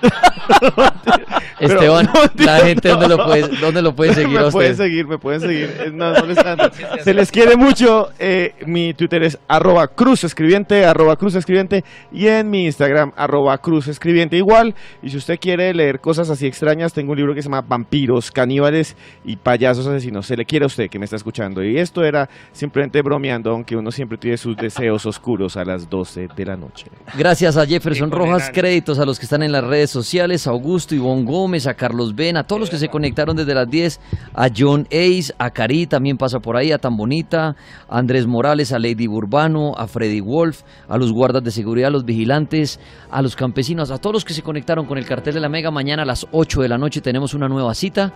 *laughs* Pero- Esteban, no, *laughs* la gente, ¿dónde, lo puede, ¿dónde lo puede *laughs* seguir a me usted? pueden seguir, me pueden seguir. No, no les tanto. Se les quiere mucho. eh, mi Twitter es arroba cruz escribiente, arroba cruz escribiente. Y en mi Instagram, arroba cruz escribiente igual. Y si usted quiere leer cosas así extrañas, tengo un libro que se llama Vampiros, Caníbales y Payasos Asesinos. Se le quiere a usted que me está escuchando. Y esto era simplemente bromeando, aunque uno siempre tiene sus deseos oscuros a las 12 de la noche. Gracias a Jefferson Rojas, créditos a los que están en las redes sociales, Augusto, Ivonne Gómez, a Carlos Ben, a todos los que se conectaron desde las 10, a John Ace, a Cari también pasa por ahí, a Tan Bonita, a Andrés Morales, a Lady Burbano, a Freddy Wolf, a los guardas de seguridad, a los vigilantes, a los campesinos, a todos los que se conectaron con el cartel de la Mega. Mañana a las 8 de la noche tenemos una nueva cita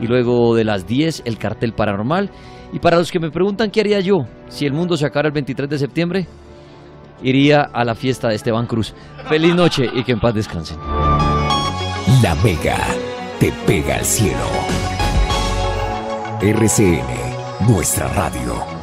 y luego de las 10 el cartel paranormal. Y para los que me preguntan qué haría yo si el mundo se acabara el 23 de septiembre, iría a la fiesta de Esteban Cruz. Feliz noche y que en paz descansen. La Mega te pega al cielo. RCN, nuestra radio.